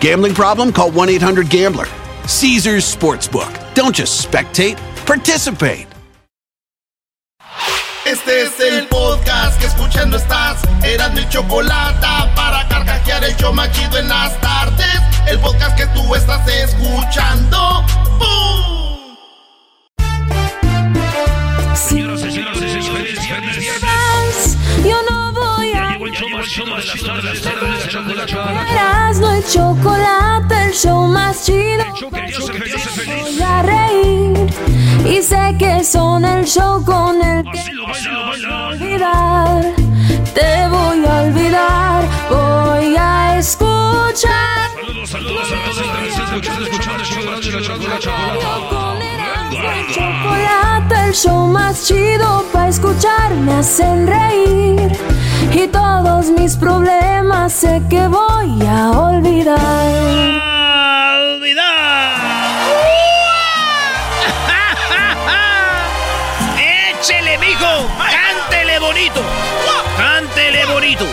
Gambling problem? Call 1 800 Gambler. Caesars Sportsbook. Don't just spectate, participate. Este es el podcast que escuchando estás. Eran mi chocolate para carcajear el show machido en las tardes. El podcast que tú estás escuchando. ¡Bum! Señoras y señores, Yo no voy a el show más chido de las tardes, chocolate. Erasmo y chocolate, el show más chido. show que te hace feliz, hace feliz. Voy a reír y sé que son el show con el que Así lo baila, lo baila. olvidar. Te voy a olvidar, voy a escuchar. Saludos, saludos a los escuchando, escuchando el show chocolate, el show más chido para escuchar me hacen reír. Y todos mis problemas sé que voy a olvidar. ¡Échele, mijo! ¡Cántele bonito! ¡Cántele bonito!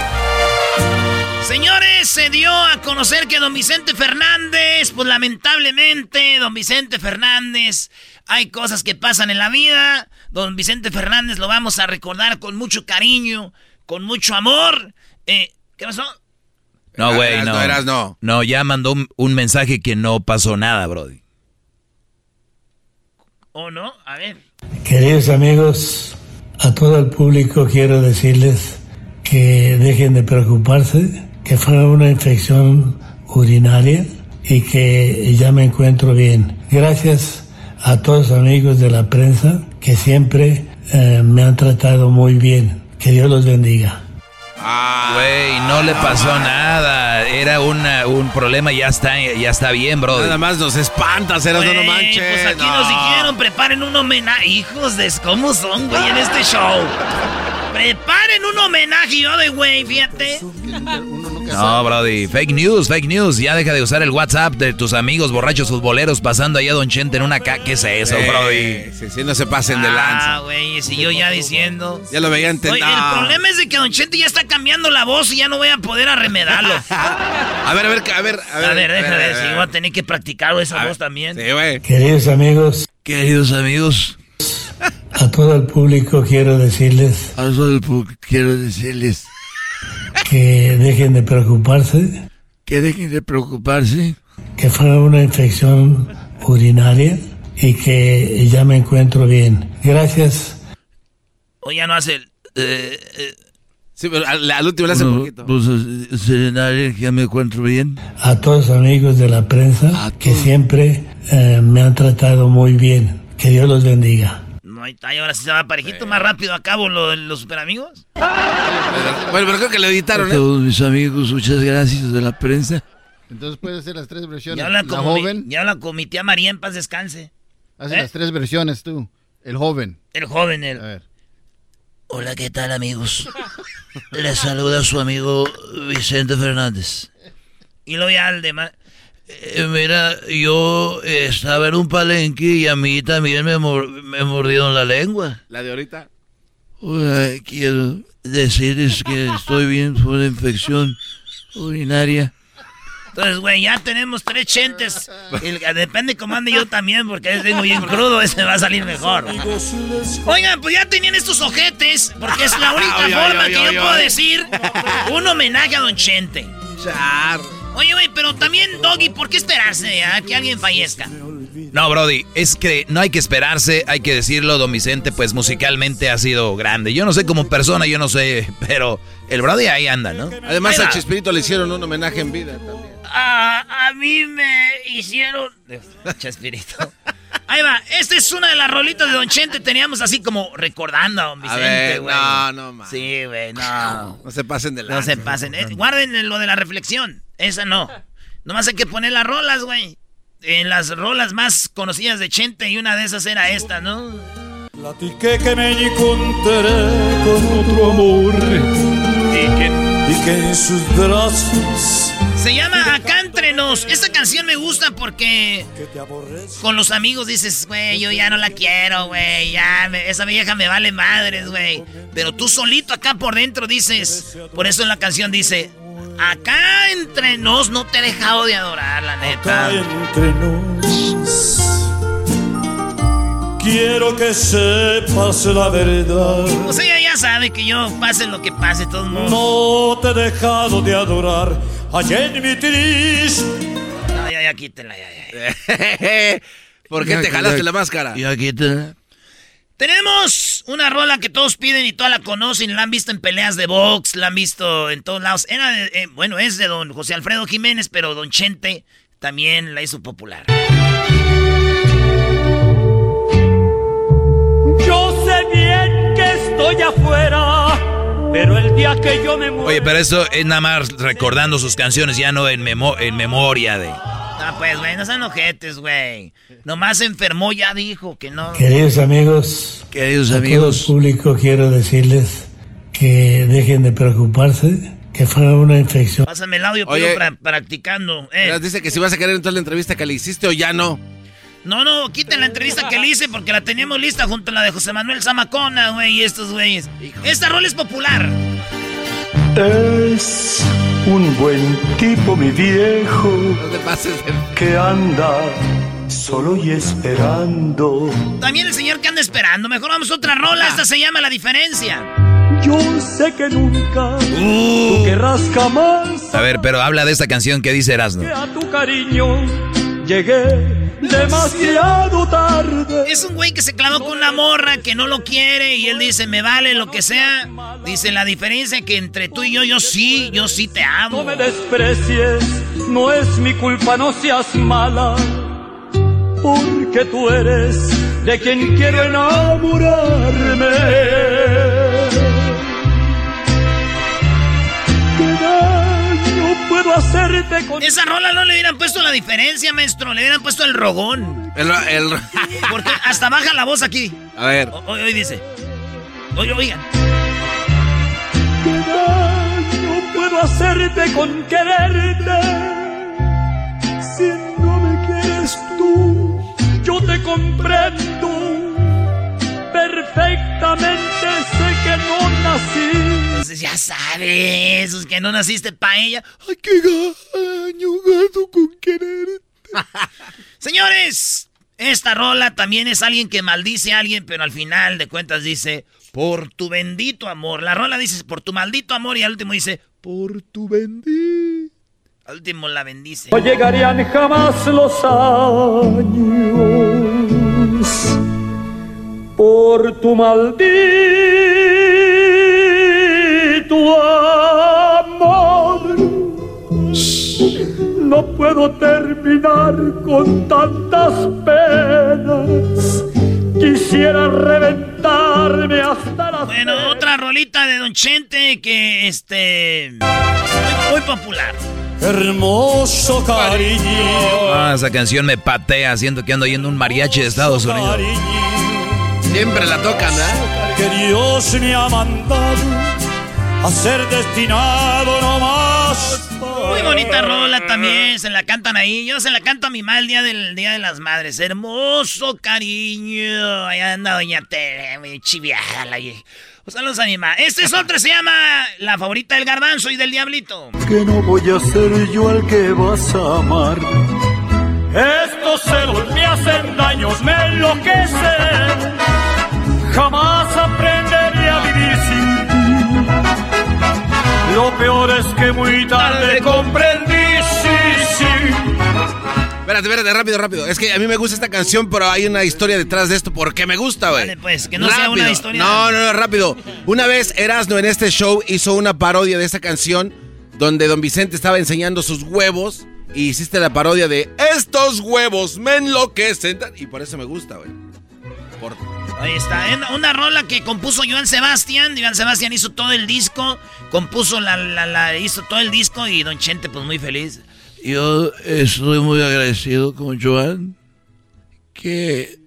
Señores, se dio a conocer que don Vicente Fernández, pues lamentablemente, don Vicente Fernández, hay cosas que pasan en la vida. Don Vicente Fernández lo vamos a recordar con mucho cariño, con mucho amor. Eh, ¿Qué pasó? No, güey, no. no, eras, no. No, ya mandó un, un mensaje que no pasó nada, Brody. ¿O no? A ver. Queridos amigos, a todo el público quiero decirles que dejen de preocuparse, que fue una infección urinaria y que ya me encuentro bien. Gracias a todos los amigos de la prensa que siempre eh, me han tratado muy bien. Que Dios los bendiga. Güey, no le pasó nada. Era una- un problema, ya está, ya está bien, Brody. Nada más nos espantas, eras no, no Güey, manches. Pues aquí no. nos dijeron, preparen un homenaje. Hijos de cómo son, güey, en este show. Preparen un homenaje, yo de güey, fíjate. No, Brody, fake news, fake news. Ya deja de usar el WhatsApp de tus amigos borrachos futboleros pasando allá a Don Chente en una ca... ¿Qué es eso, Eh, Brody? Sí, no se pasen de Ah, lanza. güey, si yo ya diciendo. Ya lo veía Oye, entendido. el problema es de que Don Chente ya está cambiando la voz y ya no voy a poder arremedarlo. A ver, a ver, a ver, a ver. A ver, déjame ver, a si ver. voy a tener que practicar esa A voz también. Sí, güey. Queridos amigos, Queridos amigos, a todo el público quiero decirles a todo el público quiero decirles que dejen de preocuparse, que dejen de preocuparse. que fue una infección urinaria y que ya me encuentro bien. Gracias. O ya no hace el. eh, eh, Sí, pero al, al último le hace poquito. Pues, Serenaria, ya me encuentro bien. A todos los amigos de la prensa que siempre eh, me han tratado muy bien. Que Dios los bendiga. Ahí está, y ahora sí se va parejito más rápido a cabo lo de los superamigos. Bueno, pero creo que lo editaron, ¿eh? todos mis amigos, muchas gracias de la prensa. Entonces puedes hacer las tres versiones. Ya habla, la como mi, joven, ya habla con mi tía María en paz descanse. hace ¿eh? las tres versiones tú. El joven. El joven, el. A ver. Hola, ¿qué tal, amigos? Les saluda su amigo Vicente Fernández. Y luego ya el demás. Eh, mira, yo eh, estaba en un palenque y a mí también me, mor- me mordieron la lengua. La de ahorita. Ay, quiero decirles que estoy bien por una infección urinaria. Entonces, güey, ya tenemos tres chentes. El- depende cómo ande yo también, porque ese tengo bien crudo, ese va a salir mejor. Oigan, pues ya tenían estos ojetes, porque es la única forma que yo puedo decir un homenaje a Don Chente. Char. Oye, güey, pero también, Doggy, ¿por qué esperarse a que alguien fallezca? No, Brody, es que no hay que esperarse, hay que decirlo, don Vicente, pues musicalmente ha sido grande. Yo no sé como persona, yo no sé, pero el Brody ahí anda, ¿no? Además a. Chespirito le hicieron un homenaje en vida también. A, a mí me hicieron. Chespirito. Ahí va, esta es una de las rolitas de Don Chente. Teníamos así como recordando a Don Vicente, güey. no, no, man. Sí, güey, no. No se pasen de la. No se pasen. Eh, guarden lo de la reflexión. Esa no. Nomás hay que poner las rolas, güey. En las rolas más conocidas de Chente y una de esas era esta, ¿no? Platiqué que me encontré con otro amor Y que y que en sus brazos Se llama Acá Entre Nos. Esta canción me gusta porque con los amigos dices, güey, yo ya no la quiero, güey. Ya, me- esa vieja me vale madres, güey. Pero tú solito acá por dentro dices, por eso en la canción dice, acá entre nos no te he dejado de adorar, la neta. Acá entre nos quiero que sepas la verdad. O sea, ella ya sabe que yo pase lo que pase, todo el mundo. No te he dejado de adorar allá en mi triste. No, ya, ya, quítenla, ya, ya. ¿Por qué te jalaste la máscara? Y aquí te... Tenemos una rola que todos piden y todas la conocen, la han visto en peleas de box, la han visto en todos lados. Era de- eh, bueno, es de don José Alfredo Jiménez, pero don Chente también la hizo popular. Estoy afuera, pero el día que yo me muera. Oye, pero eso es nada más recordando sus canciones, ya no en, memo- en memoria de... Ah, pues, güey, no sean ojetes, güey. Nomás se enfermó, ya dijo que no. Queridos amigos, Queridos a todo el público quiero decirles que dejen de preocuparse, que fue una infección. Pásame el audio, Oye. pero pra- practicando. eh. Dice que si vas a querer entrar a la entrevista que le hiciste o ya no. No, no, quiten la entrevista que le hice porque la teníamos lista junto a la de José Manuel Zamacona, güey, y estos güeyes. Esta rola es popular. Es un buen tipo, mi viejo, No te pases de... que anda solo y esperando. También el señor que anda esperando. Mejor vamos a otra rola. Esta se llama La Diferencia. Yo sé que nunca tú querrás jamás A ver, pero habla de esta canción que dice Erasmo. que a tu cariño llegué demasiado tarde. Es un güey que se clavó con una morra que no lo quiere y él dice, me vale lo que sea. Dice, la diferencia que entre tú y yo, yo sí, yo sí te No amo. me desprecies, no es mi culpa, no seas mala. Porque tú eres de quien quiero enamorarme. Puedo hacerte con Esa rola no le hubieran puesto la diferencia, maestro. Le hubieran puesto el rogón. El, el- Porque hasta baja la voz aquí. A ver. O- Hoy, hoy dice. Oye, oigan. ¿Qué daño puedo hacerte con quererte? Si no me quieres tú, yo te comprendo. Perfectamente sé que no nací. Entonces ya sabes, es que no naciste pa' ella. Ay, qué gaño, gato con querer. Señores, esta rola también es alguien que maldice a alguien, pero al final de cuentas dice, por tu bendito amor. La rola dice, por tu maldito amor, y al último dice, por tu bendito. Al último la bendice. No llegarían jamás los años por tu maldito amor. No puedo terminar con tantas penas. Quisiera reventarme hasta la Bueno, otra rolita de Don Chente que, este, muy, muy popular. Hermoso cariño. Ah, esa canción me patea, siento que ando yendo un mariachi de Estados Unidos. Cariño. Siempre la tocan, ¿eh? que Dios me ha mandado a ser destinado no más. Muy bonita rola también, se la cantan ahí. Yo se la canto a mi madre el día del Día de las Madres. Hermoso cariño. Allá anda Doña Tere, muy chiviada la vieja. Pues saludos a mi mamá. Este es otro, se llama La favorita del garbanzo y del diablito. Que no voy a ser yo al que vas a amar. Estos celos me hacen daños, me enloquecen. Jamás que muy tarde comprendí, sí, sí. Espérate, espérate, rápido, rápido. Es que a mí me gusta esta canción, pero hay una historia detrás de esto porque me gusta, güey. Vale, pues, que no sea una historia- No, no, no, rápido. Una vez Erasno en este show hizo una parodia de esta canción donde Don Vicente estaba enseñando sus huevos y hiciste la parodia de Estos huevos me enloquecen. Y por eso me gusta, güey. Por- Ahí está, en- una rola que compuso Joan Sebastián. Joan Sebastián hizo todo el disco, compuso la, la, la- hizo todo el disco y Don Chente, pues muy feliz. Yo estoy muy agradecido con Joan, que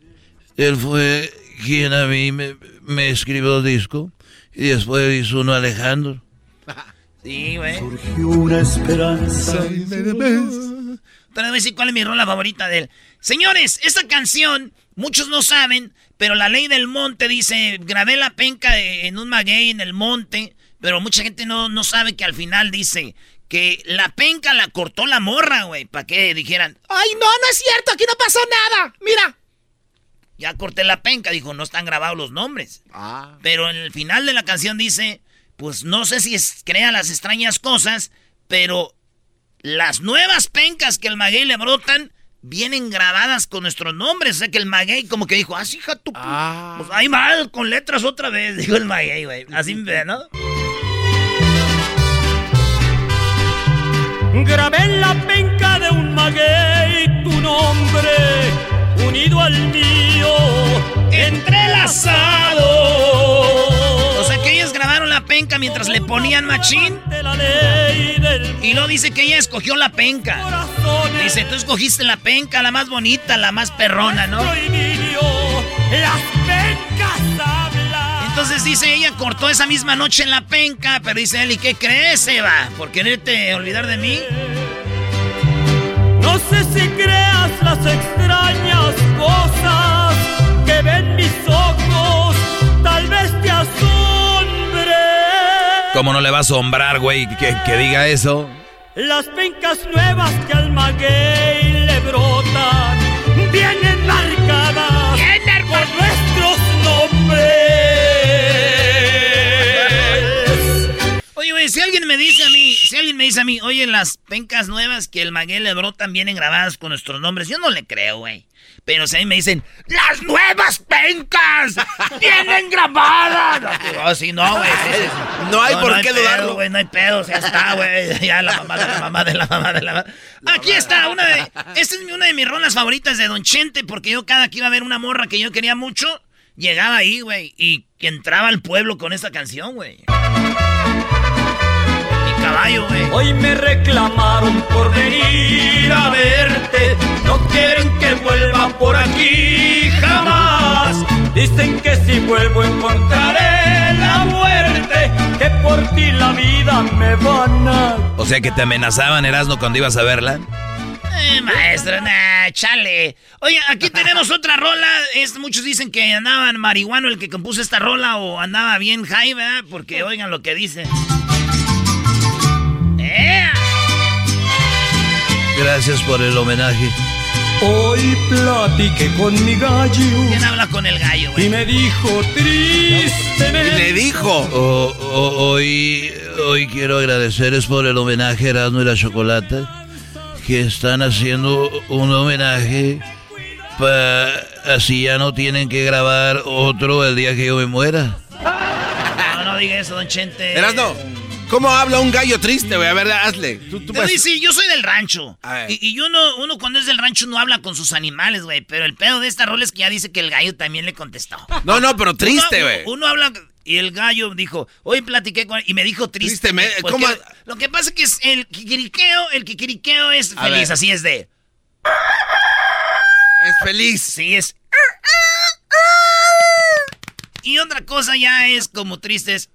él fue quien a mí me, me escribió el disco y después hizo uno Alejandro. Sí, güey. Surgió una esperanza. Pero voy a decir cuál es mi rola favorita de él. Señores, esta canción, muchos no saben, pero la ley del monte dice, grabé la penca en un maguey en el monte, pero mucha gente no, no sabe que al final dice que la penca la cortó la morra, güey, para que dijeran, ay, no, no es cierto, aquí no pasó nada, mira. Ya corté la penca, dijo, no están grabados los nombres. Pero en el final de la canción dice, pues no sé si es, crea las extrañas cosas, pero las nuevas pencas que el maguey le brotan vienen grabadas con nuestros nombres. O sea que el maguey como que dijo, ah, sí, hija tu... pu-". Pues ahí mal, con letras otra vez, dijo el maguey, güey. Así, ¿no? Grabé en la penca de un maguey tu nombre, unido al mío, entrelazado. Penca mientras le ponían machín. Y luego dice que ella escogió la penca. Dice, tú escogiste la penca, la más bonita, la más perrona, ¿no? Entonces dice, ella cortó esa misma noche en la penca, pero dice él, ¿y qué crees, Eva? ¿Por quererte olvidar de mí? No sé si creas las extrañas cosas que ven mis ojos, ¿Cómo no le va a asombrar, güey, que, diga eso? Las pencas nuevas que al maguey le brotan vienen marcadas Oye, si alguien me dice a mí, si alguien me dice a mí, oye, las pencas nuevas que el maguey le brotan vienen grabadas con nuestros nombres, yo no le creo, güey. Pero si a mí me dicen, ¡las nuevas pencas! ¡Vienen grabadas! No, sí, no, güey. sí, sí. No hay por qué dudarlo. güey, no hay pedo, ya está, güey. Ya la mamá de la mamá de la mamá de la mamá. Aquí está, una de. Esta es una de mis rolas favoritas de Don Chente, porque yo cada que iba a ver una morra que yo quería mucho, llegaba ahí, güey, y entraba al pueblo con esta canción, güey. Mi caballo, güey. Hoy me reclamaron por venir a verte. No quieren que vuelva por aquí jamás. Dicen que si vuelvo encontraré la muerte. Que por ti la vida me van a. O sea que te amenazaban, Erasmo, cuando ibas a verla. Eh, maestro, nah, chale. Oye, aquí tenemos otra rola. Es, muchos dicen que andaban marihuano el que compuso esta rola o andaba bien high, ¿verdad? Porque oigan lo que dice. Gracias por el homenaje. Hoy platiqué con mi gallo. ¿Quién habla con el gallo, Y güey? me dijo tristemente. Le dijo. O- o- hoy, hoy quiero agradecerles por el homenaje Erasmo y la Chocolata, que están haciendo un homenaje para así ya no tienen que grabar otro el día que yo me muera. No, no diga eso, don Chente. Erasno, ¿cómo habla un gallo triste, güey? A ver, hazle. Tú, vas- decir, yo soy del rancho. A ver. Y, y uno, uno cuando es del rancho no habla con sus animales, güey. Pero el pedo de esta rola es que ya dice que el gallo también le contestó. No, no, pero triste, Uno- güey. Uno, habla y el gallo dijo, hoy platiqué con él y me dijo triste. Triste, me- ¿cómo? Lo que pasa es que es el kikiriqueo, el kikiriqueo es A feliz, ver. así es de. Es feliz. Sí, es. Y otra cosa ya es como triste, es.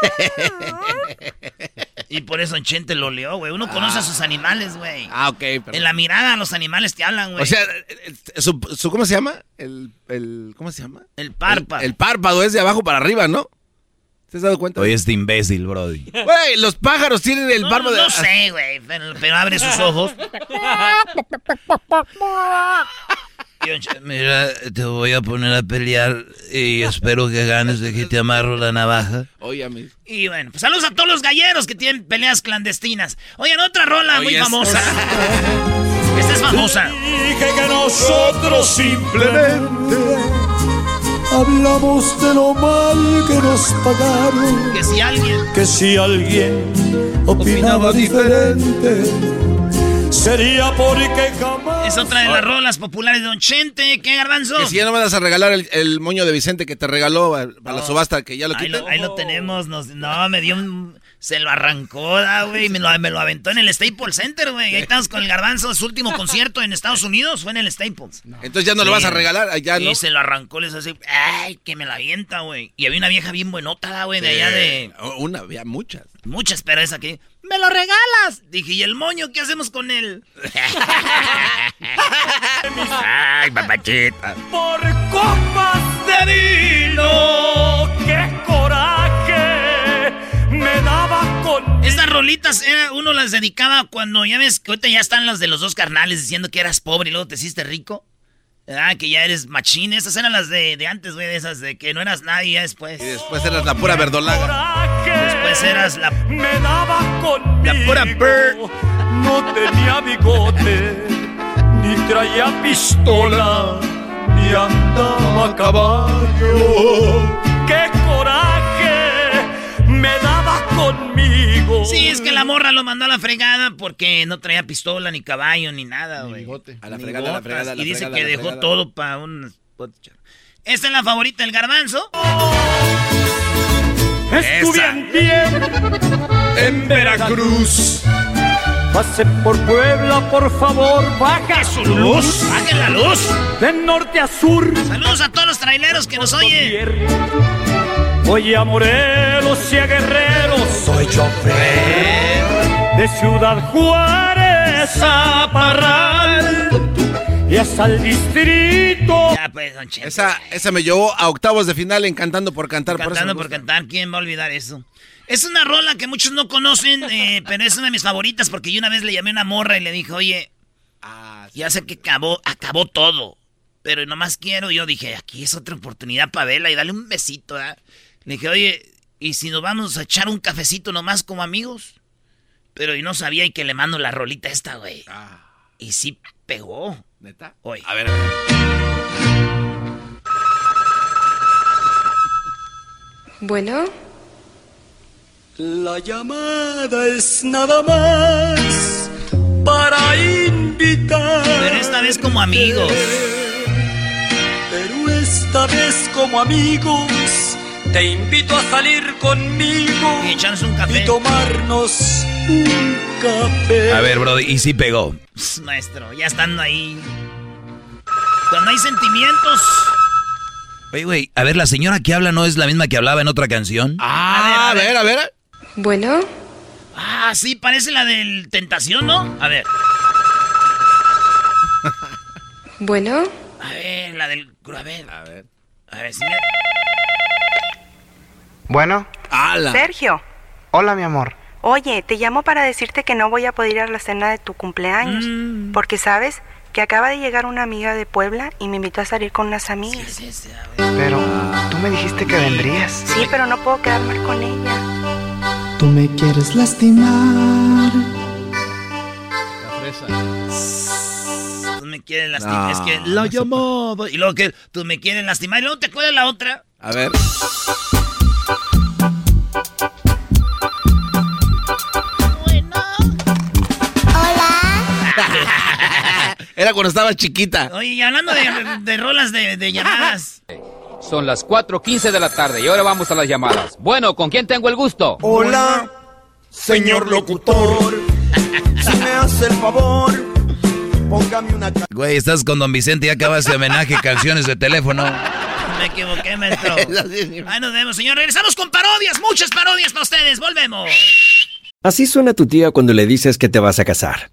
y por eso en Chente lo leó, güey. Uno conoce a sus animales, güey. Ah, ok. perdón. En la mirada los animales te hablan, güey. O sea, su, su- ¿cómo se llama? El, el, ¿cómo se llama? el párpado. El, el párpado es de abajo para arriba, ¿no? ¿Te has dado cuenta? Oye, este imbécil, Brody. Güey, los pájaros tienen el no, párpado no, de... no sé, güey, pero, pero abre sus ojos. Mira, te voy a poner a pelear y espero que ganes de que te amarro la navaja. Oye, Y bueno, pues saludos a todos los galleros que tienen peleas clandestinas. Oigan, otra rola muy famosa. Esta es famosa. Dije que nosotros simplemente hablamos de lo mal que nos pagaron. Que si alguien. Que si alguien opinaba diferente. Sería porque jamás. Es otra de las rolas populares de Don Chente. ¿Qué, Garbanzo? Que si ya no me vas a regalar el, el moño de Vicente que te regaló para la subasta, que ya lo Ahí quité. lo, ahí lo tenemos. nos- no, me dio un... Se lo arrancó, da, güey. Me lo, me lo aventó en el Staples Center, güey. Ahí estamos con el Garbanzo. Su último concierto en Estados Unidos fue en el Staples. Entonces ya no lo vas a regalar, ya no. Y se lo arrancó, les hace... ¡Ay, que me la avienta, güey! Y había una vieja bien buenota, güey, de allá de... Una, había muchas. Muchas, pero esa que... ¡Me lo regalas! Dije, ¿y el moño qué hacemos con él? Ay, papachita. Por copas de vino, qué coraje me daba con. Estas rolitas era, uno las dedicaba cuando ya ves que ahorita ya están las de los dos carnales diciendo que eras pobre y luego te hiciste rico. Ah, que ya eres machín. Esas eran las de, de antes, güey, de esas de que no eras nadie ya después. Y después eras la pura verdolaga. Después eras la. Me daba conmigo. La pura bird. No tenía bigote, ni traía pistola, ni andaba a caballo. ¡Qué coraje conmigo! Sí, es que la morra lo mandó a la fregada porque no traía pistola, ni caballo, ni nada, güey. A la fregada, a la fregada, a la Y dice fregada, que dejó fregada. todo para un... Esta es la favorita del garbanzo. Estuve en pie en Veracruz. Pasé por Puebla, por favor, baja su luz. ¡Bajen la luz! De norte a sur. Saludos a todos los traileros que nos oyen. Voy a Morelos y a Guerrero, soy chofer. De Ciudad Juárez a Parral. Y hasta el distrito. Ya, pues, don Cheto. Esa, esa me llevó a octavos de final en Cantando por Cantar. por Cantando por gusta. cantar, ¿quién va a olvidar eso? Es una rola que muchos no conocen, eh, pero es una de mis favoritas porque yo una vez le llamé a una morra y le dije, oye, ya sé que acabó, acabó todo, pero nomás quiero, yo dije, aquí es otra oportunidad para verla y darle un besito, ¿verdad? Le dije, oye, ¿y si nos vamos a echar un cafecito nomás como amigos? Pero yo no sabía y que le mando la rolita esta, güey. Y sí pegó. ¿Neta? Oye. A ver, a ver. Bueno, La llamada es nada más para invitar. Pero esta vez como amigos. Pero esta vez como amigos te invito a salir conmigo Y echarnos un café. y tomarnos un café. A ver, Brody, y sí pegó. Pss, Maestro, ya estando ahí. Cuando hay sentimientos. Oye, güey, a ver, la señora que habla no es la misma que hablaba en otra canción. Ah, a ver, a ver. bueno, Ah, sí, parece la del Tentación, ¿no? A ver. bueno, A ver, la del. A ver. A ver. A ver, señor. Bueno. ¡Hala! Sergio. Hola, mi amor. Oye, te llamo para decirte que no voy a poder ir a la cena de tu cumpleaños. Porque sabes que acaba de llegar una amiga de Puebla y me invitó a salir con unas amigas. Pero tú me dijiste que vendrías. Sí, pero no puedo quedarme con ella. Tú me quieres lastimar. Tú me quieres lastimar. No, es que no la se llamó. Y luego que tú me quieres lastimar. Y luego te acuerdas la otra. A ver. Era cuando estaba chiquita. Oye, y hablando de, de rolas de, de llamadas. Son las 4.15 de la tarde y ahora vamos a las llamadas. Bueno, ¿con quién tengo el gusto? Hola, señor locutor. Si me hace el favor, póngame una Güey, estás con Don Vicente y acabas de homenaje canciones de teléfono. Me equivoqué, maestro. Ahí nos vemos, señor. Regresamos con parodias. Muchas parodias para ustedes. Volvemos. Así suena tu tía cuando le dices que te vas a casar.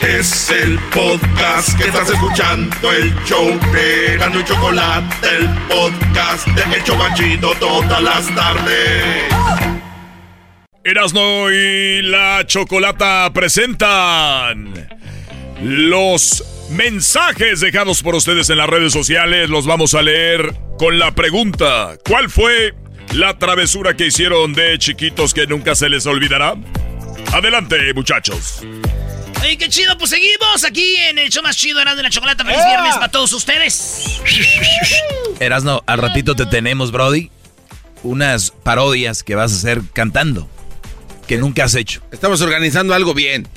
Es el podcast que estás escuchando, el show de y Chocolate, el podcast de El Chocachito todas las tardes. Erasno y la Chocolata presentan los mensajes dejados por ustedes en las redes sociales. Los vamos a leer con la pregunta: ¿Cuál fue la travesura que hicieron de chiquitos que nunca se les olvidará? Adelante, muchachos. Oye, qué chido, pues seguimos aquí en el show más chido, Erasmo de la Chocolata. Feliz viernes para todos ustedes. Erasno, al ratito te tenemos, Brody, unas parodias que vas a hacer cantando, que nunca has hecho. Estamos organizando algo bien.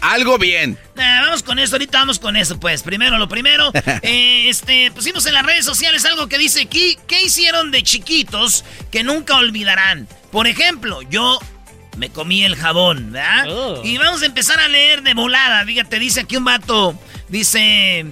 Algo bien. Nah, vamos con eso, ahorita vamos con eso, pues. Primero lo primero, eh, este, pusimos en las redes sociales algo que dice aquí, ¿qué hicieron de chiquitos que nunca olvidarán? Por ejemplo, yo me comí el jabón, ¿verdad? Oh. Y vamos a empezar a leer de volada. Fíjate, dice aquí un vato, dice,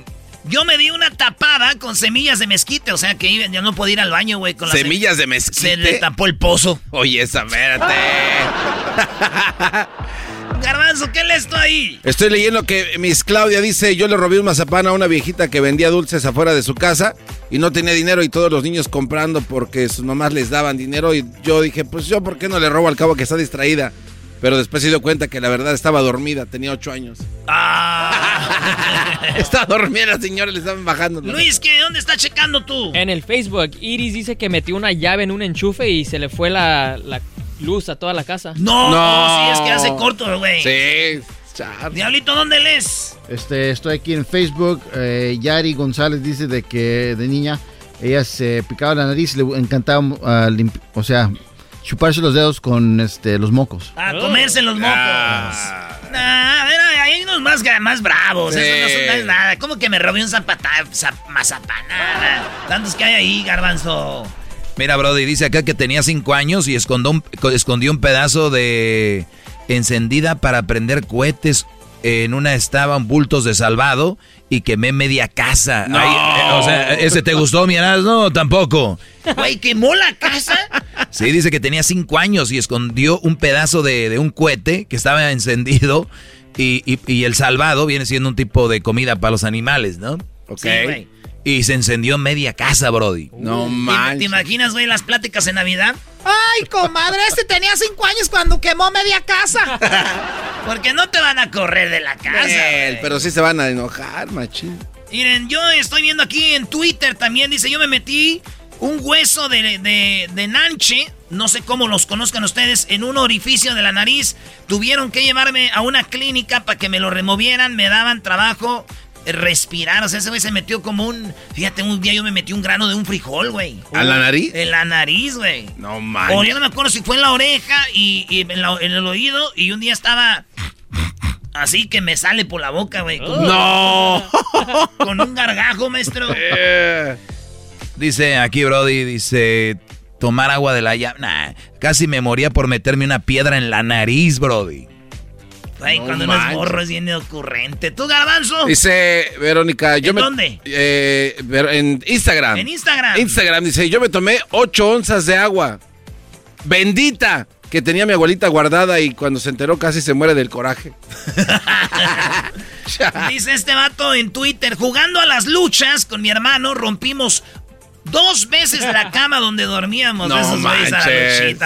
yo me di una tapada con semillas de mezquite, o sea que ya no podía ir al baño, güey, con las Semillas de Se mezquite. le tapó el pozo. Oye, esa, espérate. Garbanzo, ¿qué lees tú ahí? Estoy leyendo que Miss Claudia dice, yo le robé un mazapán a una viejita que vendía dulces afuera de su casa y no tenía dinero y todos los niños comprando porque sus mamás les daban dinero y yo dije, pues yo, ¿por qué no le robo al cabo que está distraída? Pero después se dio cuenta que la verdad estaba dormida, tenía ocho años. Está dormida la señora, le estaban bajando. Luis, ¿qué, ¿dónde está checando tú? En el Facebook, Iris dice que metió una llave en un enchufe y se le fue la, la luz a toda la casa. No, sí, es que hace corto, güey. Sí. Diablito, ¿dónde lees? Este, estoy aquí en Facebook. eh, Yari González dice de que de niña ella se picaba la nariz y le encantaba, ah, limpi- o sea, chuparse los dedos con este, los mocos. A comerse los mocos. Nah, a ver, hay unos más, más bravos. Sí. Eso no son- no es nada. ¿Cómo que me robé un zapata, zap- mazapán? Nada. Tantos que hay ahí, garbanzo. Mira, Brody, dice acá que tenía cinco años y escondió un, escondió un pedazo de encendida para prender cohetes. En una estaban bultos de salvado y quemé media casa. No. Ahí, eh, o sea, ¿ese te gustó, mi No, tampoco. Güey, quemó la casa. Sí, dice que tenía cinco años y escondió un pedazo de, de un cohete que estaba encendido y, y- y el salvado viene siendo un tipo de comida para los animales, ¿no? Ok. Sí. Y se encendió media casa, Brody. No ¿Te, te imaginas, güey, las pláticas en Navidad? Ay, comadre, este tenía cinco años cuando quemó media casa. Porque no te van a correr de la casa. Pero sí se van a enojar, machín. Miren, yo estoy viendo aquí en Twitter también, dice, yo me metí un hueso de, de, de nanche, no sé cómo los conozcan ustedes, en un orificio de la nariz. Tuvieron que llevarme a una clínica para que me lo removieran, me daban trabajo respirar. O sea, ese güey se metió como un... Fíjate, un día yo me metí un grano de un frijol, güey. ¿A la nariz? En la nariz, güey. No O manches. yo no me acuerdo si fue en la oreja y, y en, la- en el oído y un día estaba... Así que me sale por la boca, güey. ¡No! Con un gargajo, maestro. Dice aquí, Brody, dice, tomar agua de la llave. Nah, casi me moría por meterme una piedra en la nariz, Brody. Cuando uno es morro es bien ocurrente. ¿Tú, Garbanzo? Dice Verónica, yo ¿En me. dónde? Eh, en Instagram. En Instagram. Instagram dice, yo me tomé 8 onzas de agua. Bendita. Que tenía mi abuelita guardada y cuando se enteró casi se muere del coraje. Dice este vato en Twitter, jugando a las luchas con mi hermano, rompimos dos veces la cama donde dormíamos. No Esos güeyes a la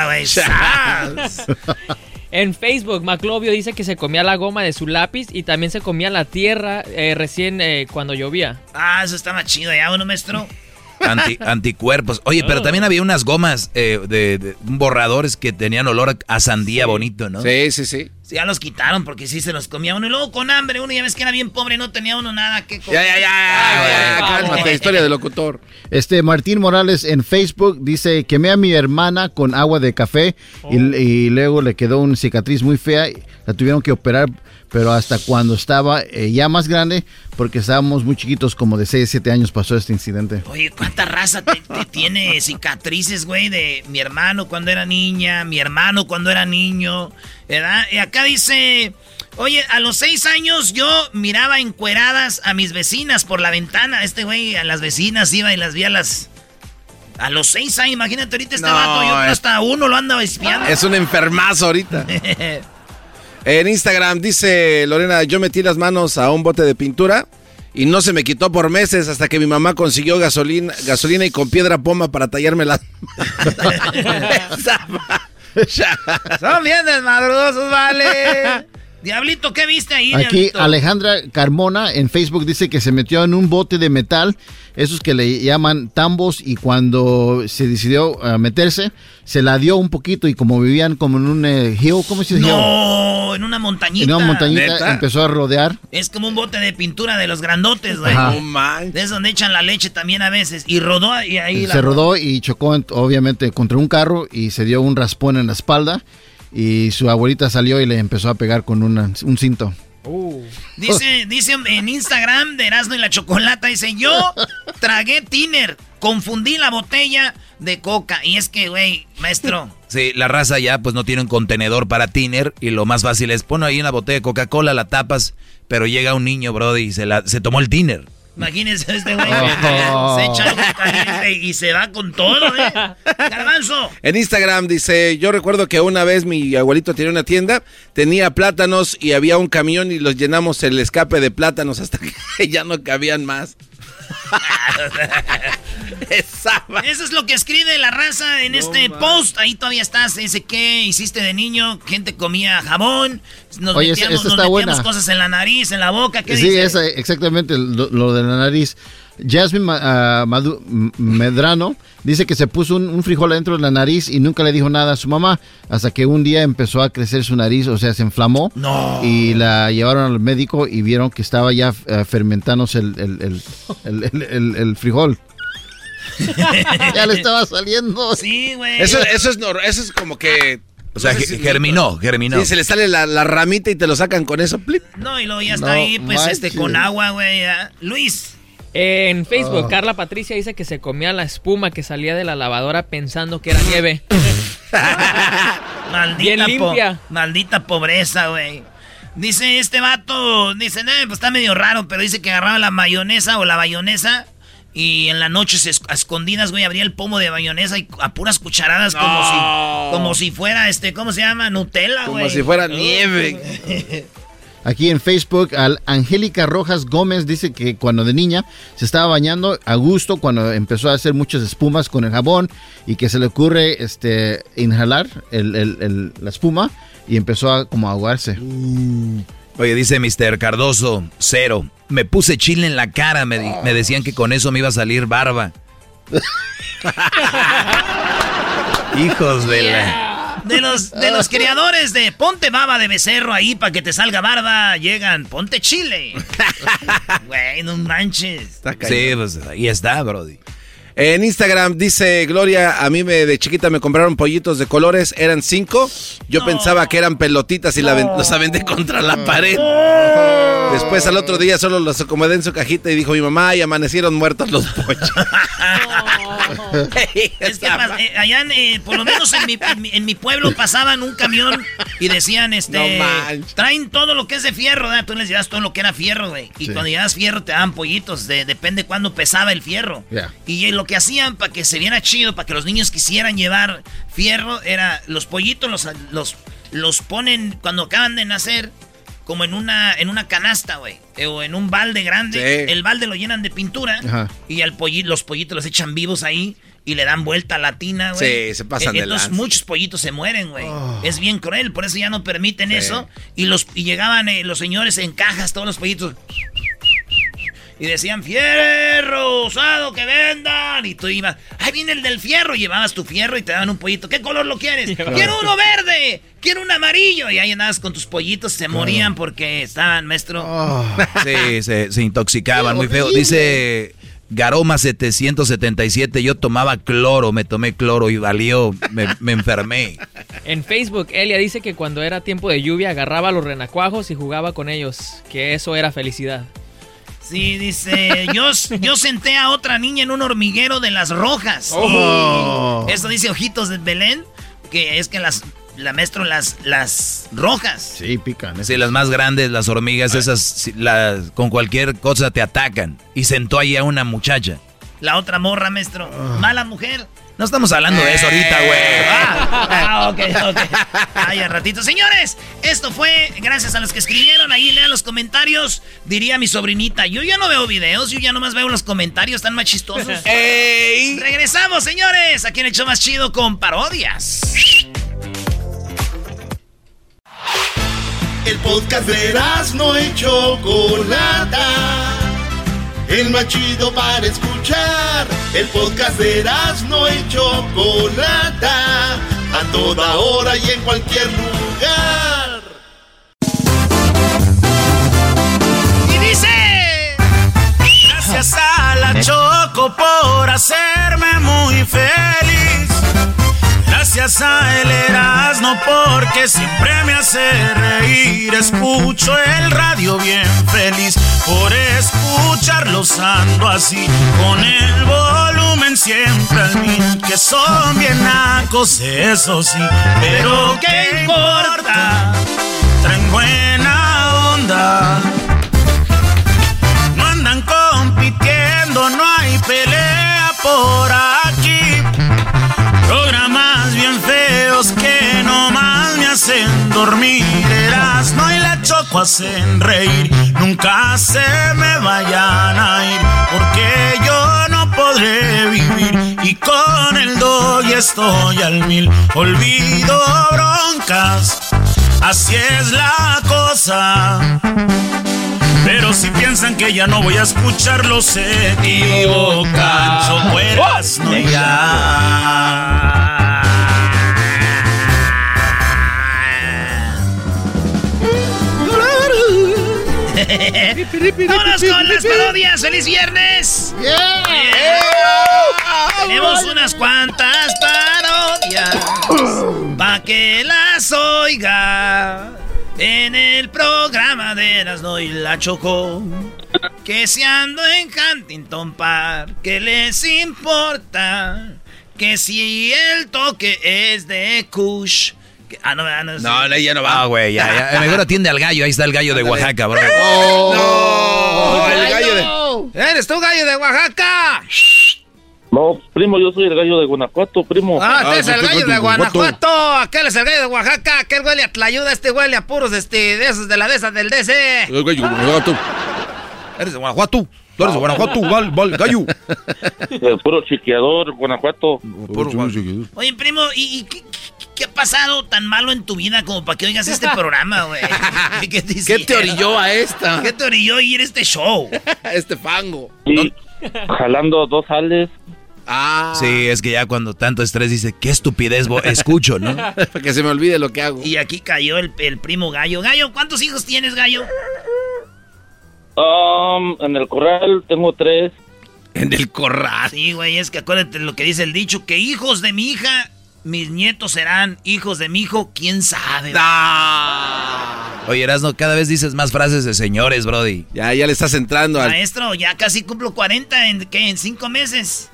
manches. luchita. En Facebook, Maclovio dice que se comía la goma de su lápiz y también se comía la tierra eh, recién eh, cuando llovía. Ah, eso está más chido ya, uno maestro. Anti- anticuerpos. Oye, pero también había unas gomas eh, de, de- borradores que tenían olor a sandía bonito, ¿no? Sí, sí, sí. Sí, ya los quitaron porque sí se los comía uno. Y luego con hambre, uno ya ves que era bien pobre, no tenía uno nada que comer. Ya, ya, ya. ya, cálmate, historia de locutor. Este Martín Morales en Facebook dice, quemé a mi hermana con agua de café y, y luego le quedó una cicatriz muy fea. y La tuvieron que operar, pero hasta cuando estaba eh, ya más grande, porque estábamos muy chiquitos, como de 6, 7 años pasó este incidente. Oye, ¿cuánta raza te, te tiene cicatrices, güey? De mi hermano cuando era niña, mi hermano cuando era niño, ¿verdad? Y acá dice, oye, a los seis años yo miraba encueradas a mis vecinas por la ventana. Este güey a las vecinas iba y las vi a las... A los seis años, imagínate ahorita este No, vato, yo hasta uno lo anda espiando. Es un enfermazo ahorita. En Instagram dice Lorena, yo metí las manos a un bote de pintura y no se me quitó por meses hasta que mi mamá consiguió gasolina, gasolina y con piedra poma para tallarme las... Son bien desmadrosos, vale. Diablito, ¿qué viste ahí, Aquí Diablito? Alejandra Carmona en Facebook dice que se metió en un bote de metal, esos que le llaman tambos, y cuando se decidió a meterse, se la dio un poquito y como vivían como en un eh, hill, ¿cómo se dice? No, en una montañita. En una montañita ¿Neta? empezó a rodear. Es como un bote de pintura de los grandotes, güey. No Es donde echan la leche también a veces. Y rodó y ahí la se rodó y chocó en- obviamente contra un carro y se dio un raspón en la espalda y su abuelita salió y le empezó a pegar con una- un cinto. Dice, dice en Instagram de Erasmo y la Chocolata, dice, yo tragué tiner, confundí la botella de coca. Y es que, güey, maestro, Sí, la raza ya pues no tiene un contenedor para tiner y lo más fácil es poner ahí una botella de Coca-Cola, la tapas, pero llega un niño, brody, y se, la, se tomó el tiner. Imagínense este güey que Oh. se echa caliente y se va con todo, ¿eh? Garbanzo. En Instagram dice, yo recuerdo que una vez mi abuelito tenía una tienda, tenía plátanos y había un camión y los llenamos el escape de plátanos hasta que ya no cabían más. Eso es lo que escribe la raza en este post. Ahí todavía estás. Dice, ¿qué hiciste de niño? Gente comía jabón. Nos Oye, metíamos, esa- esa nos está metíamos buena. cosas en la nariz, en la boca. ¿Qué Sí, dice? esa, exactamente lo, lo de la nariz. Jasmine ah, Madu- M- Medrano dice que se puso un, un frijol adentro de la nariz y nunca le dijo nada a su mamá hasta que un día empezó a crecer su nariz, o sea, se inflamó No. y la llevaron al médico y vieron que estaba ya eh, fermentándose el, el- el- el- el- el- el frijol. ya le estaba saliendo. Sí, güey. Eso, eso, es, nor- eso es como que... O sea, no sé ge- si- germinó, germinó. Sí, se le sale la, la ramita y te lo sacan con eso. plip. No, y luego ya está No ahí, pues, este, con agua, güey. Luis. En Facebook, Ah. Carla Patricia dice que se comía la espuma que salía de la lavadora pensando que era nieve. Maldita, Bien po- limpia. maldita pobreza, güey. Dice este vato, dice, "Eh, pues está medio raro, pero dice que agarraba la mayonesa o la bayonesa y en la noche se esc- a escondidas, güey, abría el pomo de bayonesa y a puras cucharadas como si como si fuera este, ¿cómo se llama? Nutella, güey. Como si fuera nieve. Aquí en Facebook, al Angélica Rojas Gómez dice que cuando de niña se estaba bañando a gusto, cuando empezó a hacer muchas espumas con el jabón y que se le ocurre este, inhalar el- el- el- la espuma y empezó a como a ahogarse. Oye, dice Mr. Cardoso, cero. Me puse chile en la cara, me, di- me decían que con eso me iba a salir barba. Hijos de la... De los, de los criadores de ponte baba de becerro ahí para que te salga barba, llegan, ponte chile. Güey, no manches. Sí, pues ahí está, Brody. En Instagram dice Gloria, a mí me de chiquita me compraron pollitos de colores, eran cinco. Yo pensaba que eran pelotitas y la aven- los aventé contra la pared. Después al otro día solo los acomodé en su cajita y dijo mi mamá y amanecieron muertos los pollos. Es que eh, allá, en, eh, por lo menos en mi, en mi- en mi pueblo pasaban un camión y decían, este, No traen todo lo que es de fierro, ¿verdad? Tú les llevas todo lo que era fierro, güey. Y Sí. cuando llevas fierro te daban pollitos, de- depende cuándo pesaba el fierro. Y eh, lo que hacían para que se viera chido, para que los niños quisieran llevar fierro, era los pollitos los, los, los ponen cuando acaban de nacer. Como en una, en una canasta, güey. eh, O en un balde grande. Sí. El balde lo llenan de pintura. Ajá. Y al polli- los pollitos los echan vivos ahí y le dan vuelta a la tina, güey. Sí, se pasan Eh, de Entonces lanza. muchos pollitos se mueren, güey. Oh. Es bien cruel, por eso ya no permiten Sí. eso. Y los y llegaban eh, los señores en cajas, todos los pollitos. Y decían, fierro usado que vendan. Y tú ibas, ahí viene el del fierro. Y llevabas tu fierro y te daban un pollito. ¿Qué color lo quieres? Quiero uno verde. Quiero un amarillo. Y ahí andabas con tus pollitos. Se morían porque estaban, maestro. Oh. Sí, se, se intoxicaban, muy feo. Dice Garoma 777, yo tomaba cloro, me tomé cloro y valió, me, me enfermé. En Facebook, Elia dice que cuando era tiempo de lluvia agarraba los renacuajos y jugaba con ellos, que eso era felicidad. Sí, dice, yo, yo senté a otra niña en un hormiguero de las rojas. Oh. Eso dice Ojitos de Belén, que es que las, la maestro, las, las rojas. Sí, pican. Sí, las más grandes, las hormigas, esas las, con cualquier cosa te atacan. Y sentó ahí a una muchacha. La otra morra, maestro. Mala mujer. No estamos hablando de eso ahorita, güey. Ah, ah, ok, ok. Ay, al ratito. Señores, esto fue gracias a los que escribieron. Ahí lean los comentarios. Diría mi sobrinita, yo ya no veo videos, yo ya nomás veo los comentarios, están más chistosos. Regresamos, señores. Aquí en el show más chido con parodias. El podcast de no y Chocolata. El más chido para escuchar. El podcast de no y Chocolata. A toda hora y en cualquier lugar. Y dice... Gracias a la Choco por hacerme muy feliz. Gracias a el Erasmo porque siempre me hace reír. Escucho el radio bien feliz por escucharlos ando así. Con el volumen siempre al mil. Que son bien nacos, eso sí. Pero qué importa, traen buena onda. Feos que nomás me hacen dormir. Erasmo y la choco hacen reír. Nunca se me vayan a ir, porque yo no podré vivir. Y con el dog estoy al mil. Olvido broncas, así es la cosa. Pero si piensan que ya no voy a escucharlos, se equivocan. Choco Erasmo Vámonos con las parodias. ¡Feliz viernes! Yeah. Tenemos unas cuantas parodias para que las oiga en el programa de Erasmo y la Chocó. Que si ando en Huntington Park, ¿qué les importa? Que si el toque es de Kush. Ah, no, ah, no, No, ya no va. Ah, güey, ya, ya. Mejor atiende al gallo. Ahí está el gallo de Oaxaca, bro. Oh, no, el gallo de... ¡Eres tú, gallo de Oaxaca! No, primo, yo soy el gallo de Guanajuato, primo. Ah, este es el gallo de Guanajuato. Aquel es el gallo de Oaxaca. Aquel huele a tlayuda. Este huele a puros este, de esos de la de esas del DC. El gallo de Guanajuato. Eres de Guanajuato. Tú eres de Guanajuato, val, val, gallo. El puro chiqueador, Guanajuato. Oye, primo, ¿y, y qué, qué- qué ha pasado tan malo en tu vida como para que oigas este programa, güey? ¿Qué, te, ¿Qué te orilló a esta? ¿Qué te orilló ir a este show? este fango. Jalando dos sales. Ah. Sí, es que ya cuando tanto estrés dice, qué estupidez bo- escucho, ¿no? Para que se me olvide lo que hago. Y aquí cayó el, el primo Gallo. Gallo, ¿cuántos hijos tienes, Gallo? Um, en el corral tengo tres. En el corral. Sí, güey, es que acuérdate lo que dice el dicho, que hijos de mi hija, mis nietos serán hijos de mi hijo, quién sabe. Oye, Erasno, cada vez dices más frases de señores, Brody. Ya, ya le estás entrando al... Maestro, ya casi cumplo 40 en, ¿qué? En cinco meses.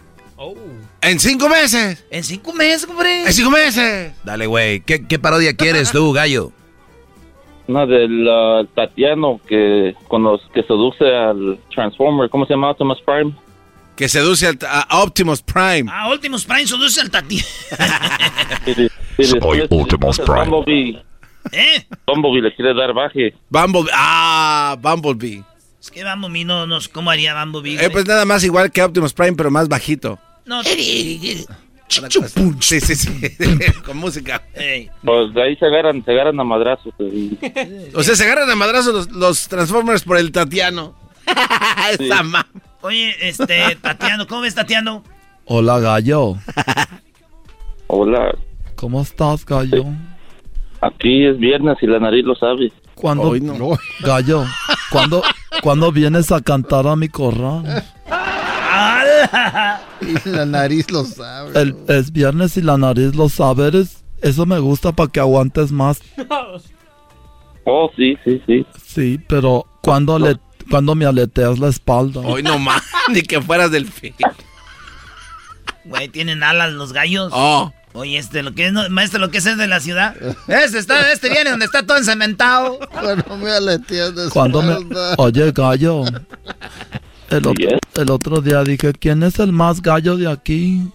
¡En cinco meses! En cinco meses, hombre. ¡En cinco meses! Dale, güey. ¿Qué, qué parodia quieres tú, gallo? Una del uh, Tatiano que, con los, que seduce al Transformer. ¿Cómo se llama? Optimus Prime. Que seduce al, a Optimus Prime. Ah, Optimus Prime seduce al tati. Soy Optimus Prime. Bumblebee. ¿Eh? Bumblebee le quiere dar baje. Bumblebee. Ah, Bumblebee. Es que Bumblebee no, no, ¿cómo haría Bumblebee? Eh, pues nada más igual que Optimus Prime, pero más bajito. No. Sí, sí, sí. Con música. Pues de ahí se agarran, se agarran a madrazos. y- O sea, se agarran a madrazos los, los Transformers por el Tatiano. Esa ma- Oye, este, Tatiano, ¿cómo ves, Tatiano? Hola, gallo. Hola, ¿Cómo estás, gallo? aquí es viernes y la nariz lo sabe. ¿Cuándo, Hoy no. gallo, ¿cuándo, ¿cuándo vienes a cantar a mi corral? Y la nariz lo sabe. El, es viernes y la nariz lo sabe. eres- eso me gusta para que aguantes más. Oh, sí, sí, sí. Sí, pero cuando, le, cuando me aleteas la espalda. Hoy no más, ni que fueras del fin. Güey, tienen alas los gallos. Oh. Oye, este, lo que es, no- maestro, lo que es, es de la ciudad. Este está, este viene donde está todo encementado. Cuando me aleteas de Cuando me... espalda. Oye, gallo. El otro, el otro día dije, ¿quién es el más gallo de aquí?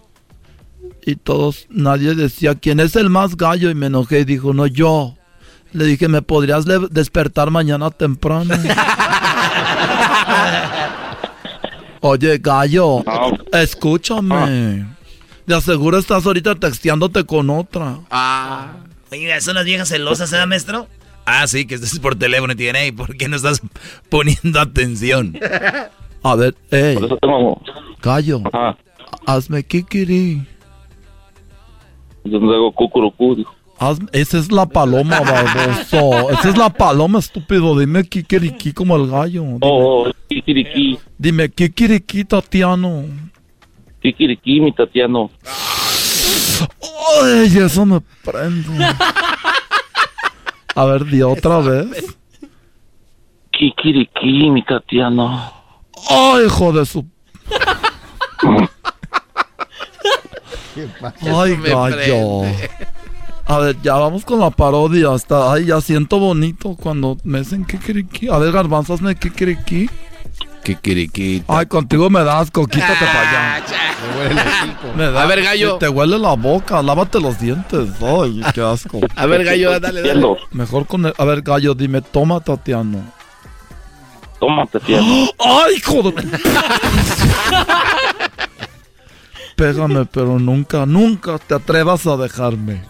Y todos, nadie decía, ¿quién es el más gallo? Y me enojé y dijo, no, yo. Le dije, ¿me podrías despertar mañana temprano? Oye, gallo, escúchame. De aseguro estás ahorita texteándote con otra. Ah. Oiga, son las viejas celosas, ¿eh, maestro? Ah, sí, que estés por teléfono y te dicen, hey, ¿por qué no estás poniendo atención? A ver, ey, Por eso tengo... gallo, Ajá. hazme kikiri. Yo no hago cucurucú, dijo. Hazme- esa es la paloma, baboso. Esa es la paloma, estúpido. Dime kikiriki como el gallo. Dime, Oh, oh, kikiriki, dime kikiriki, Tatiano. kikiriki, mi Tatiano. Ay, eso me prende. A ver, di otra vez. Kikiriki, mi Tatiano. Ay, hijo de su... Ay, me gallo. A ver, ya vamos con la parodia. Hasta, ay, ya siento bonito cuando me dicen kikiriki. A ver, garbanzo, hazme kikiriki. Kikiriquita. Ay, contigo me das, quítate para allá. Me da- A ver, gallo. Te huele la boca, lávate los dientes. Ay, qué asco. A ver, gallo, dale, dale. Mejor con el... A ver, gallo, dime, toma, Tatiano. Toma, Tatiano. ¡Ay, hijo de... Pégame, pero nunca, nunca te atrevas a dejarme.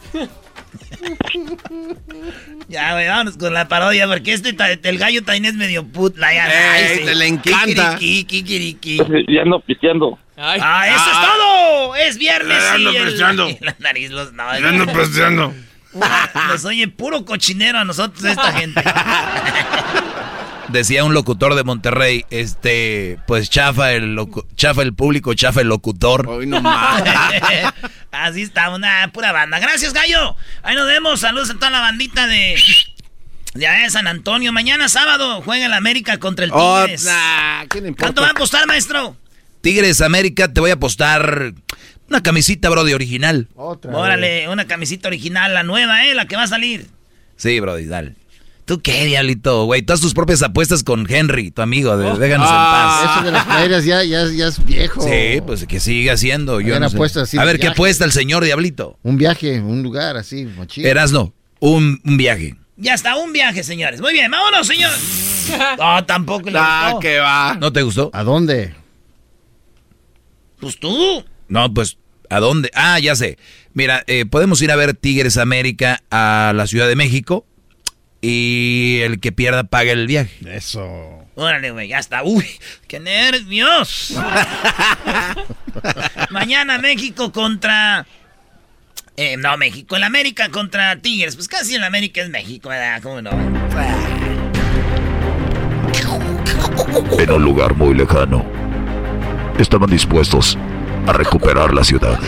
Ya, güey, vámonos con la parodia, porque este, el gallo también es medio put. La, ya, Ey, ay, sí. te le encanta. Kikiriki, kikiriki. Ya ando pisteando. Ah, eso es todo. Es viernes Ya ando pisteando. la nariz los... No, Ya ando pisteando. Nos oye puro cochinero a nosotros esta gente. Decía un locutor de Monterrey, este, pues chafa el, locu- chafa el público, chafa el locutor. Hoy no. Así está, una pura banda. Gracias, gallo. Ahí nos vemos. Saludos a toda la bandita de... Allá de San Antonio. Mañana sábado juega el América contra el Tigres. ¿qué importa? ¿Cuánto va a apostar, maestro? Tigres América, te voy a apostar una camisita, bro, de original. Otra. Órale, una camisita original, la nueva, ¿eh? La que va a salir. Sí, Brody, dale. ¿Tú qué, diablito, güey? Tú haz tus propias apuestas con Henry, tu amigo. de- déjanos Ah. Eso de las playeras ya, ya, ya es viejo. en paz. Sí, pues que sigue haciendo. Yo no sé. apuestas así A ver, ¿qué apuesta el señor Diablito? Un viaje, un lugar así, machín. Erasno, un, un viaje. Ya está, un viaje, señores. Muy bien, vámonos, señor. No, tampoco le Ah, gustó. que va. ¿No te gustó? ¿A dónde? Pues tú. No, pues, ¿a dónde? Ah, ya sé. Mira, eh, podemos ir a ver Tigres América a la Ciudad de México y el que pierda paga el viaje. Eso. Órale, güey, ya está. Uy, qué nervios. Mañana México contra... Eh, no, México, el América contra Tigres. Pues casi el América es México, ¿verdad? ¿Cómo no? En un lugar muy lejano, estaban dispuestos a recuperar la ciudad.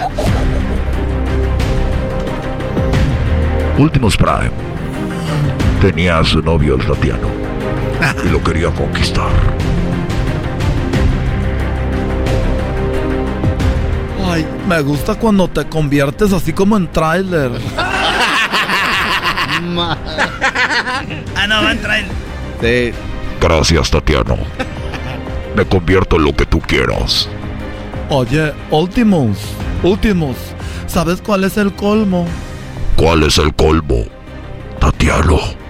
Últimos Prime tenía a su novio el Tatiano y lo quería conquistar. Ay, me gusta cuando te conviertes así como en tráiler. ah, no, va en trailer. Sí. Gracias, Tatiano. Me convierto en lo que tú quieras. Oye, Ultimus, Ultimus, ¿sabes cuál es el colmo? ¿Cuál es el colmo, Tatiano?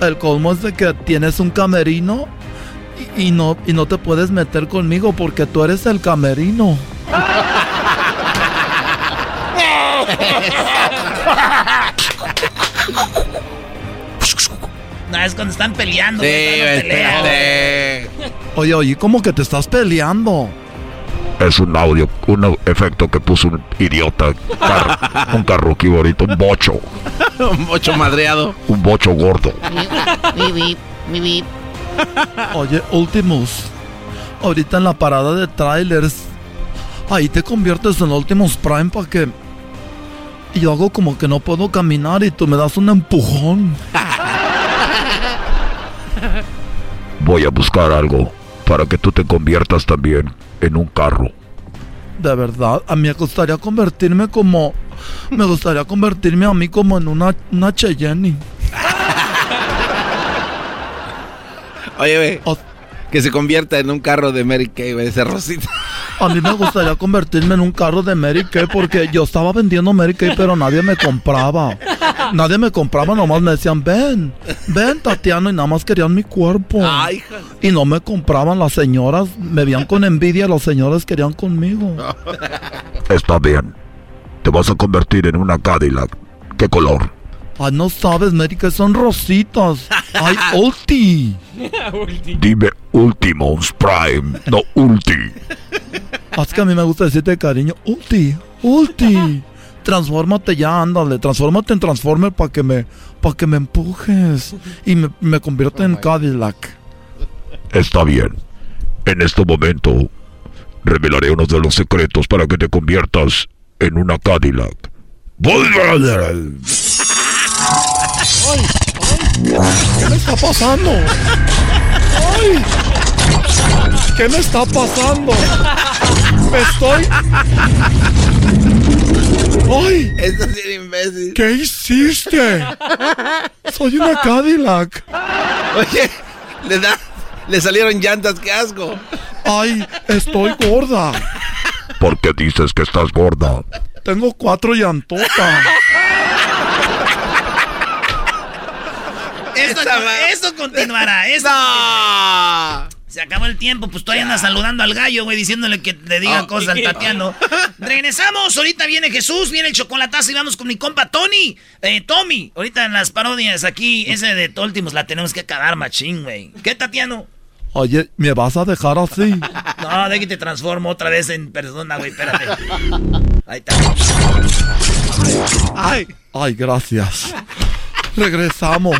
El colmo es de que tienes un camerino y, y no, y no te puedes meter conmigo porque tú eres el camerino. No, es cuando están peleando. Sí. Oye, oye, ¿cómo que te estás peleando? Es un audio, un efecto que puso un idiota. Car- un carruqui bonito, un bocho. Un bocho madreado. Un bocho gordo. Oye, Ultimus, ahorita en la parada de trailers, ahí te conviertes en Ultimus Prime para que... Y yo hago como que no puedo caminar y tú me das un empujón. Voy a buscar algo para que tú te conviertas también en un carro. De verdad, a mí me gustaría convertirme como... Me gustaría convertirme a mí como en una, una Cheyenne. Oye, ve. Que se convierta en un carro de Mary Kay, güey, ese rosita. A mí me gustaría convertirme en un carro de Mary Kay porque yo estaba vendiendo Mary Kay pero nadie me compraba. Nadie me compraba, nomás me decían, ven, ven Tatiano y nada más querían mi cuerpo. Ay, Y no me compraban las señoras, me veían con envidia, los señores querían conmigo. Está bien. Te vas a convertir en una Cadillac. ¿Qué color? Ay, no sabes, Mary Kay son rositas. Ay, ulti. Dime Ultimos Prime, no Ulti. Es que a mí me gusta decirte cariño, ulti, ulti. Transfórmate ya, ándale, transfórmate en Transformer para que me, para que me empujes y me, me convierta en Cadillac. Está bien. En este momento revelaré uno de los secretos para que te conviertas en una Cadillac. ¿Qué me está pasando? ¡Ay! ¿Qué me está pasando? Me estoy. ¡Ay! Esto es imbécil. ¿Qué hiciste? Soy una Cadillac. Oye, le da. Le salieron llantas, qué asco. Ay, estoy gorda. ¿Por qué dices que estás gorda? Tengo cuatro llantotas. Esto, esto continuará. Esto Se acabó el tiempo, pues todavía andas saludando al gallo, güey, diciéndole que le diga Oh. cosas al Tatiano. Regresamos, ahorita viene Jesús, viene el chocolatazo y vamos con mi compa Tony, eh, Tommy. Ahorita en las parodias aquí, ese de Toltimos la tenemos que acabar, machín, güey. ¿Qué, Tatiano? Oye, ¿me vas a dejar así? No, de que te transformo otra vez en persona, güey, espérate. Ahí está. Ay. Ay, gracias. Regresamos.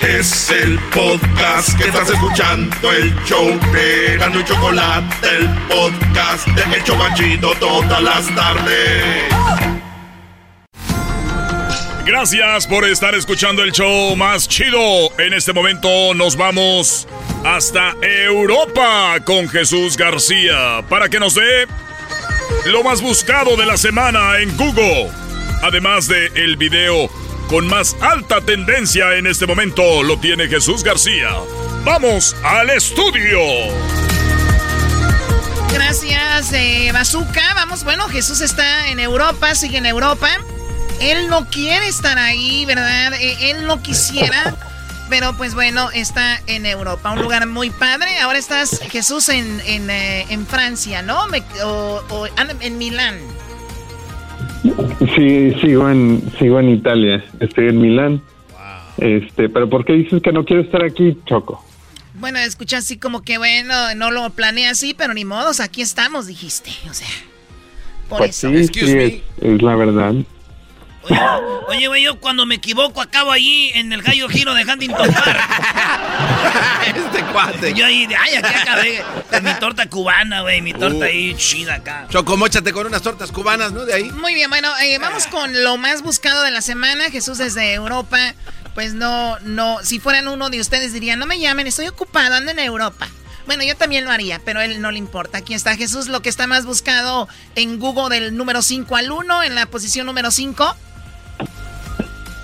Es el podcast que estás escuchando, el show de Gano y Chocolate, el podcast de El Chobachito todas las tardes. Gracias por estar escuchando el show más chido. En este momento nos vamos hasta Europa con Jesús García para que nos dé lo más buscado de la semana en Google. Además de el video con más alta tendencia en este momento lo tiene Jesús García. Vamos al estudio. Gracias, eh, Bazooka. Vamos, bueno, Jesús está en Europa, sigue en Europa. Él no quiere estar ahí, ¿verdad? Eh, él no quisiera, pero pues bueno, está en Europa, un lugar muy padre. Ahora estás, Jesús, en, en, eh, en Francia, ¿no? Me- o, o- ah, en Milán. Sí, sigo en, sigo en Italia. Estoy en Milán. Este, pero ¿por qué dices que no quiero estar aquí, Choco? Bueno, escucha así como que, bueno, no lo planeé así, pero ni modos, aquí estamos, dijiste. O sea, por Pues eso. sí, sí, es, es la verdad. Oye, güey, yo cuando me equivoco acabo ahí en el gallo giro de Huntington Park. este cuate. Yo ahí, ay, aquí acabé. Con mi torta cubana, güey, mi torta Uh. ahí chida acá. Choco, móchate con unas tortas cubanas, ¿no? De ahí. Muy bien, bueno, eh, vamos con lo más buscado de la semana. Jesús desde Europa. Pues no, no, si fueran uno de ustedes dirían, no me llamen, estoy ocupado, ando en Europa. Bueno, yo también lo haría, pero a él no le importa. Aquí está Jesús, lo que está más buscado en Google del número 5 al 1, en la posición número 5.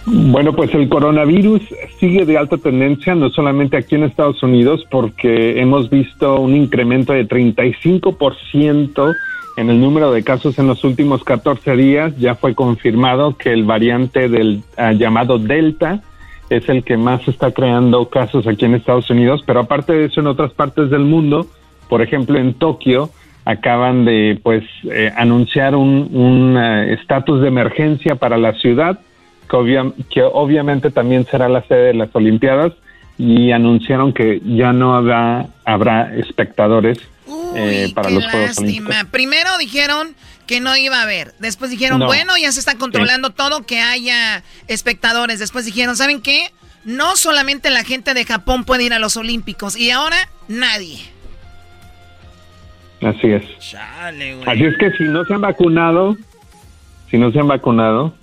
Bueno, pues el coronavirus sigue de alta tendencia, no solamente aquí en Estados Unidos, porque hemos visto un incremento de 35% en el número de casos en los últimos 14 días. Ya fue confirmado que el variante del ah, llamado Delta es el que más está creando casos aquí en Estados Unidos, pero aparte de eso en otras partes del mundo, por ejemplo en Tokio, acaban de pues eh, anunciar un un, eh, estatus de emergencia para la ciudad que, obvia- que obviamente también será la sede de las Olimpiadas y anunciaron que ya no habrá, habrá espectadores eh, para Qué los Juegos Olímpicos. Primero dijeron que no iba a haber. Después dijeron, No. bueno, ya se está controlando todo, que haya espectadores. Después dijeron, ¿saben qué? No solamente la gente de Japón puede ir a los Olímpicos. Y ahora nadie. Así es. Chale. Así es que si no se han vacunado, si no se han vacunado,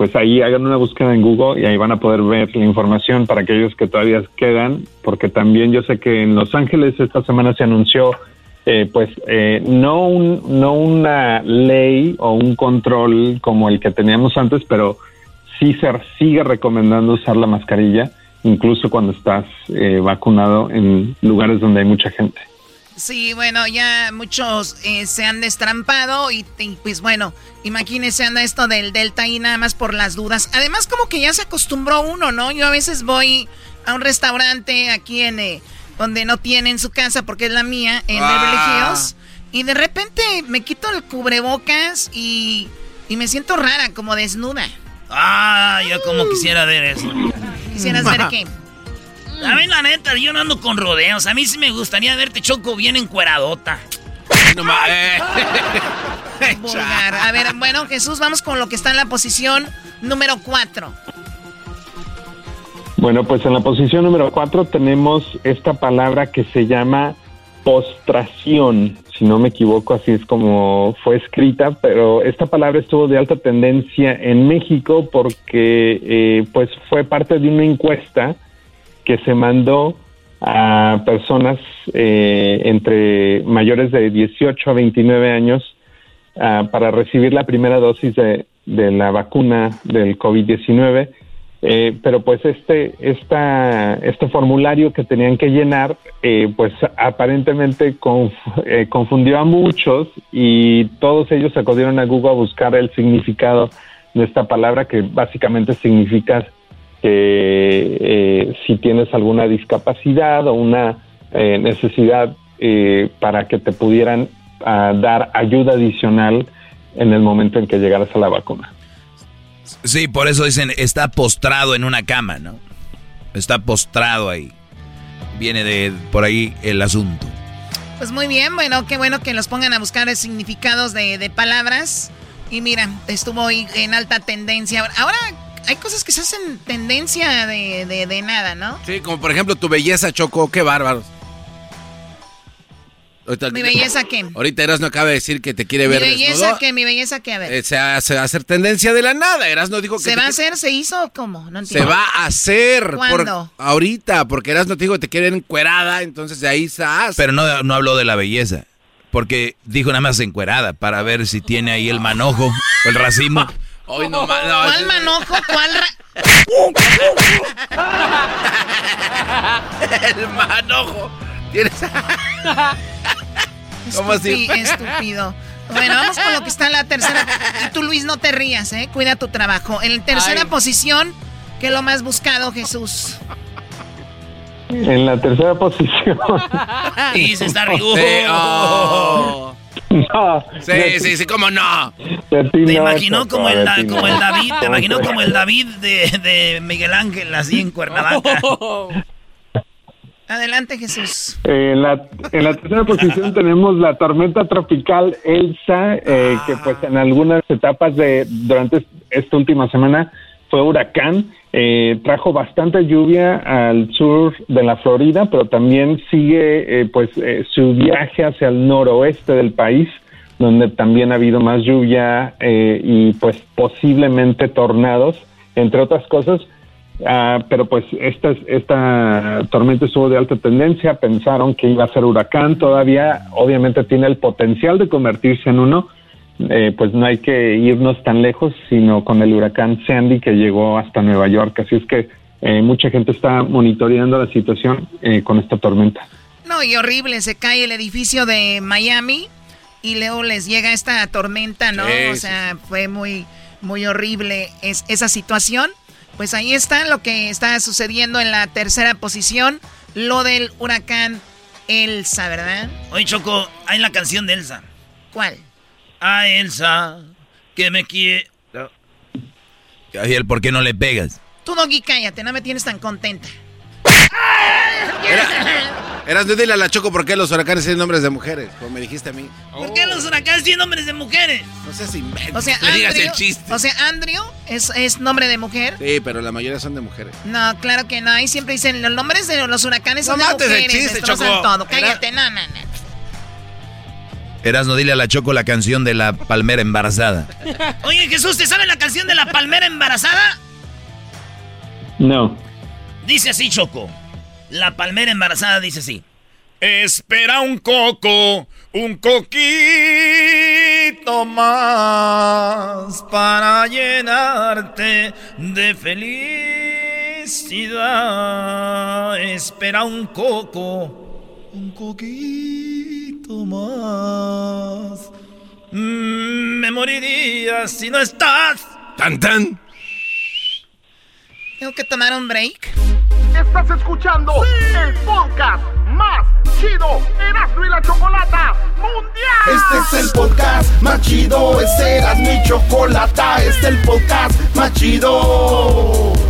pues ahí hagan una búsqueda en Google y ahí van a poder ver la información para aquellos que todavía quedan, porque también yo sé que en Los Ángeles esta semana se anunció, eh, pues eh, no un, no una ley o un control como el que teníamos antes, pero sí se sigue recomendando usar la mascarilla, incluso cuando estás eh, vacunado en lugares donde hay mucha gente. Sí, bueno, ya muchos eh, se han destrampado y, y, pues bueno, imagínense anda esto del Delta y nada más por las dudas. Además como que ya se acostumbró uno, ¿no? Yo a veces voy a un restaurante aquí en eh, donde no tienen su casa porque es la mía, en Ah. Beverly Hills, y de repente me quito el cubrebocas y, y me siento rara, como desnuda. Ah, yo como quisiera ver eso. ¿Quisieras ver qué? A mí, la neta, yo no ando con rodeos. A mí sí me gustaría verte choco bien encueradota. No eh. Vulgar. A ver, bueno, Jesús, vamos con lo que está en la posición número 4. Bueno, pues en la posición número cuatro tenemos esta palabra que se llama postración. Si no me equivoco, así es como fue escrita, pero esta palabra estuvo de alta tendencia en México porque eh, pues fue parte de una encuesta que se mandó a personas eh, entre mayores de 18 a 29 años ah, para recibir la primera dosis de, de la vacuna del COVID-19. Eh, pero pues este, esta, este formulario que tenían que llenar, eh, pues aparentemente conf- eh, confundió a muchos y todos ellos acudieron a Google a buscar el significado de esta palabra que básicamente significa que eh, si tienes alguna discapacidad o una eh, necesidad eh, para que te pudieran ah, dar ayuda adicional en el momento en que llegaras a la vacuna. Sí, por eso dicen, está postrado en una cama, ¿no? Está postrado ahí. Viene de por ahí el asunto. Pues muy bien, bueno, qué bueno que los pongan a buscar significados de, de palabras. Y mira, estuvo ahí en alta tendencia. Ahora hay cosas que se hacen tendencia de, de- de nada, ¿no? Sí, como por ejemplo tu belleza, Choco, qué bárbaros. Ahorita- Mi belleza qué. Ahorita Erasno acaba de decir que te quiere Mi ver belleza desnudo. qué, mi belleza qué, a ver. Eh, se, va, se va a hacer tendencia de la nada. Erasno dijo que ¿Se va a hacer? ¿Se hizo o cómo? No Se entiendo. va a hacer. ¿Cuándo? Por, ahorita, porque Erasno te dijo que te quieren encuerada, entonces de ahí se hace. Pero no, no habló de la belleza. Porque dijo nada más encuerada para ver si tiene ahí el manojo o el racimo. Hoy no, ma- no, ¿Cuál manojo? ¿Cuál ra- El manojo. Tienes. ¿Cómo así? Estúpido. Bueno, vamos con lo que está en la tercera. Y tú, Luis, no te rías, ¿eh? Cuida tu trabajo. En tercera Ay. posición, ¿qué es lo más buscado, Jesús? En la tercera posición. Y se está riendo. Sí. No. Sí, sí, sí, cómo no. Te imaginó como el, Da- como el David, te imaginó ¿Cómo como el David de, de Miguel Ángel, así en Cuernavaca. Adelante, Jesús. en, la, en la tercera posición tenemos la tormenta tropical Elsa, eh, que pues en algunas etapas de durante esta última semana fue huracán. Eh, trajo bastante lluvia al sur de la Florida, pero también sigue eh, pues eh, su viaje hacia el noroeste del país, donde también ha habido más lluvia eh, y pues posiblemente tornados, entre otras cosas. Ah, pero pues esta, esta tormenta estuvo de alta tendencia, pensaron que iba a ser huracán, todavía obviamente tiene el potencial de convertirse en uno, eh, pues no hay que irnos tan lejos, sino con el huracán Sandy que llegó hasta Nueva York. Así es que eh, mucha gente está monitoreando la situación eh, con esta tormenta. No, y horrible, se cae el edificio de Miami y luego les llega esta tormenta, ¿no? Sí, o sea, fue muy, muy horrible es, esa situación. Pues ahí está lo que está sucediendo en la tercera posición, lo del huracán Elsa, ¿verdad? Oye, Choco, hay la canción de Elsa. ¿Cuál? A Elsa, que me quiere... Gabriel, ¿por qué no le pegas? Tú, Doggy, cállate, no me tienes tan contenta. Eras no dile a la Choco por qué los huracanes tienen nombres de mujeres, como me dijiste a mí. ¿Por qué los huracanes tienen nombres de mujeres? No seas imbécil. O sea, No digas Andrew, el chiste. o sea, Andrew es, es nombre de mujer. Sí, pero la mayoría son de mujeres. No, claro que no. Ahí siempre dicen los nombres de los huracanes No son de mates el mujeres. chiste, destrozan Choco. todo. Cállate, no, no, no. Eras no dile a la Choco la canción de la palmera embarazada. Oye, Jesús, ¿te sabe la canción de la palmera embarazada? No. Dice así, Choco. La palmera embarazada dice así. Espera un coco, un coquito más para llenarte de felicidad. Espera un coco, un coquito más. Mm, me moriría si no estás. Tan tan. Tengo que tomar un break. Estás escuchando el podcast más chido Erasmo y la Chocolata Mundial. Este es el podcast más chido, este era mi chocolata, este es el podcast más chido.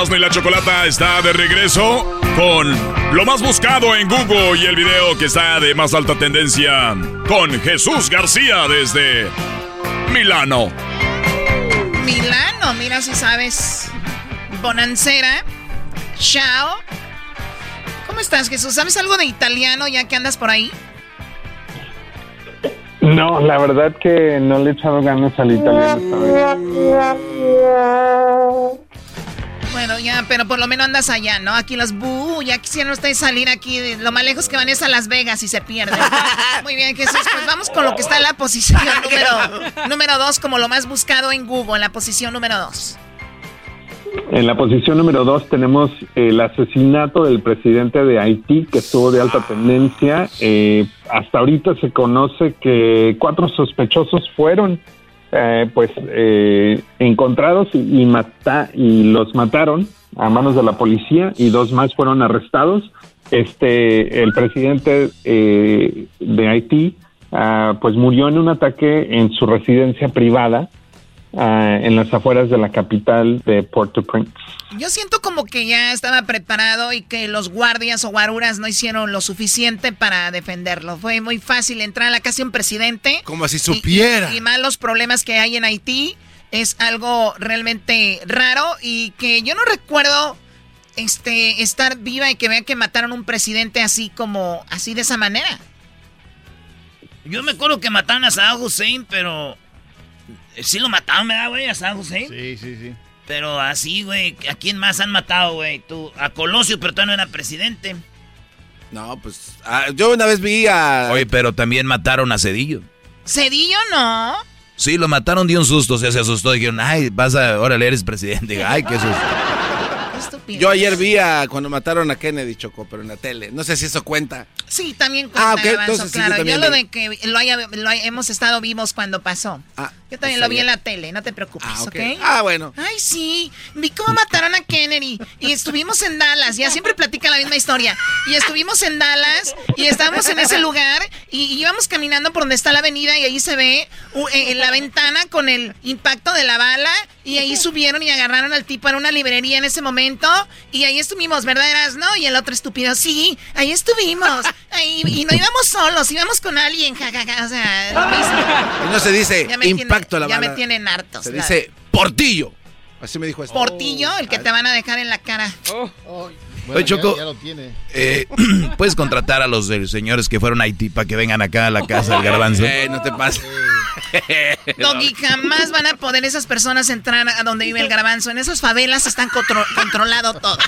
Erasmo y la Chocolata está de regreso con lo más buscado en Google y el video que está de más alta tendencia con Jesús García desde Milano. Milano, mira si sabes. Bonancera. Ciao. ¿Cómo estás, Jesús? ¿Sabes algo de italiano ya que andas por ahí? No, la verdad que no le he echado ganas al italiano esta vez. Bueno, ya, pero por lo menos andas allá, ¿no? Aquí los bu, ya quisieran ustedes salir aquí. de- Lo más lejos que van es a Las Vegas y se pierden. Muy bien, Jesús, pues vamos con lo que está en la posición número, número dos, como lo más buscado en Google, en la posición número dos. En la posición número dos tenemos el asesinato del presidente de Haití, que estuvo de alta tendencia. Eh, hasta ahorita se conoce que cuatro sospechosos fueron eh, pues eh, encontrados y, los mataron a manos de la policía y dos más fueron arrestados. Este, el presidente eh, de Haití ah, pues murió en un ataque en su residencia privada ah, en las afueras de la capital de Port-au-Prince. Yo siento como que ya estaba preparado y que los guardias o guaruras no hicieron lo suficiente para defenderlo. Fue muy fácil entrar a la casa de un presidente. Como si supiera. Y, y más los problemas que hay en Haití. Es algo realmente raro y que yo no recuerdo este estar viva y que vean que mataron a un presidente así como así de esa manera. Yo me acuerdo que mataron a Saddam Hussein, pero... eh, Sí lo mataron, ¿verdad, güey? A Saddam Hussein. Sí, sí, sí. Pero así, güey, ¿a quién más han matado, güey? Tú, a Colosio, pero todavía no era presidente. No, pues ah, yo una vez vi a... Oye, pero también mataron a Cedillo. Cedillo no. Sí, lo mataron de un susto, o sea, se asustó. Dijeron, ay, vas a, órale, eres presidente. Ay, qué susto. Yo ayer vi a cuando mataron a Kennedy, Choco, pero en la tele. No sé si eso cuenta. Sí, también cuenta, Ah, ok, Garbanzo, entonces sí, yo claro. yo, también lo vi. de que lo haya, lo hemos estado vivos cuando pasó. Ah, yo también lo vi bien. en la tele, no te preocupes, Ah, ok. ¿ok? Ah, bueno. Ay, sí, vi cómo mataron a Kennedy. Y estuvimos en Dallas, ya siempre platican la misma historia. Y estuvimos en Dallas y estábamos en ese lugar y, y íbamos caminando por donde está la avenida y ahí se ve uh, eh, en la ventana con el impacto de la bala. Y ahí subieron y agarraron al tipo en una librería en ese momento. Y ahí estuvimos, ¿verdad, Erasno? Y el otro estúpido, sí, ahí estuvimos. Ahí, y no íbamos solos, íbamos con alguien, jajaja. O sea, lo mismo. No se dice Ya impacto a tiene- la Ya bala. me tienen hartos. Se dice portillo. Así me dijo esto. Portillo, el que te van a dejar en la cara. Oye, Choco, ya lo tiene. eh, ¿puedes contratar a los eh, señores que fueron a Haití para que vengan acá a la casa del garbanzo? Eh, no te pases. Doggy, jamás van a poder esas personas entrar a donde vive el garbanzo. En esas favelas están contro- controlado todo.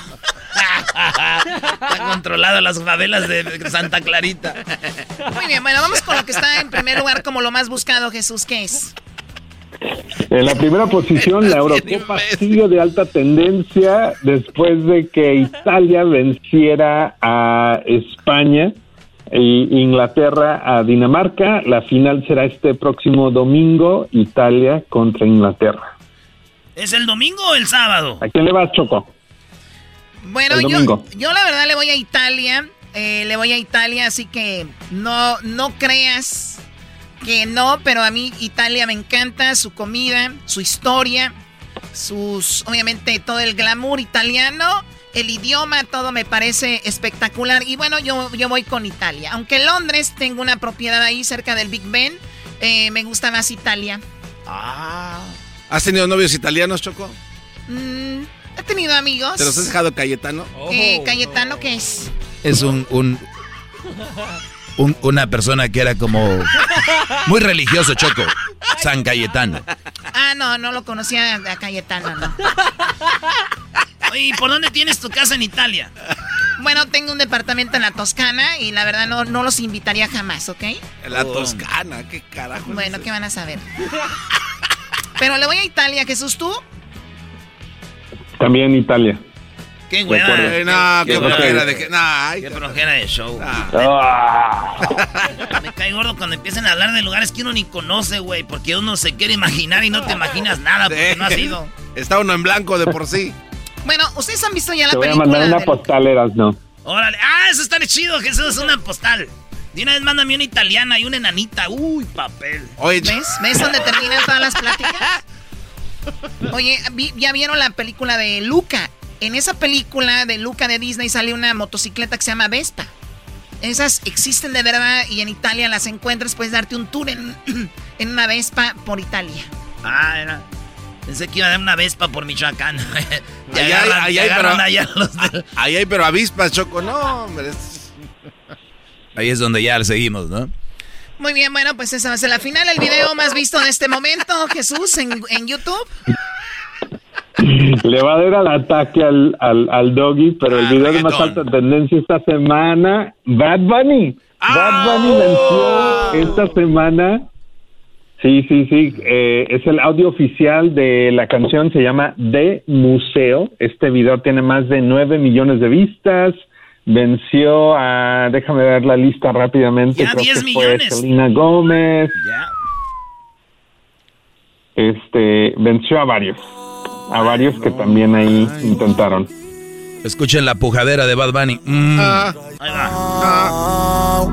Está controlado las favelas de Santa Clarita. Muy bien, bueno, vamos con lo que está en primer lugar como lo más buscado, Jesús. ¿Qué es? En la primera posición, la Eurocopa sigue de alta tendencia después de que Italia venciera a España e Inglaterra a Dinamarca. La final será este próximo domingo, Italia contra Inglaterra. ¿Es el domingo o el sábado? ¿A quién le vas, Choco? Bueno, yo, yo la verdad le voy a Italia. eh, le voy a Italia, así que no, no creas que no, pero a mí Italia me encanta, su comida, su historia, sus, obviamente todo el glamour italiano, el idioma, todo me parece espectacular. Y bueno, yo, yo voy con Italia. Aunque en Londres tengo una propiedad ahí cerca del Big Ben, eh, me gusta más Italia. ¿Has tenido novios italianos, Choco? Mm, he tenido amigos. ¿Te los has dejado Cayetano? Eh, Cayetano, ¿qué es? Es un, un, un- una persona que era como muy religioso, Choco. San Cayetano. Ah, no, no lo conocía a Cayetano, no. ¿y por dónde tienes tu casa en Italia? Bueno, tengo un departamento en la Toscana y la verdad no, no los invitaría jamás, ¿ok? La Toscana, qué carajo. Bueno? ¿qué van a saber? Pero le voy a Italia, Jesús, ¿tú? También Italia. Qué hueva. Eh, no, qué flojera de que. No, ay, Qué flojera de show. Ah. Me cae gordo cuando empiezan a hablar de lugares que uno ni conoce, güey. Porque uno se quiere imaginar y no te imaginas nada porque no has ido. Está uno en blanco de por sí. Bueno, ustedes han visto ya la Te voy a película. mandar una del- postal, no. Órale. Ah, eso está chido, Jesús. Es una postal. De una vez mándame una italiana y una enanita. Uy, papel. Oye, ¿Ves? ¿Ves dónde terminan todas las pláticas? Oye, vi- ¿ya vieron la película de Luca? En esa película de Luca de Disney sale una motocicleta que se llama Vespa. Esas existen de verdad y en Italia las encuentras. Puedes darte un tour en, en una Vespa por Italia. Ah, era. Pensé que iba a dar una vespa por Michoacán. Ahí hay, pero. allá los de- Ahí hay, pero avispas, Choco. No, hombre. Ahí es donde ya seguimos, ¿no? Muy bien, bueno, pues esa va a ser la final. El video más visto en este momento, Jesús, en, en YouTube. Le va a dar al ataque al, al, al doggy, pero el Ah, video de más alta tendencia esta semana, Bad Bunny. Bad Bunny venció esta semana. Sí, sí, sí. eh, es el audio oficial de la canción, se llama De Museo. Este video tiene más de 9 millones de vistas. Venció a, déjame ver la lista rápidamente. Ya, creo 10 que fue millones. Selena Gómez. Ya. Este, venció a varios. A varios que también ahí intentaron. Escuchen la pujadera de Bad Bunny. Mm. Ah, Ahí va.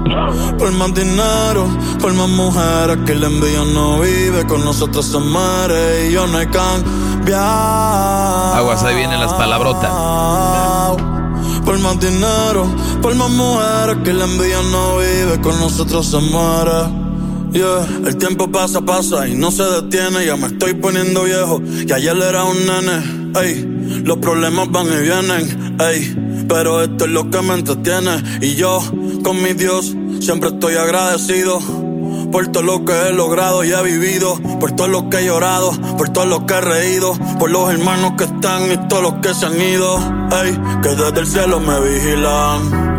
Por más dinero, por más mujeres que la envidia no vive, con nosotros se muere y yo no hay cambiar. Aguas, ahí vienen las palabrotas. Por más dinero, por más mujeres que la envidia no vive, con nosotros se muere. Yeah. El tiempo pasa, pasa y no se detiene. Ya me estoy poniendo viejo. Y ayer era un nene. Ey, los problemas van y vienen. Ey, pero esto es lo que me entretiene. Y yo, con mi Dios, siempre estoy agradecido. Por todo lo que he logrado y he vivido, por todo lo que he llorado, por todo lo que he reído, por los hermanos que están y todos los que se han ido, ey, que desde el cielo me vigilan.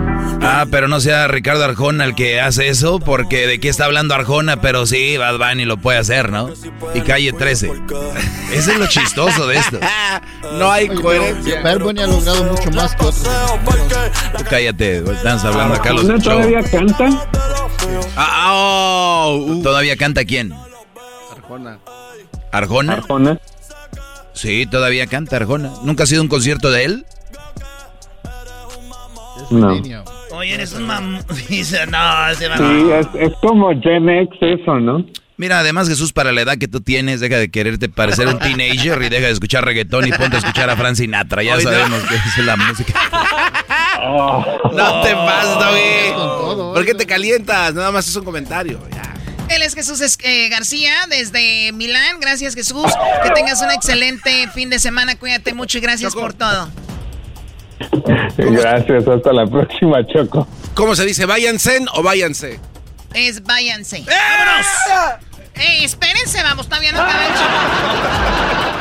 Ah, pero no sea Ricardo Arjona el que hace eso, porque de qué está hablando Arjona, pero sí, Bad Bunny lo puede hacer, ¿no? Y calle 13. Ese es lo chistoso de esto. no hay coherencia. Bad Bunny ha logrado mucho más que otros. Tú cállate, estamos hablando acá los ¿Arjona todavía canta? Ah, oh, uh. ¿Todavía canta quién? Arjona. ¿Arjona? Arjona. Sí, todavía canta Arjona. ¿Nunca ha sido un concierto de él? No. Oye, eres un mam... Dice, no, ese va Sí, es, es como Gen X eso, ¿no? Mira, además Jesús, para la edad que tú tienes, deja de quererte parecer un teenager y deja de escuchar reggaetón y ponte a escuchar a Frank Sinatra. Ya Ay, no. sabemos que es la música. No te pases, Doggy. ¿Por qué te calientas? Nada más es un comentario. Ya. Él es Jesús eh, García desde Milán. Gracias Jesús. Que tengas un excelente fin de semana. Cuídate mucho y gracias por todo. Gracias, hasta la próxima, Choco. ¿Cómo se dice? ¿Váyanse o váyanse? Es váyanse. ¡Vámonos! Eh, espérense, vamos, todavía no acaba el show.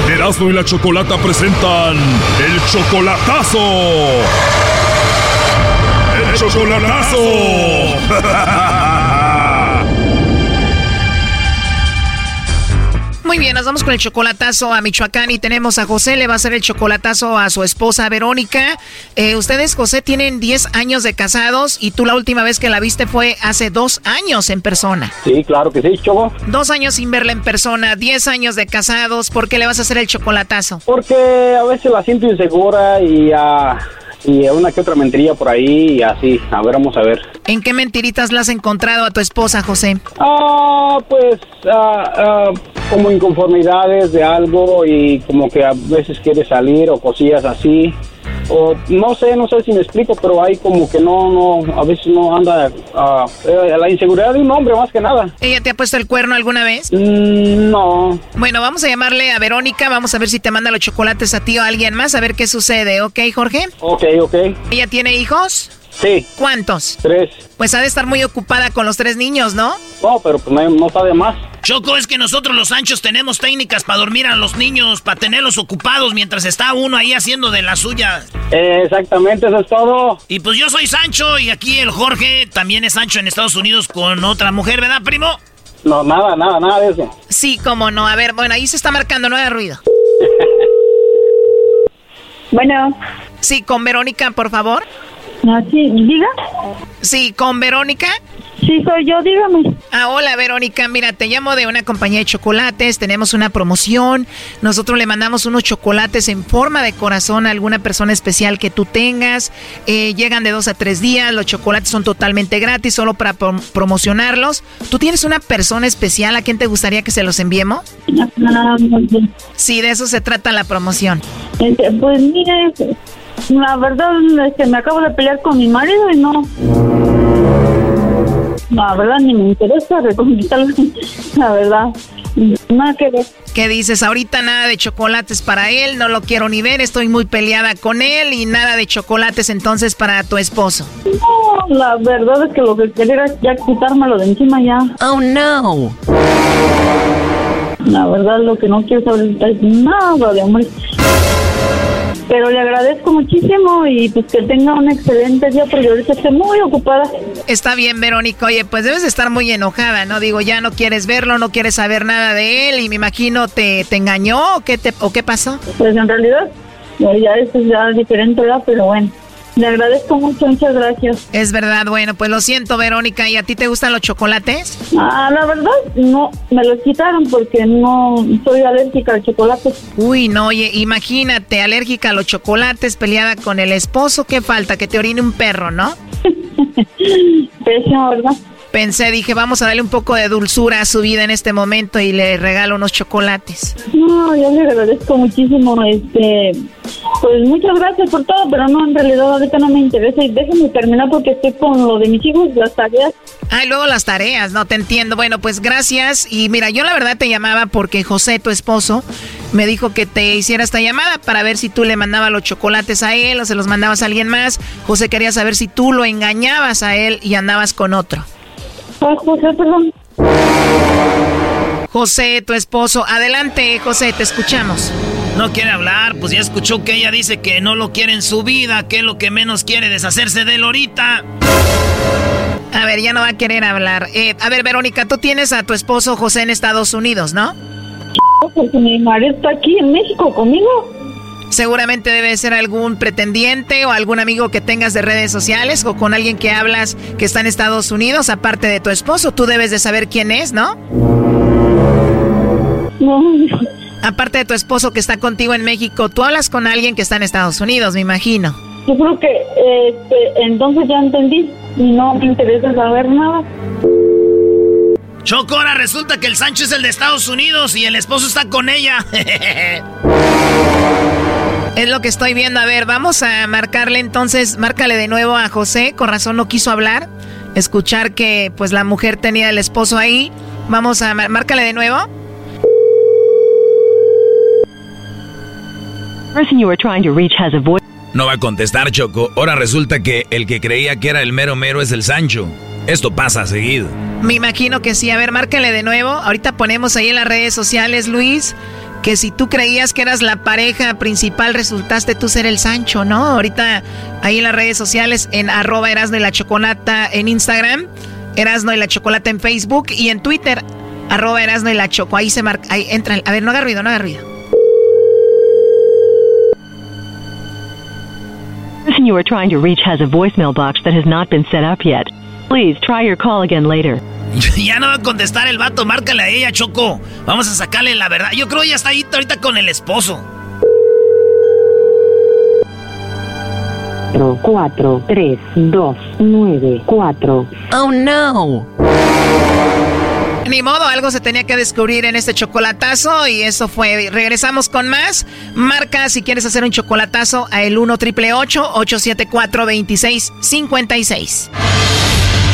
Erasmo y la Chocolata presentan el chocolatazo. El chocolatazo. Muy bien, nos vamos con el chocolatazo a Michoacán y tenemos a José, le va a hacer el chocolatazo a su esposa Verónica. Eh, ustedes, José, tienen 10 años de casados y tú la última vez que la viste fue hace dos años en persona. Sí, claro que sí, Choco. Dos años sin verla en persona, 10 años de casados, ¿por qué le vas a hacer el chocolatazo? Porque a veces la siento insegura y, ah, y una que otra mentiría por ahí y así. A ver, vamos a ver. ¿En qué mentiritas la has encontrado a tu esposa, José? Ah, pues ah, ah, como inconformidades de algo y como que a veces quiere salir o cosillas así. O no sé, no sé si me explico, pero hay como que no, no, a veces no anda ah, eh, la inseguridad de un hombre más que nada. ¿Ella te ha puesto el cuerno alguna vez? Mm, no. Bueno, vamos a llamarle a Verónica, vamos a ver si te manda los chocolates a ti o a alguien más, a ver qué sucede, ¿ok, Jorge? Ok, ok. ¿Ella tiene hijos? Sí. ¿Cuántos? Tres. Pues ha de estar muy ocupada con los tres niños, ¿no? No, pero pues no, no está de más. Choco, es que nosotros los anchos tenemos técnicas para dormir a los niños, para tenerlos ocupados mientras está uno ahí haciendo de la suya. Eh, exactamente, eso es todo. Y pues yo soy Sancho y aquí el Jorge también es Sancho en Estados Unidos con otra mujer, ¿verdad, primo? No, nada, nada, nada de eso. Sí, cómo no. A ver, bueno, ahí se está marcando, no haga ruido. Bueno. Sí, con Verónica, por favor. Ah, sí, diga. Sí, con Verónica. Sí, soy yo, dígame. Ah, hola Verónica, mira, te llamo de una compañía de chocolates, tenemos una promoción, nosotros le mandamos unos chocolates en forma de corazón a alguna persona especial que tú tengas, eh, llegan de dos a tres días, los chocolates son totalmente gratis, solo para promocionarlos. ¿Tú tienes una persona especial a quien te gustaría que se los enviemos? Ah, sí, de eso se trata la promoción. Este, pues mire, la verdad es que me acabo de pelear con mi marido y no la verdad ni me interesa reconquistarlo, la verdad. Nada que ver. ¿Qué dices? Ahorita nada de chocolates para él, no lo quiero ni ver, estoy muy peleada con él y nada de chocolates entonces para tu esposo. No, la verdad es que lo que quería era ya quitármelo de encima ya. Oh no. La verdad lo que no quiero saber es nada de hombre pero le agradezco muchísimo y pues que tenga un excelente día porque ahorita estoy muy ocupada. Está bien, Verónica. Oye, pues debes estar muy enojada, ¿no? Digo, ya no quieres verlo, no quieres saber nada de él y me imagino te, te engañó o qué, te, o qué pasó. Pues en realidad, ya eso es ya diferente, ¿verdad? Pero bueno. Le agradezco mucho, muchas gracias. Es verdad, bueno, pues lo siento, Verónica. ¿Y a ti te gustan los chocolates? Ah, la verdad, no, me los quitaron porque no soy alérgica al chocolate. Uy, no, oye, imagínate, alérgica a los chocolates, peleada con el esposo, ¿qué falta? Que te orine un perro, ¿no? Pésimo, ¿verdad? Pensé, dije, vamos a darle un poco de dulzura a su vida en este momento y le regalo unos chocolates. No, yo le agradezco muchísimo, este, pues muchas gracias por todo, pero no, en realidad ahorita no me interesa y déjenme terminar porque estoy con lo de mis hijos, las tareas. Ah, luego las tareas, no te entiendo. Bueno, pues gracias y mira, yo la verdad te llamaba porque José, tu esposo, me dijo que te hiciera esta llamada para ver si tú le mandabas los chocolates a él o se los mandabas a alguien más. José quería saber si tú lo engañabas a él y andabas con otro. José, perdón. José, tu esposo. Adelante, José, te escuchamos. No quiere hablar, pues ya escuchó que ella dice que no lo quiere en su vida, que es lo que menos quiere deshacerse de él ahorita. A ver, ya no va a querer hablar. Eh, a ver, Verónica, tú tienes a tu esposo José en Estados Unidos, ¿no? Porque mi marido está aquí en México conmigo. Seguramente debe ser algún pretendiente o algún amigo que tengas de redes sociales o con alguien que hablas que está en Estados Unidos, aparte de tu esposo. Tú debes de saber quién es, ¿no? No. Aparte de tu esposo que está contigo en México, tú hablas con alguien que está en Estados Unidos, me imagino. Yo creo que este, entonces ya entendí y no me interesa saber nada. Choco, ahora resulta que el Sancho es el de Estados Unidos y el esposo está con ella. Es lo que estoy viendo. A ver, vamos a marcarle entonces, márcale de nuevo a José. Con razón no quiso hablar. Escuchar que pues la mujer tenía el esposo ahí. Vamos a márcale de nuevo. No va a contestar, Choco. Ahora resulta que el que creía que era el mero mero es el Sancho. Esto pasa seguido. Me imagino que sí. A ver, márcale de nuevo. Ahorita ponemos ahí en las redes sociales, Luis que si tú creías que eras la pareja principal, resultaste tú ser el Sancho, ¿no? Ahorita ahí en las redes sociales, en arroba Erasno y la Chocolata en Instagram, Erasno y la Chocolata en Facebook y en Twitter, arroba Erasno y la Choco. Ahí se marca, ahí entran. A ver, no haga ruido, no haga ruido. person you are a voicemail box that has not been set up yet. Please try your call again later. ya no va a contestar el vato, márcale a ella, Choco. Vamos a sacarle la verdad. Yo creo que ya está ahí ahorita con el esposo. 4, 3, 2, 9, 4. Oh no. Ni modo, algo se tenía que descubrir en este chocolatazo y eso fue. Regresamos con más. Marca si quieres hacer un chocolatazo a el 1 triple 874 2656.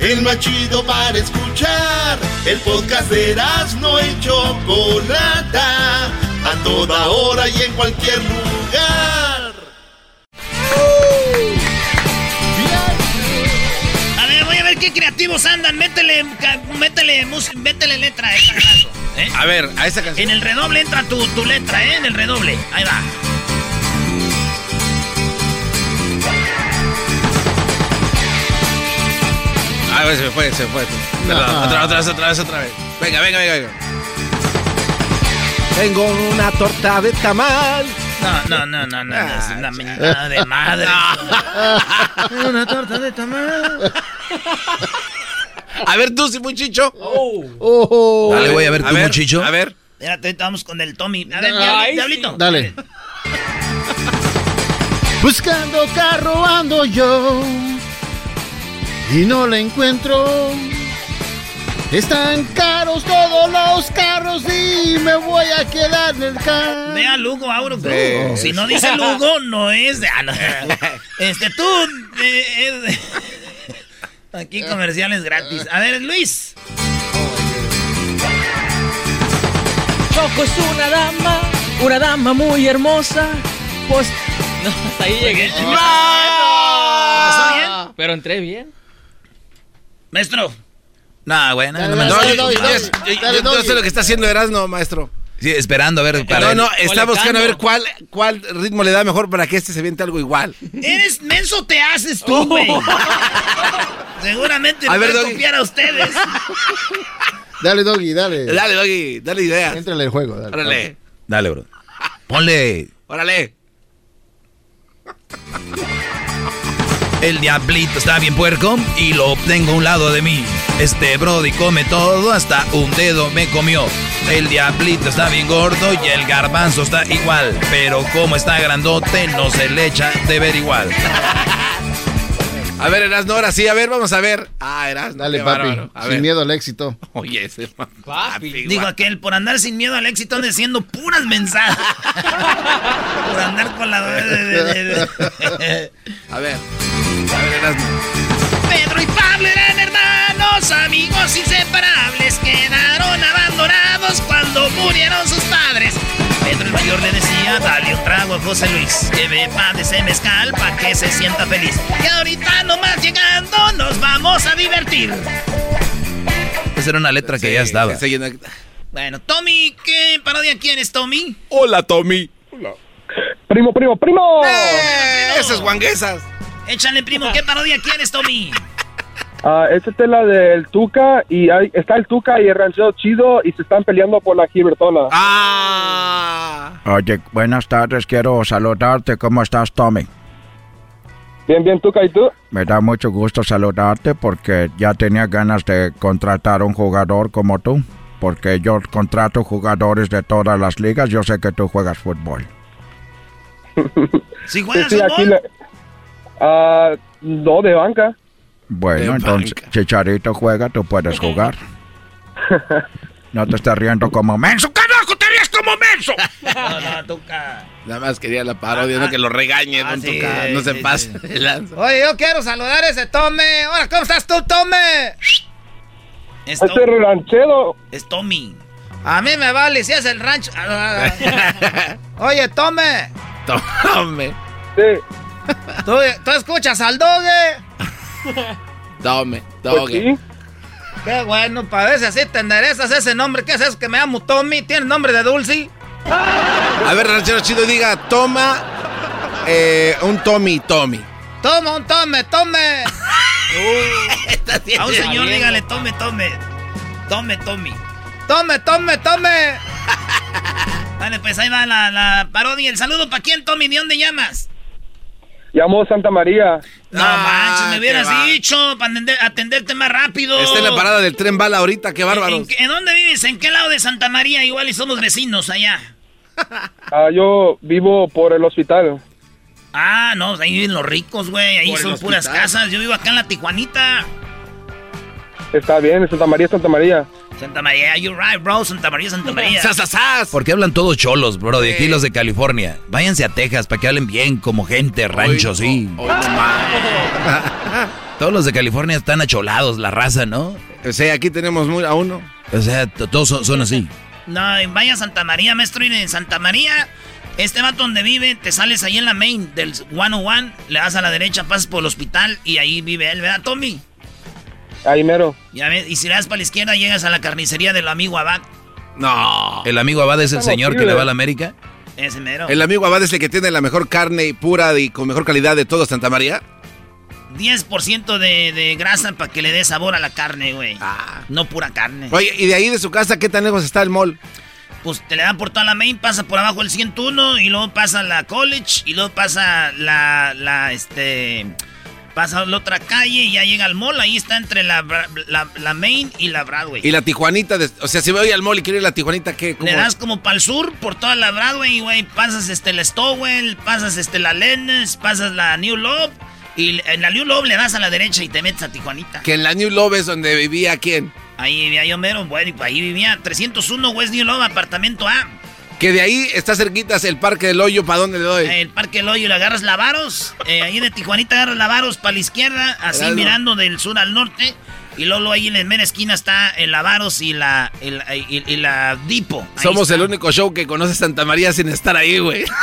el más chido para escuchar. El podcast de Erasmo y Chocolata, a toda hora y en cualquier lugar. creativos andan. Métele, métele, métele letra a esta ¿eh? A ver, a esa canción. En el redoble entra tu, tu letra, ¿eh? En el redoble. Ahí va. Ah, se me fue, se me fue. No. otra, otra vez, otra vez, otra vez. Venga, venga, venga, venga. Tengo una torta de tamal. No, no, no, no, no. no, es una mentada de madre. una torta de tamal. A ver tú, si muchicho. Oh. Dale, voy a ver tú, muchicho. A ver. Espérate, ahorita vamos con el Tommy. A ver, Ay, diablito. Dale. Buscando carro ando yo y no la encuentro. Están caros todos los carros y me voy a quedar en el carro. Ve a Lugo, Auro. Sí. Si no dice Lugo, no es de. ah, no. Este, tú. eh, eh, aquí comerciales gratis. A ver, Luis. Choco es una dama, una dama muy hermosa. Pues. No, hasta ahí llegué. ¿Está bien? Pero entré bien. Maestro. No, güey, no, no, No, me- yo- no sé lo que está haciendo Erasmo, maestro. Sí, esperando a ver para No, no, está buscando a ver cuál, cuál ritmo le da mejor para que este se viente algo igual. Eres menso, te haces tú, güey. Seguramente A me ver, voy a Doggy. copiar a ustedes. Dale, Doggy, dale. Dale, Doggy, dale ideas. Éntrale el juego, dale. Órale, Dale, bro. Ponle. órale. El diablito está bien puerco y lo tengo a un lado de mí. Este Brody come todo, hasta un dedo me comió. El diablito está bien gordo y el garbanzo está igual. Pero como está grandote, no se le echa de ver igual. A ver, Erasmo, ahora sí, a ver, vamos a ver. Ah, Erasmo. Dale, papi. bárbaro. A Sin ver. miedo al éxito. Oye, ese ma- Papi. Digo aquel, por andar sin miedo al éxito, ande diciendo puras mensajes. por andar con la. A ver. A ver, Erasmo. Pedro y Pablo eran hermanos, amigos inseparables. Quedaron abandonados cuando murieron sus padres. Pedro el mayor le decía, dale un trago a José Luis, que beba de ese mezcal pa' que se sienta feliz. Que ahorita nomás llegando nos vamos a divertir. Esa era una letra que ya estaba. Bueno, Tommy, ¿qué parodia quieres, Tommy? Hola, Tommy. Primo, primo, primo. ¡Eh! Esas guanguesas. Échale, primo, ¿qué parodia quieres, Tommy? Ah, esta es la del Tuca y hay- está el Tuca y el ranchero chido y se están peleando por la Gibertola. Ah. Oye, buenas tardes, quiero saludarte. ¿Cómo estás, Tommy? Bien, bien, Tuca, ¿y tú? Me da mucho gusto saludarte porque ya tenía ganas de contratar un jugador como tú. Porque yo contrato jugadores de todas las ligas. Yo sé que tú juegas fútbol. ¿Sí Sí, juegas sí, aquí fútbol? Ah, no, de banca. Bueno, De entonces. Chicharito juega, tú puedes jugar. No te estás riendo como menso. ¡Carajo, te rías como menso! No, no, Tuca. Nada más quería la parodia, no que lo regañe, Ah, don sí, Tuca, No se sí, pase. sí. lanza. Oye, yo quiero saludar a ese Tome. Hola, ¿cómo estás tú, Tome? Es, Este ranchero. es Tommy. A mí me vale si es el rancho. Ah, Oye, Tome. Tome. Sí, ¿Tú, tú escuchas al doge? Tome. pues Doge. sí. Qué bueno, parece así te enderezas ese nombre. ¿Qué es eso que me llamo Tommy? ¿Tienes nombre de Dulce? A ver, ranchero chido, diga, toma eh, un Tommy, Tommy. Toma un Tome, Tome. A un señor dígale, tome, tome. Tome, Tommy. Tome, tome, tome. Dale, pues ahí va la, la parodia. ¿El saludo para quién, Tommy? ¿De dónde llamas? Llamo Santa María. No Ah, manches, me hubieras dicho para atender- atenderte más rápido. Está en la parada del tren bala ahorita, qué bárbaro. ¿En, dónde vives? ¿En qué lado de Santa María? Igual y somos vecinos allá. Ah, yo vivo por el hospital. Ah, no, ahí viven los ricos, güey. Ahí Por son puras casas. Yo vivo acá en la Tijuanita. Está bien, en Santa María, Santa María. Santa María, you're right, bro. Santa María, Santa María. ¡Sas, sas, sas! ¿Por qué hablan todos cholos, bro? De aquí los de California. Váyanse a Texas para que hablen bien, como gente, rancho, sí. Todos los de California están acholados, la raza, ¿no? O sea, aquí tenemos muy- a uno. O sea, todos son, son así. No, vaya a Santa María, maestro. Y en Santa María, este vato donde vive, te sales ahí en la main del 101, le das a la derecha, pasas por el hospital y ahí vive él, ¿verdad, Tommy? Ahí mero. Ya ves, y si le das para la izquierda, llegas a la carnicería del amigo Abad. No. ¿El amigo Abad es el señor que le va a la América? Ese mero. El amigo Abad es el que tiene la mejor carne pura y con mejor calidad de todo Santa María. 10% de, de grasa para que le dé sabor a la carne, güey. No pura carne. Oye, ¿y de ahí de su casa qué tan lejos está el mall? Pues te le dan por toda la main, pasa por abajo el 101 y luego pasa la college y luego pasa la, la, este... Pasa la otra calle y ya llega al mall. Ahí está entre la, la, la main y la Broadway. Y la Tijuanita, de- o sea, si voy al mall y quiero ir a la Tijuanita, ¿qué? Le das como para el sur, por toda la Broadway, güey. Pasas este, la Stowell, pasas este, la Lennes, pasas la New Love. Y en la New Love le das a la derecha y te metes a Tijuanita. Que en la New Love es donde vivía quién. Ahí vivía yo mero, bueno, ahí vivía 301 West New Love, apartamento A. Que de ahí está cerquitas el Parque del Hoyo, ¿para dónde le doy? El Parque del Hoyo, le agarras Lavaros. eh, ahí de Tijuanita agarras Lavaros para la izquierda, así mirando del sur al norte. Y luego, ahí en la mera esquina está el Lavaros y la, el- y, y la Dipo. Ahí Somos está. el único show que conoce Santa María sin estar ahí, güey.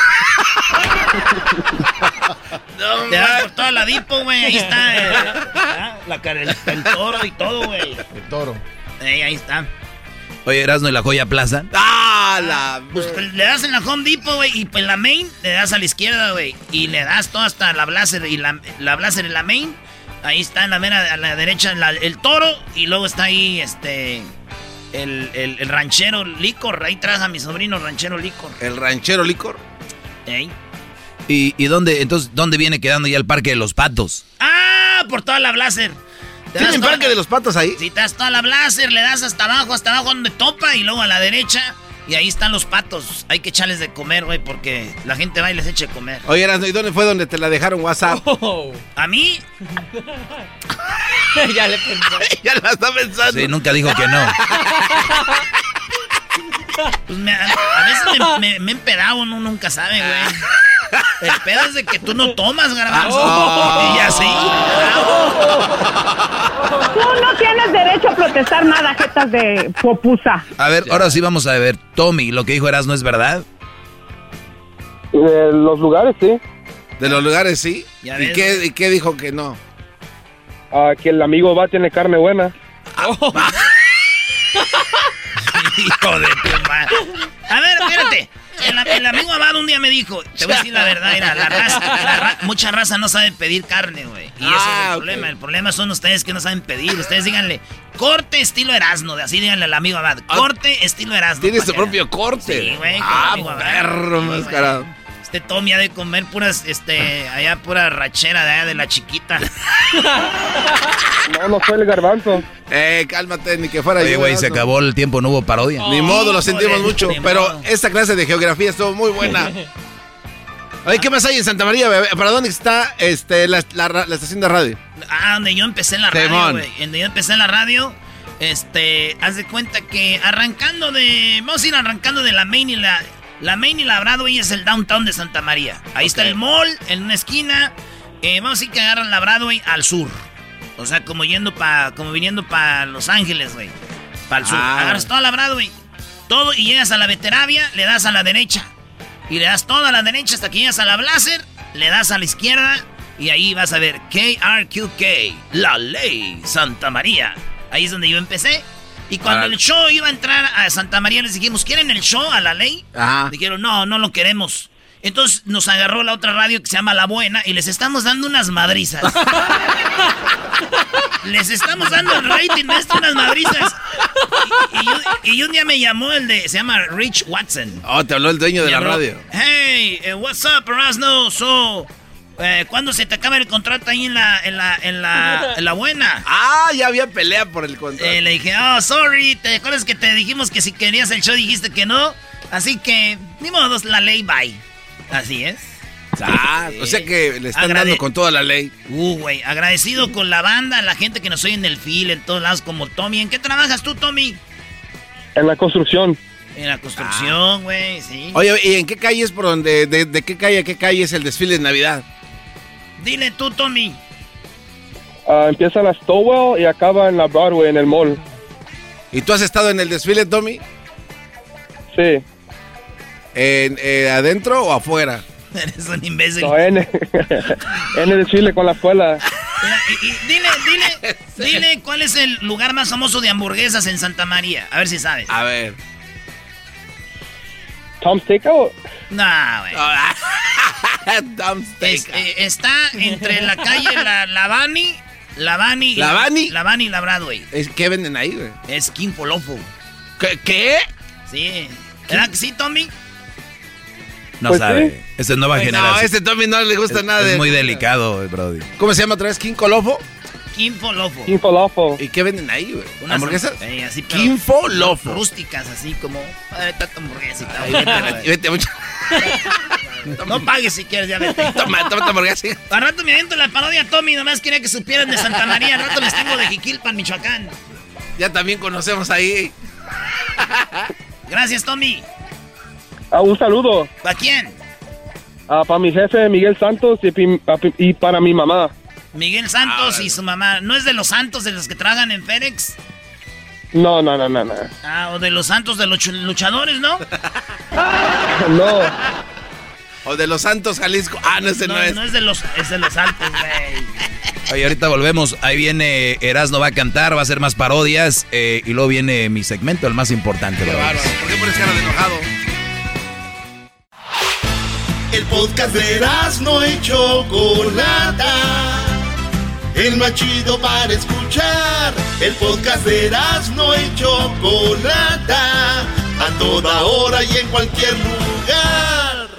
Te por toda la Dipo, güey. Ahí está eh, ah, la cara, el, el toro y todo, güey. El toro. Ey, ahí está. Oye, Erasmo y la Joya Plaza. ¡Ah, la... Pues, pues, le das en la Home Depot, güey, y en la Main le das a la izquierda, güey. Y le das todo hasta la Blazer y la, la Blazer en la Main. Ahí está en la mera, a la derecha la- el toro. Y luego está ahí, este... El, el- el ranchero licor. Ahí traes a mi sobrino ranchero licor. ¿El ranchero licor? ¿Y, y dónde, entonces, dónde viene quedando ya el Parque de los Patos? ¡Ah! Por toda la Blazer. ¿Tienen Parque de los Patos ahí? Si te das toda la Blazer, le das hasta abajo, hasta abajo donde topa y luego a la derecha. Y ahí están los patos. Hay que echarles de comer, güey, porque la gente va y les eche de comer. Oye, ¿y dónde fue donde te la dejaron WhatsApp? ¿A mí? ya le pensé. ya la está pensando. Sí, nunca dijo que no. Pues me- a, a veces me, me, me he empedado, uno nunca sabe, güey. El pedo es de que tú no tomas, garbanzo. Ah. Y ya sí. Tú no tienes derecho a protestar nada, jetas de popusa. A ver, ahora sí vamos a ver. Tommy, lo que dijo Erasmo es verdad. De los lugares, sí. De los lugares, sí. Ya ¿Y qué, ¿Y qué dijo que no? Ah, que el amigo va tiene carne buena. Hijo de tu madre. A ver, espérate. El, el amigo Abad un día me dijo, te voy a decir la verdad, mira, la raza, la ra- mucha raza no sabe pedir carne, güey. Y ese es Ah, el ok. problema. El problema son ustedes que no saben pedir. Ustedes díganle, corte estilo Erasmo, de así díganle al amigo Abad, corte estilo Erasmo. Tiene su propio corte. Sí, güey, Ah, perro mascarado. Este Tommy ha de comer puras, este, allá pura rachera de allá de la chiquita. No, no fue el garbanzo. Eh, cálmate, ni que fuera Oye, yo. güey, se acabó el tiempo, no hubo parodia. Ni modo, lo sentimos mucho. Pero modo. esta clase de geografía estuvo muy buena. Oye, ¿qué más hay en Santa María? bebé? ¿Para dónde está este, la, la ra- la estación de radio? Ah, donde yo empecé en la radio, güey. Donde yo empecé en la radio, este, haz de cuenta que arrancando de, vamos a ir arrancando de la main y la, la main y la Broadway es el downtown de Santa María. Ahí está el mall, en una esquina. Eh, vamos a ir que agarran la Broadway al sur. O sea, como yendo para, como viniendo para Los Ángeles, güey. Para el sur. Ah. Agarras toda la Broadway, todo y llegas a la Veteravia, le das a la derecha. Y le das toda a la derecha hasta que llegas a la Blazer, le das a la izquierda y ahí vas a ver KRQK, la ley Santa María. Ahí es donde yo empecé. Y cuando Ah. el show iba a entrar a Santa María, les dijimos, ¿quieren el show a la ley? Ajá. Dijeron, no, no lo queremos. Entonces nos agarró la otra radio que se llama La Buena y les estamos dando unas madrizas. les estamos dando el rating de esto, unas madrizas. Y, y yo- y un día me llamó el de, se llama Rich Watson. Oh, te habló el dueño de la radio. Hey, eh, what's up, Erasno? So, eh, ¿cuándo se te acaba el contrato ahí en la, en la, en la, en la buena? Ah, ya había pelea por el contrato. Eh, le dije, oh, sorry, ¿te acuerdas que te dijimos que si querías el show dijiste que no? Así que, ni modo, la ley bye. Así es. Ah, o sea que le están Agrade- dando con toda la ley. Uh, güey, agradecido con la banda, la gente que nos oye en el fil, en todos lados, como Tommy. ¿En qué trabajas tú, Tommy? En la construcción. En la construcción, güey, sí. Oye, ¿y en qué calle es por donde, de, de qué calle a qué calle es el desfile de Navidad? Dile tú, Tommy. Ah, empieza en la Stowell y acaba en la Broadway, en el mall. ¿Y tú has estado en el desfile, Tommy? Sí. ¿En, eh, ¿Adentro o afuera? Eres un imbécil. No, en, en el desfile con la escuela. y, dile, dile, dile cuál es el lugar más famoso de hamburguesas en Santa María. A ver si sabes. A ver. Tom Steakhouse. No, güey. Tom eh, está entre la calle La Lavani, Lavani, Lavani, Lavani y la Broadway. Es, ¿Qué venden ahí, güey? Es King Folofo. ¿Qué? ¿Qué? Sí. ¿Verdad que sí, Tommy? No Pues sabe. sí. Es nueva Ay, generación. No, este Tommy no le gusta Es- nada es de... muy delicado, Brody. ¿Cómo se llama otra vez? ¿King Colofo? King Folofo. King Folofo. ¿Y qué venden ahí, güey? Unas ¿Hamburguesas? Sí, así, pero King Folofo. Rústicas, así como. Ay, tanta hamburguesita. Ay, vete, vete mucho. No pagues si quieres, ya vete. Toma, toma tu hamburguesa. Al rato me aviento la parodia Tommy, nomás quería que supieran de Santa María. Al rato les tengo de Jiquilpan, Michoacán. Ya también conocemos ahí. Gracias, Tommy. Ah, un saludo. ¿Para quién? Ah, para mi jefe Miguel Santos y para mi mamá. Miguel Santos y su mamá. ¿No es de los santos de los que trabajan en Fénix? No, no, no, no, no. Ah, o de los santos de los luchadores, ¿no? No. O de los Santos Jalisco. Ah, no, ese no, no, es. no es de los, es de los santos, güey. Oye, ahorita volvemos. Ahí viene Erasno va a cantar, va a hacer más parodias. eh, y luego viene mi segmento, el más importante. Brody. ¿Por qué pones cara de enojado? El podcast de no y Chocolata. El más chido para escuchar. El podcast de no y Chocolata. A toda hora y en cualquier lugar.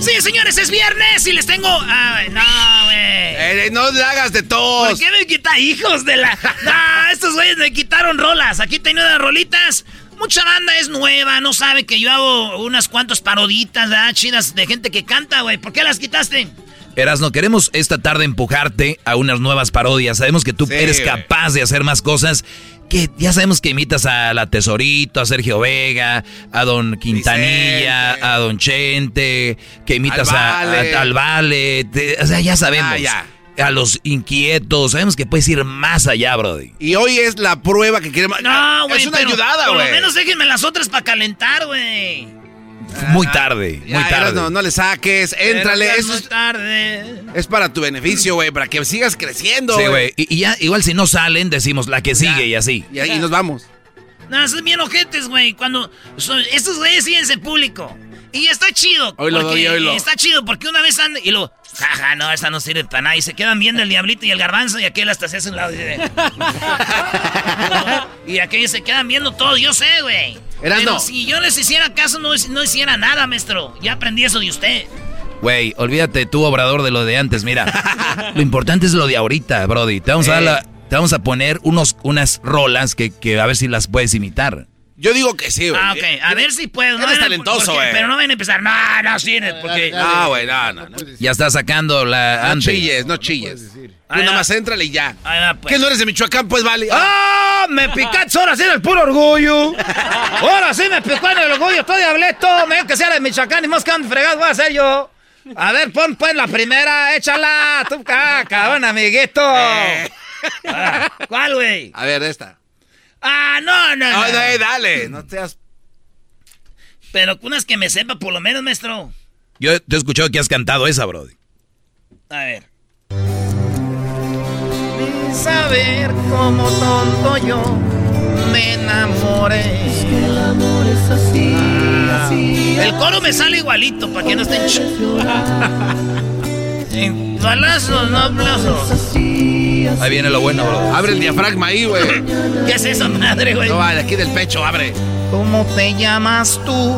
Sí, señores, es viernes y les tengo. Ay, no, güey. Eh, no le hagas de tos. ¿Por qué me quita hijos de la.? No, estos güeyes me quitaron rolas. Aquí tengo unas rolitas. Mucha banda es nueva, no sabe que yo hago unas cuantas paroditas, ¿verdad? Chidas de gente que canta, güey. ¿Por qué las quitaste? Erasno, queremos esta tarde empujarte a unas nuevas parodias. Sabemos que tú Sí, eres capaz de hacer más cosas. Que ya sabemos que imitas a la Tesorito, a Sergio Vega, a Don Quintanilla, Vicente. a Don Chente, que imitas Al a- Vale. a- al Vale. te- o sea, ya sabemos. Ah, ya. A los inquietos. Sabemos que puedes ir más allá, Brody. Y hoy es la prueba que queremos. No, güey. Es una pero ayudada, Por güey. lo menos déjenme las otras para calentar, güey. Muy tarde, Ya, muy tarde. No, no le saques, éntrale. Es muy tarde. es para tu beneficio, güey, para que sigas creciendo. Sí, güey. Y, y ya, igual si no salen, decimos la que sigue y así. Y ahí nos vamos. No, son bien ojetes, güey. Cuando son- estos güeyes siguen en público. Y está chido. Oílo, porque Doggy, oílo. Está chido porque una vez andan y lo. Jaja, no, esta no sirve para nada. Y se quedan viendo el diablito y el garbanzo y aquel hasta se hace un lado. Y, dice, y aquellos se quedan viendo todo. Yo sé, güey. Pero si yo les hiciera caso, no, no hiciera nada, maestro. Ya aprendí eso de usted. Güey, olvídate tú, obrador, de lo de antes. Mira, lo importante es lo de ahorita, Brody. Te vamos a, Eh. la- te vamos a poner unos, unas rolas que, que a ver si las puedes imitar. Yo digo que sí, güey. Ah, ok. A ver si puedo. Eres vayan a- talentoso, güey. Pero no van a empezar. No, no sirve. Porque. No, güey, no, no. No, Ya está sacando la No antes. chilles, no chilles. Tú Ah, nada más éntrale y ya. Ahí va, pues. ¿Qué no eres de Michoacán? Pues vale. ¡Ah! Me picaste ahora sí en el puro orgullo. Ahora sí me picó en el orgullo. Estoy diableto. Me dijo que sea de Michoacán y más que ando fregado voy a hacer yo. A ver, pon pues la primera. Échala. Tú, ah, cabrón, amiguito. Eh. Ah, ¿Cuál, güey? A ver, esta. Ah, no, no, No, no. no, dale. No seas. Pero unas que me sepa por lo menos, maestro. Yo te he escuchado que has cantado esa, Brody. A ver. Saber cómo tonto yo me enamoré. El amor es así, así. El coro me sale igualito para que no estén balazos, no aplausos. Ahí viene lo bueno, Brody. Abre el diafragma ahí, güey. ¿Qué es esa madre, güey? No, vale, aquí del pecho, abre. ¿Cómo te llamas tú?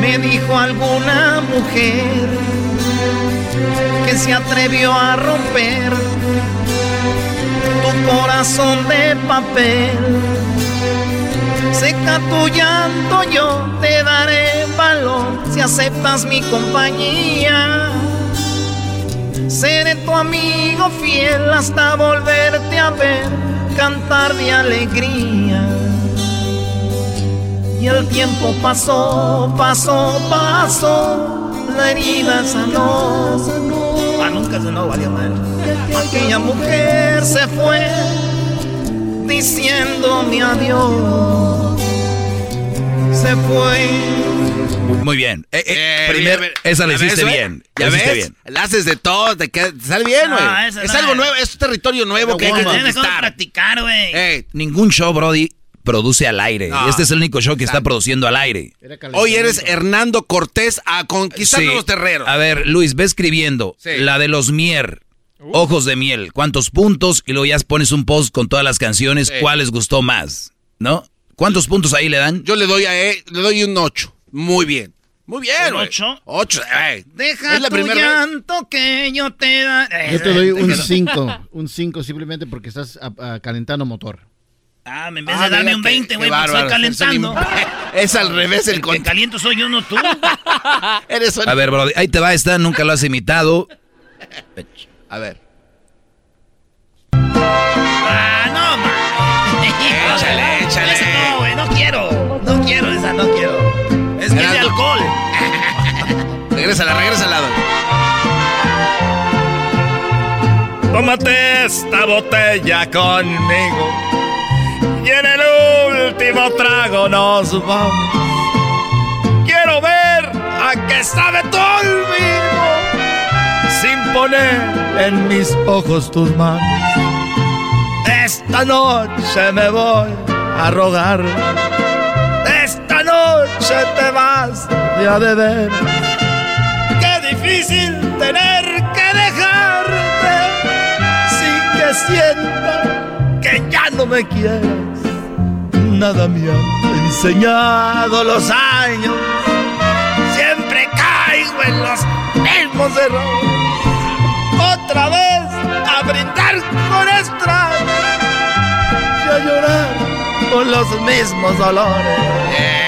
Me dijo alguna mujer que se atrevió a romper tu corazón de papel. Seca tu llanto, yo te daré valor si aceptas mi compañía. Seré tu amigo fiel hasta volverte a ver, cantar de alegría. Y el tiempo pasó, pasó, pasó, la herida sanó. Ah, nunca sanó, valió mal. Aquella mujer se fue diciéndome adiós. Se fue. Muy bien. Eh, eh, primero, esa la hiciste bien. ¿Ya ves? bien. La haces de todo, te, queda- te sale bien, No, güey. esa es no algo es. nuevo, es un territorio nuevo que hay que Tienes que conquistar. practicar, güey. Ningún show, Brody, produce al aire. No. Este es el único show que está produciendo al aire. Hoy eres Hernando Cortés a conquistando Sí. los terreros. A ver, Luis, ve escribiendo. Sí. La de los Mier. Ojos de miel. ¿Cuántos puntos? Y luego ya pones un post con todas las canciones. Sí. ¿Cuál les gustó más? ¿No? ¿Cuántos puntos ahí le dan? Yo le doy a él, le doy un 8. Muy bien. Muy bien, ¿Un güey. ocho? 8. Deja Es la tu primera vez. llanto que yo te da. Yo te doy Eh, un quedó. 5, un 5 simplemente porque estás calentando motor. Ah, en vez Ah, de darme un qué- 20, qué güey, pues estoy calentando. Es al revés el El que caliento soy yo, no tú. Eres A ver, Brody, ahí te va esta, nunca lo has imitado. A ver. No quiero. Es que es de alcohol. Regrésala, regresa al lado. Tómate esta botella conmigo. Y en el último trago nos vamos. Quiero ver a qué sabe tu olvido. Sin poner en mis ojos tus manos. Esta noche me voy a rogar. Noche te vas de a de ver. Qué difícil tener que dejarte sin que sienta que ya no me quieras. Nada me han enseñado los años. Siempre caigo en los mismos errores. Otra vez a brindar con extraños y a llorar con los mismos dolores.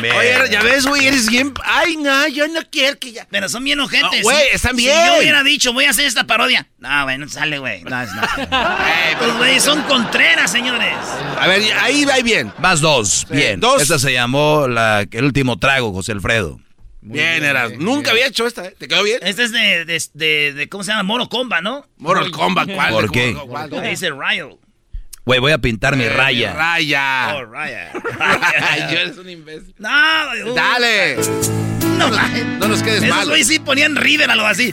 Bien, bien. Oye, ya ves, güey, eres bien. Ay, no, yo no quiero que ya. Pero son bien ojetes. No, güey, Si- están Si bien. yo hubiera dicho, voy a hacer esta parodia. No, güey, no sale, güey. No, es nada. Los güeyes son contreras, señores. A ver, ahí va bien. Más dos. Bien. dos. Esta se llamó la, el último trago, José Alfredo. bien, eras. Nunca había hecho esta, ¿eh? ¿Te quedó bien? Este es de, de, de, de- ¿cómo se llama? Moro Comba, ¿no? Mortal Kombat, ¿cuál? ¿Por qué? Dice Ryo. Güey, voy a pintar mi Eh, raya. Raya. Oh, Raya. Ay, yo eres un imbécil. No, güey, uh, Dale. No, No nos quedes Esos mal. güeyes sí ponían River a lo así.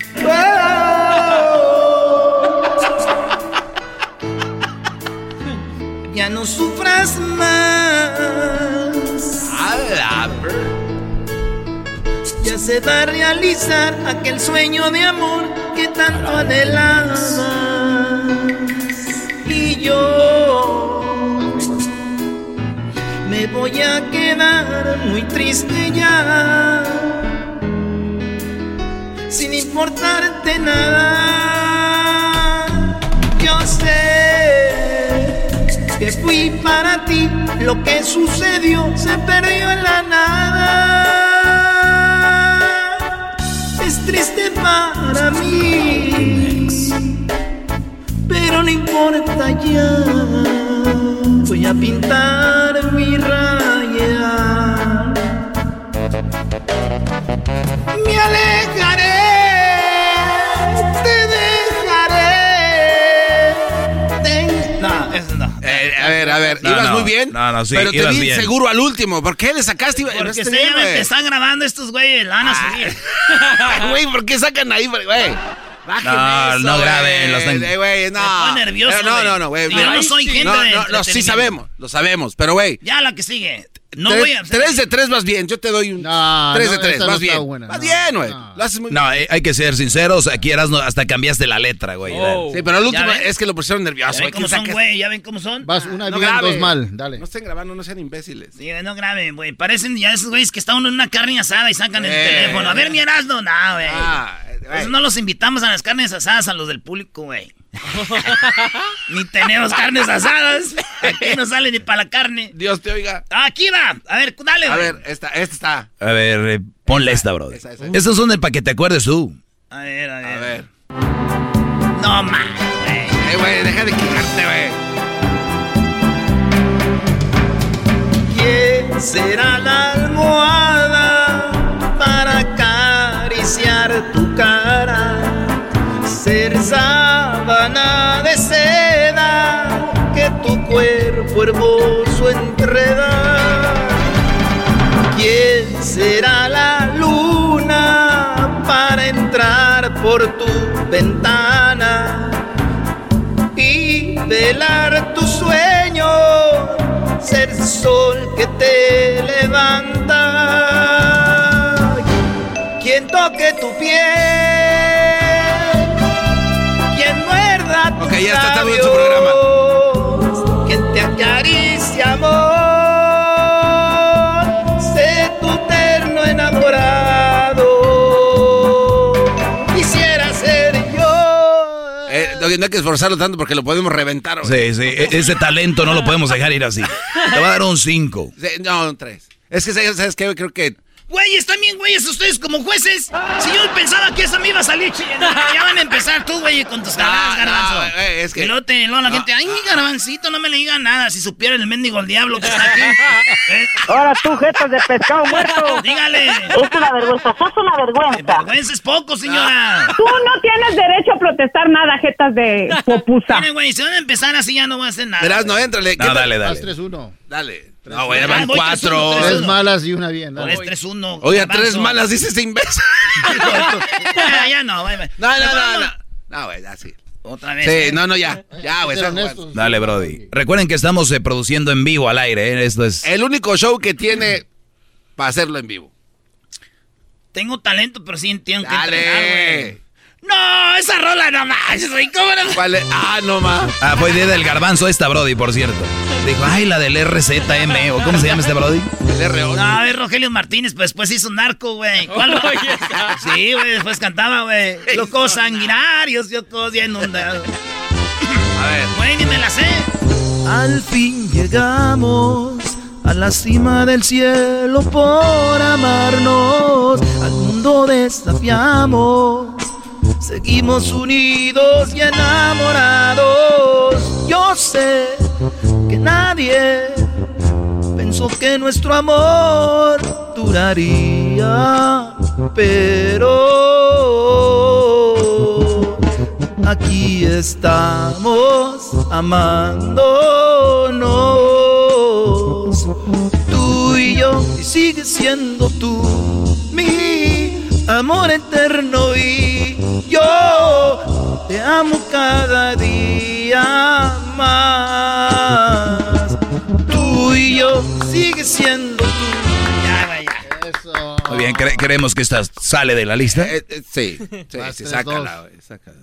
Ya no sufras más. Ya se va a realizar aquel sueño de amor que tanto anhelabas. Yo me voy a quedar muy triste ya. Sin importarte nada. Yo sé que fui para ti, lo que sucedió se perdió en la nada. Es triste para mí, pero no importa ya. Voy a pintar mi raya. Me alejaré, te dejaré. Ten- No, eso no. Eh, a ver, a ver, No, ibas no. muy bien. No, no, sí, Pero te ibas vi bien. seguro al último. ¿Por qué le sacaste? Porque se llama güey. que están grabando estos güeyes, la van a subir. Güey, ¿por qué sacan ahí, güey? Bajen No, eso, no graben, los están- Eh, güey, no. Me pone nervioso, Pero no, no, no, güey. Yo no soy gente no, de no, no, sí sabemos, lo sabemos. Pero, güey, Ya la que sigue. No tres, voy a hacer. tres de tres vas bien. Yo te doy un No, tres no, de tres, no está bien. buena, no, bien, güey. Lo haces muy No, bien. hay, hay que ser sinceros. Aquí eras hasta cambiaste la letra, güey. Oh. Sí, pero el último ven? es que lo pusieron ¿Ya nervioso. ven güey. cómo ¿Quién son, güey? ¿Ya ven cómo son? Vas una No bien, graben. dos mal. Dale. No estén grabando, no sean imbéciles. Sí, no graben, güey. Parecen ya esos güeyes que están en una carne asada y sacan el Eh. teléfono. A ver, mi Erasmo. No, güey. Ah. Eso no los invitamos a las carnes asadas a los del público, güey. ni tenemos carnes asadas. Aquí no sale ni para la carne. Dios te oiga. Aquí va. A ver, dale, A ver, esta, esta está. A ver, eh, ponle esta, bro. esa, esa. Estos son de para que te acuerdes tú. A ver, a ver. A ver. No más, güey. Eh, güey, deja de quejarte, güey. ¿Quién será la almohada para acariciar tu cara? Ser sábana hermoso enreda. ¿Quién será la luna para entrar por tu ventana y velar tu sueño? Ser sol que te levanta. Quien toque tu piel, quien muerda tu Ok, ya está, está bien su programa. No hay que esforzarlo tanto porque lo podemos reventar. Sí, sí, e- ese talento no lo podemos dejar ir así. Te va a dar un 5. Sí, no, un tres. Es que, ¿sabes qué? Creo que Güeyes, también, güeyes, ustedes como jueces. Si yo pensaba que esa me iba a salir, ya van a empezar tú, güey, con tus cagadas, garbanzo. no, eh, es que- Y luego, te- luego la gente, ay, mi garbancito, no me le diga nada. Si supiera el mendigo el diablo que está aquí. ¿Eh? Ahora tú, jetas de pescado muerto. Dígale. Es una vergüenza, sos una vergüenza. Vergüenza es poco, señora. Tú no tienes derecho a protestar nada, jetas de popusa. Miren, güey, si van a empezar así ya no voy a hacer nada. Verás, no, éntrale. No, dale, dale. Haz 3-1. Dale. No, güey, van Ah, cuatro. 3-1, Tres malas y una bien. Por dale. es 3-1. Oye, tres malas, dice ese imbécil. ya, ya no, güey. No, no, no, no. No, güey, así. Otra vez. Sí, ¿eh? no, no, ya. Ya, güey. Dale, Brody. Recuerden que estamos eh, produciendo en vivo al aire, ¿eh? Esto es... El único show que tiene para hacerlo en vivo. Tengo talento, pero sí entiendo que entrenar, Dale. güey. No, esa rola no más, güey. ¿Cómo no? ¿Cuál es? Ah, no más. Ah, fue idea del garbanzo esta, Brody, por cierto. Dijo, ay, la del RZM, o ¿cómo se llama este Brody? El RO. No, a ver, Rogelio Martínez, pues después hizo un narco, güey. ¿Cuál? sí, güey, después cantaba, güey. Locos sanguinarios, yo todos ya inundados. A ver. Güey, ni me la sé. Al fin llegamos a la cima del cielo por amarnos. Al mundo desafiamos. Seguimos unidos y enamorados. Yo sé que nadie pensó que nuestro amor duraría. Pero aquí estamos amándonos. Tú y yo, y sigues siendo tú mi amor eterno. Y yo te amo cada día más. Tú y yo, sigues siendo tú. Ya, güey, ya. Eso. Muy bien, cre- creemos que esta sale de la lista. Eh, eh, sí, sí, sí, sácala, dos. güey. Sácala.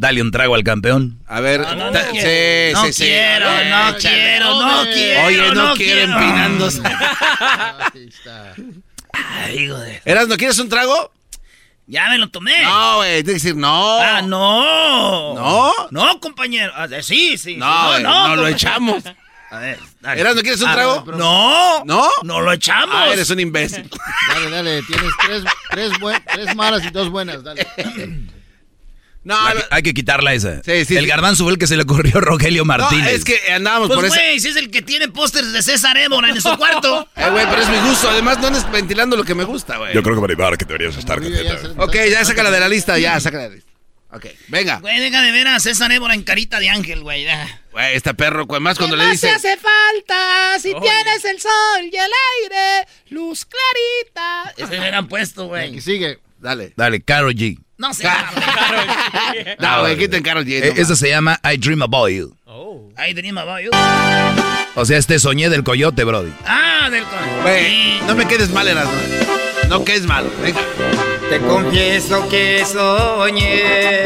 Dale un trago al campeón. A ver. No, no, no ta- quiero. sí, No sí, sí. quiero, no quiero, no Oye. quiero. Oye, no, no quiero quiero. empinándose. Ahí está. Ay, hijo de... Eras, ¿no quieres un trago? Ya me lo tomé. No, güey, tienes que decir no. Ah, no. ¿No? No, compañero. Ah, sí, sí. sí. No, güey, no, lo echamos. A ver, dale. Eras, ¿no quieres un Ah, trago? No. ¿No? No lo echamos. Ah, eres un imbécil. Dale, dale. Tienes tres, tres, buen- tres malas y dos buenas. Dale. No, Hay que, hay que quitarla esa. Sí, sí, el sí. garbanzo fue el que se le ocurrió a Rogelio no, Martínez. es que andábamos Pues, por eso. güey, si es el que tiene pósters de César Évora en su cuarto. Eh, güey, pero es mi gusto. Además, no andes ventilando lo que me gusta, güey. Yo creo que Maribara que deberías estar Olivia ya se- Ok, ya sácala de la lista, ya, sácala de la lista. Ok, venga. Güey, deja de ver a César Évora en carita de ángel, güey. Güey, este perro, güey, más cuando ¿Qué le dice... te hace falta si tienes el sol y el aire? Luz clarita. Ese me han puesto, Y güey. sigue. Dale. Dale, Karol G. No sé. No, güey, quiten Carol G. Eh, no esa se llama I Dream About You. Ahí tenía about you. O sea, este soñé del coyote, Brody. Ah, del mames. Güey, no me quedes mal, Erasmo. No quedes mal, venga. Te confieso que soñé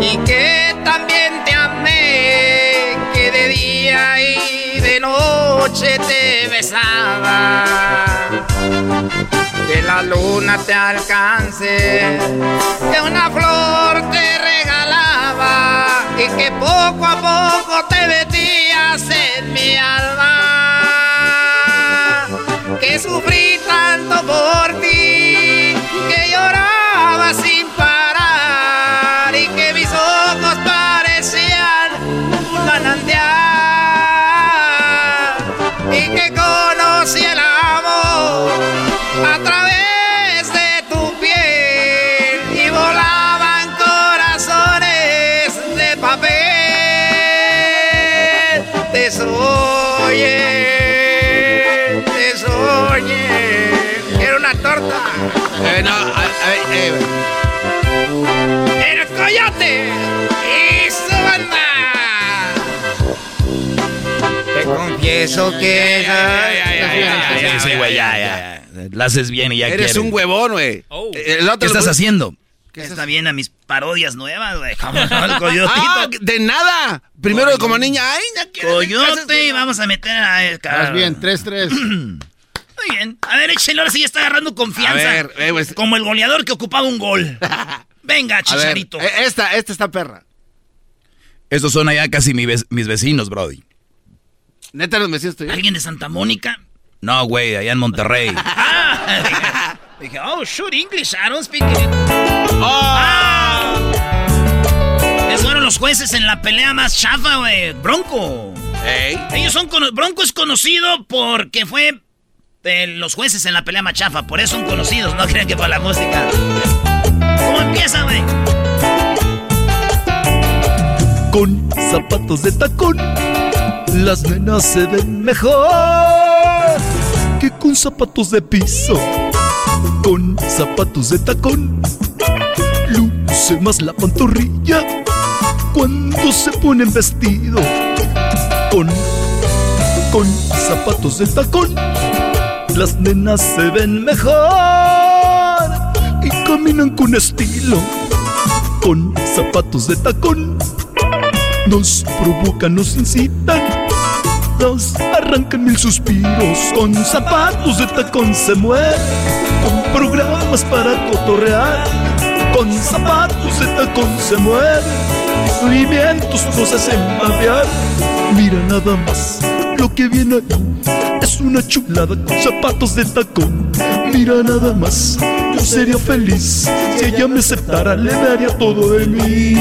y que también te amé, que de día y de noche te besaba, que la luna te alcance, que una flor te regalaba y que poco a poco te metías en mi alma, que sufrí tanto por ti, que lloraba sin confieso que... Sí, güey, ya, ya. La haces bien y ya Eres quieren. un huevón, güey. Oh. Eh, el otro ¿Qué estás haciendo? Está bien a mis parodias nuevas, güey. Coyotito. Ah, de nada. Primero como niña, ay, ya quiero Coyote y vamos a meter a... el ca- Más bien, 3-3. Muy bien. A ver, échale, ahora sí ya está agarrando confianza. A ver, eh, pues- Como el goleador que ocupaba un gol. Venga, ver, chicharito. eh, esta, esta está perra. Estos son allá casi mis vecinos, Brody. Neta, los vecinos tuyos. ¿Alguien de Santa Mónica? No, güey, allá en Monterrey. Ah, dije, oh, shoot English, I don't speak it. Ah. Esos fueron los jueces en la pelea más chafa, güey. Bronco. Ellos son cono- Bronco es conocido porque fue de los jueces en la pelea más chafa. Por eso son conocidos, no crean que por la música. ¿Cómo empieza, güey? Con zapatos de tacón, las nenas se ven mejor que con zapatos de piso. Con zapatos de tacón, luce más la pantorrilla cuando se ponen vestido. Con, con zapatos de tacón, las nenas se ven mejor y caminan con estilo. Con zapatos de tacón, nos provocan, nos incitan, arrancan mil suspiros. Con zapatos de tacón se mueve, con programas para cotorrear. Con zapatos de tacón se mueve, movimientos nos hacen babear. Mira nada más lo que viene ahí, es una chulada con zapatos de tacón. Mira nada más, yo sería feliz si ella me aceptara, le daría todo de mí.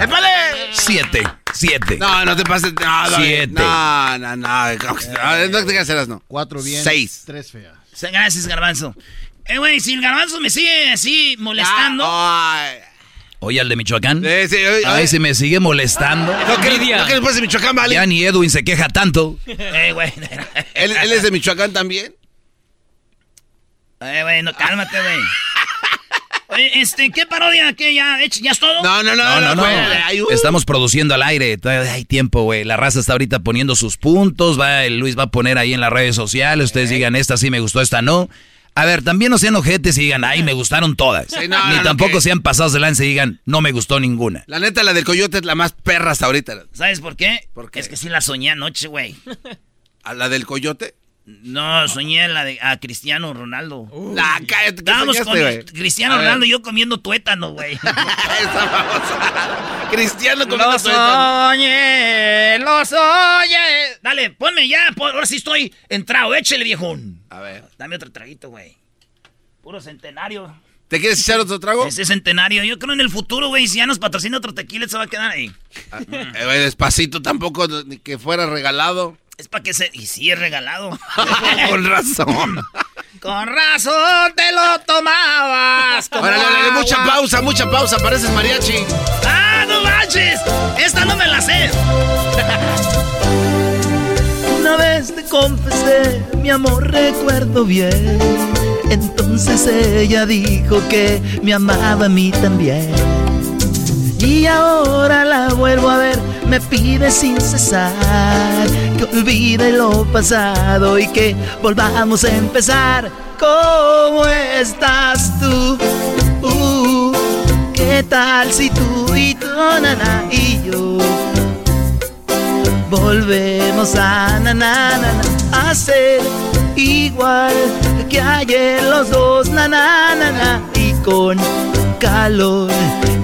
¡Épale! Siete. No, no te pases. No, no, Siete. No, no, no. No, no te quieras hacer no. Cuatro bien. Seis. Tres feas. Gracias, Garbanzo. Eh, güey, si el Garbanzo me sigue así molestando... Oye, al de Michoacán. Sí, sí, oye, Ay, se me sigue molestando. No, que, no, que después de Michoacán, vale. Ya ni Edwin se queja tanto. Eh, güey. ¿Él, él es de Michoacán también? Eh, güey, no, cálmate, güey. Oye, este, ¿qué parodia? ¿Qué ya? ¿Ya es todo? No, no, No, no, no. uh. Estamos produciendo al aire. Todavía hay tiempo, güey. La raza está ahorita poniendo sus puntos. Va, el Luis va a poner ahí en las redes sociales. Ustedes digan, esta sí me gustó, esta no. A ver, también no sean ojetes y digan, ay, me gustaron todas. Sí, no, Ni no, tampoco que- sean pasados de lance y digan, no me gustó ninguna. La neta, la del coyote es la más perra hasta ahorita. ¿Sabes por qué? Porque Es que sí la soñé anoche, güey. ¿A la del coyote? No, soñé la de a Cristiano Ronaldo. La cállate, ¿qué Estábamos soñaste, con güey? Cristiano A. Ronaldo y yo comiendo tuétano, güey. Cristiano con Lo tuétano. soñé, lo soñé. Dale, ponme ya, por- ahora sí estoy entrado. Échale, viejón. A ver. Dame otro traguito, güey. Puro centenario. ¿Te quieres echar otro trago? Ese centenario. Yo creo en el futuro, güey, si ya nos patrocina otro tequila, se va a quedar ahí. Eh, güey, despacito tampoco, ni que fuera regalado. Es para que se... Y sí, es regalado. Con razón. Con razón te lo tomabas. Órale, mucha pausa, mucha pausa, pareces mariachi. ¡Ah, no manches! Esta no me la sé. Una vez te confesé, mi amor, recuerdo bien. Entonces ella dijo que me amaba a mí también. Y ahora la vuelvo a ver, me pide sin cesar que olvide lo pasado y que volvamos a empezar. ¿Cómo estás tú? Uh, ¿Qué tal si tú y tu nana y yo volvemos a na, na, a ser igual que ayer los dos na, na, y con calor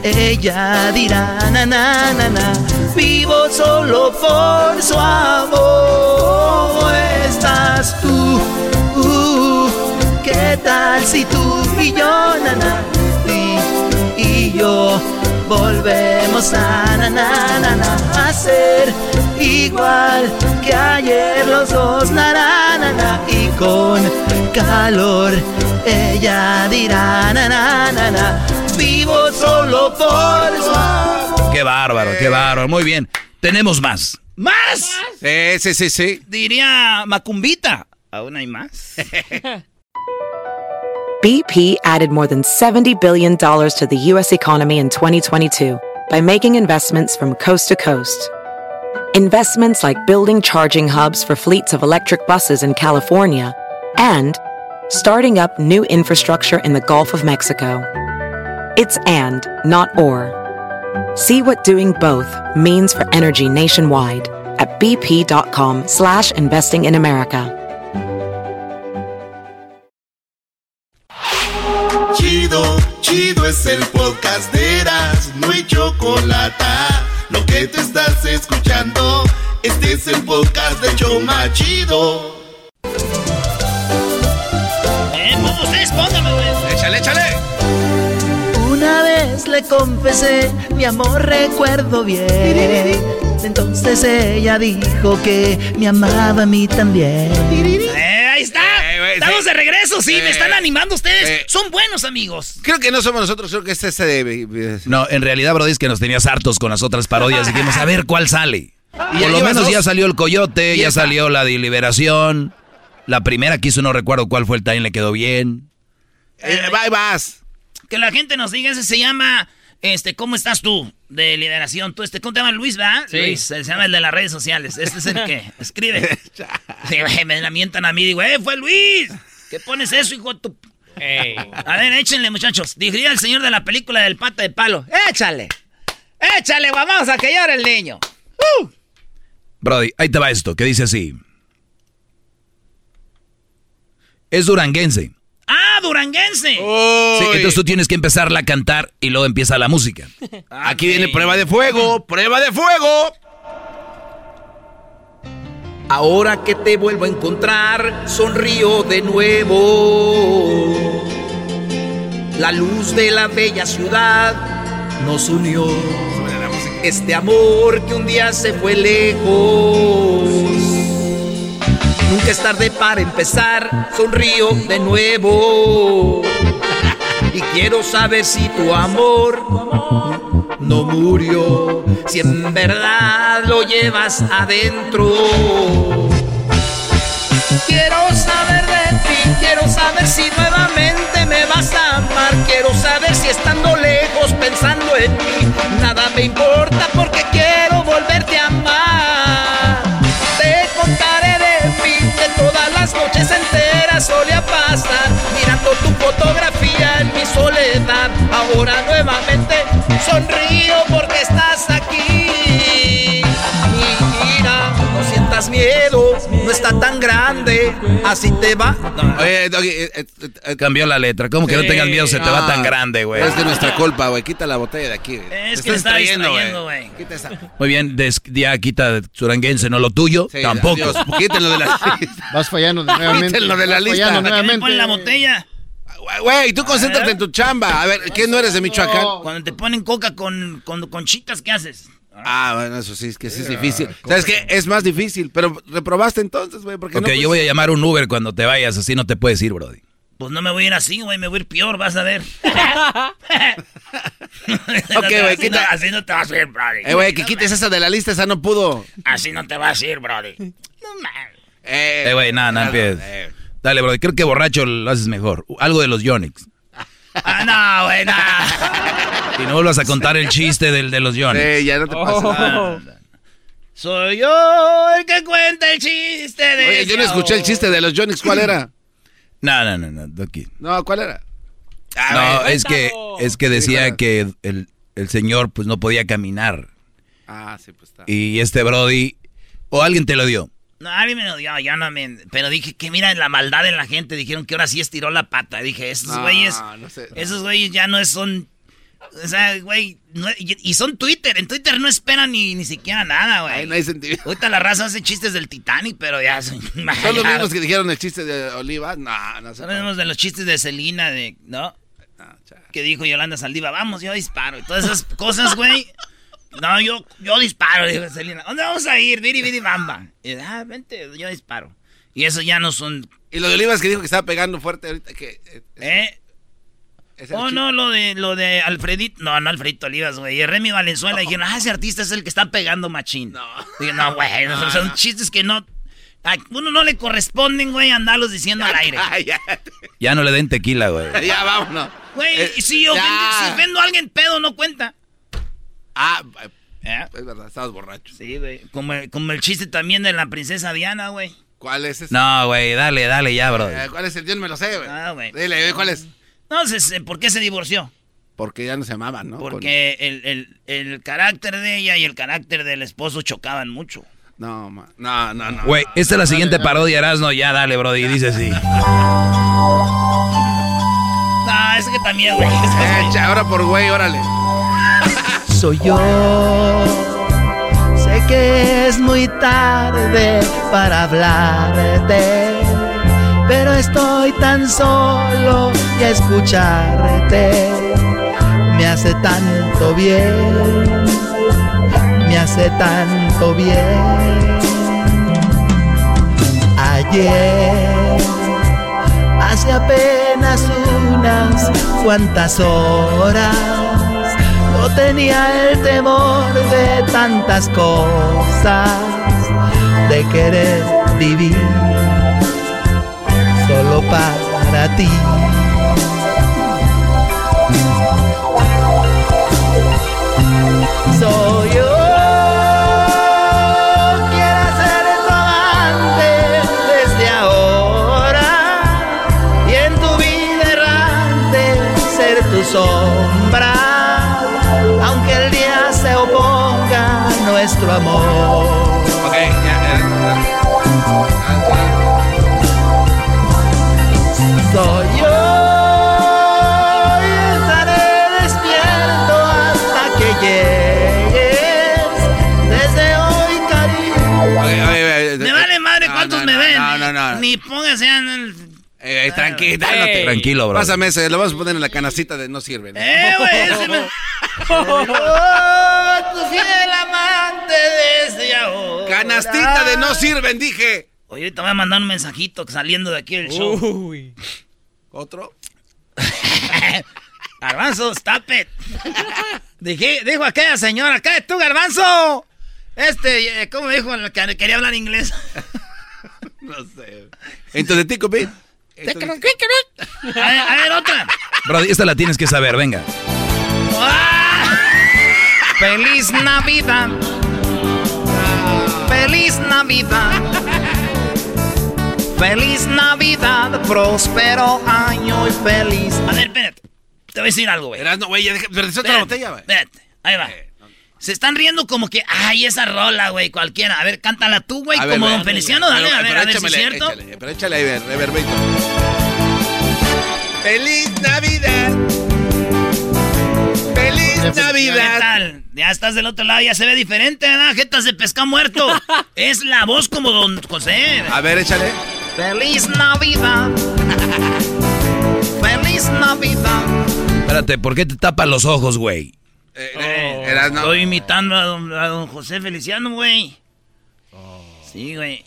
ella dirá na, na, vivo solo por su amor ¿Cómo estás tú Uh, qué tal si tú y yo na, na, y, yo volvemos a na, na, a ser igual que ayer los dos na, y con calor ella dirá na, na, vivo solo por su amor. Qué bárbaro, qué bárbaro. Muy bien. Tenemos más. ¿Más? Sí, sí, sí, sí. Diría Macumbita. ¿Aún hay más? BP added more than $70 billion to the U.S. economy in 2022 by making investments from coast to coast. Investments like building charging hubs for fleets of electric buses in California and starting up new infrastructure in the Gulf of Mexico. It's and, not or. See what doing both means for energy nationwide at bp.com slash investing in America. Chido, chido es el podcast de Eras, no hay chocolate. Lo que te estás escuchando, este es el podcast de Choma Chido. Le confesé, mi amor recuerdo bien. Entonces ella dijo que me amaba a mí también. Eh, ahí está. Estamos de regreso, sí, me están animando ustedes. Son buenos amigos. Creo que no somos nosotros, creo que es ese de... No, en realidad, Brody, es que nos tenías hartos con las otras parodias. Dijimos, a ver cuál sale. Y Por lo menos dos. ya salió el Coyote, ya esa. salió la de Liberación. La primera que hizo, no recuerdo cuál fue el time, le quedó bien. Eh, vas. Que la gente nos diga, ese se llama, este, ¿cómo estás tú? De liberación. Tú, este, ¿cómo te llamas Luis? Sí. Luis, se llama el de las redes sociales. Este es el que escribe. Sí, me la mientan a mí, digo, ¡eh, fue Luis! ¿Qué pones eso, hijo de tu...? A ver, échenle, muchachos. Diría el señor de la película del pata de palo. ¡Échale! ¡Échale! Vamos a que llore el niño. Brody, ahí te va esto, que dice así. Es duranguense. ¡Ah, duranguense! Sí, entonces tú tienes que empezarla a cantar y luego empieza la música. Aquí viene prueba de fuego, prueba de fuego. Ahora que te vuelvo a encontrar, sonrío de nuevo. La luz de la bella ciudad nos unió. Este amor que un día se fue lejos. Nunca es tarde para empezar, sonrío de nuevo. Y quiero saber si tu amor no murió, si en verdad lo llevas adentro. Quiero saber de ti, quiero saber si nuevamente me vas a amar. Quiero saber si estando lejos pensando en mí, nada me importa porque quiero volverte a amar. Las noches enteras solía pasar, mirando tu fotografía en mi soledad. Ahora nuevamente sonrío porque estás aquí. Mira, no sientas miedo, no está tan grande, así te va. Oye, Doggy, eh, eh, eh, Cambió la letra. ¿Cómo que no tengas miedo? Se te va Ah, tan grande, güey. Es de nuestra culpa, güey. Quita la botella de aquí. güey. Es Te que está distrayendo, güey. güey. Quita esa. Muy bien, des- ya quita suranguense, no lo tuyo, Sí, tampoco. adiós. Quítenlo de la lista. Vas fallando nuevamente. Quítenlo de la Vas lista. fallando ¿Para qué me nuevamente. ponen la botella? Güey, tú concéntrate en tu chamba. A ver, ¿qué no eres de Michoacán? Cuando te ponen coca con, con conchitas, ¿qué haces? Ah, bueno, eso sí, es que sí es difícil. ¿Sabes qué? Es más difícil, pero reprobaste entonces, güey, porque no yo voy a llamar un Uber cuando te vayas, así no te puedes ir, Brody. Pues no me voy a ir así, güey, me voy a ir peor, vas a ver. Ok, güey, así, no, quita- así no te vas a ir, brody. Eh, güey, que quites esa de la lista, esa no pudo. Así no te vas a ir, brody. No mames. Eh, güey, nada, nada, empieces. Dale, Brody, creo que borracho lo haces mejor. Algo de los Yonix. Ah, no, güey, no. Y no vuelvas a contar el chiste del de los Yonix. Sí, ya no te pases. Oh. Soy yo el que cuenta el chiste de Oye, yo no escuché el chiste de los Jonix, ¿cuál era? No, no, no, no, aquí. No, ¿cuál era? Ah, No, es que, es que decía que el, el señor pues no podía caminar. Ah, sí, pues está. Y este Brody, o alguien te lo dio. No, alguien me lo dio, yo no me... Pero dije que mira la maldad en la gente. Dijeron que ahora sí estiró la pata. Dije, esos No, güeyes... no sé. Esos güeyes ya no son... O sea, güey... y, son Twitter. En Twitter no esperan ni, ni siquiera nada, güey. Ay, no hay sentido. Ahorita la raza hace chistes del Titanic, pero ya... Son, ¿Son los mismos que dijeron el chiste de Oliva? No, no sé. Son los mismos de los chistes de Selena, de... ¿No? Que dijo Yolanda Saldiva, vamos, yo disparo. Y todas esas cosas, güey... No, yo, yo disparo, dijo Selena. ¿Dónde vamos a ir? Viri, viri, bamba. Y, ah, vente, yo disparo. Y eso ya no son... Y lo de Oliva es que dijo que estaba pegando fuerte ahorita que... eh, ¿Eh? es Oh, no, lo de, lo de Alfredito. No, no Alfredito Olivas, güey. Y Remy Valenzuela dijeron, ah, ese artista es el que está pegando machín. No. Dije, no, güey, no, son chistes que no... A uno no le corresponden, güey, andarlos diciendo al aire. Ya no le den tequila, güey. ya, vámonos. Güey, Eh, si, yo ya. si ofendo a alguien pedo, no cuenta. Ah, es verdad, estabas borracho. Sí, güey. Como, el- como el chiste también de la princesa Diana, güey. ¿Cuál es ese? No, güey, dale, dale ya, bro. Eh, ¿Cuál es el? Yo no me lo sé, güey. Ah, güey. Dile, güey, ¿cuál es? No sé, ¿por qué se divorció? Porque ya no se amaban, ¿no? Porque el, el- el carácter de ella y el carácter del esposo chocaban mucho. No, ma- no, no, no. Güey, esta es la siguiente parodia, Erasno. Ya, dale, bro. Y dice así. No, es que también, güey. Eh, cha, ahora por güey, órale. Soy yo. Sé que es muy tarde para hablarte, pero estoy tan solo y escucharte me hace tanto bien, me hace tanto bien. Ayer, hace apenas unas cuantas horas, yo tenía el temor de tantas cosas, de querer vivir solo para ti. Soy yo, Ni póngase en el... Eh, tranquilo, Ey. Tranquilo, bro. Pásame ese, lo vamos a poner en la canacita de no sirve. ¿no? Eh, güey, ese me... Oh, tu fiel amante desde ahora. Canastita de no sirven, dije. Oye, ahorita voy a mandar un mensajito saliendo de aquí del show. Uy. ¿Otro? Garbanzo, stop it. Dije, dijo aquella señora, cállate tú, Garbanzo. Este, eh, ¿cómo dijo? el que Quería hablar inglés. No sé. Entonces, Tico, a, ver, a ver, otra. Bro, esta la tienes que saber, venga. Feliz Navidad. Feliz Navidad. Feliz Navidad, próspero año y feliz. A ver, espérate. Te voy a decir algo, güey. Eras, no, güey, ya deja, perdiste otra botella, güey. Espérate, ahí va. Se están riendo como que, ay, esa rola, güey, cualquiera. A ver, cántala tú, güey, ver, como don Feliciano, pero- dale, a ver, pero a ver si es échamele, cierto. échale, pero échale ahí, ver, reverbito. ¡Feliz Navidad! ¡Feliz ¿Qué Navidad! tal? Ya estás del otro lado, ya se ve diferente, ¿verdad? Jetas de pescado muerto. es la voz como don José. A ver, échale. Feliz Navidad. Feliz Navidad. Espérate, ¿por qué te tapas los ojos, güey? Eh, eras, no. Estoy imitando a don, a don José Feliciano, güey. Sí, güey.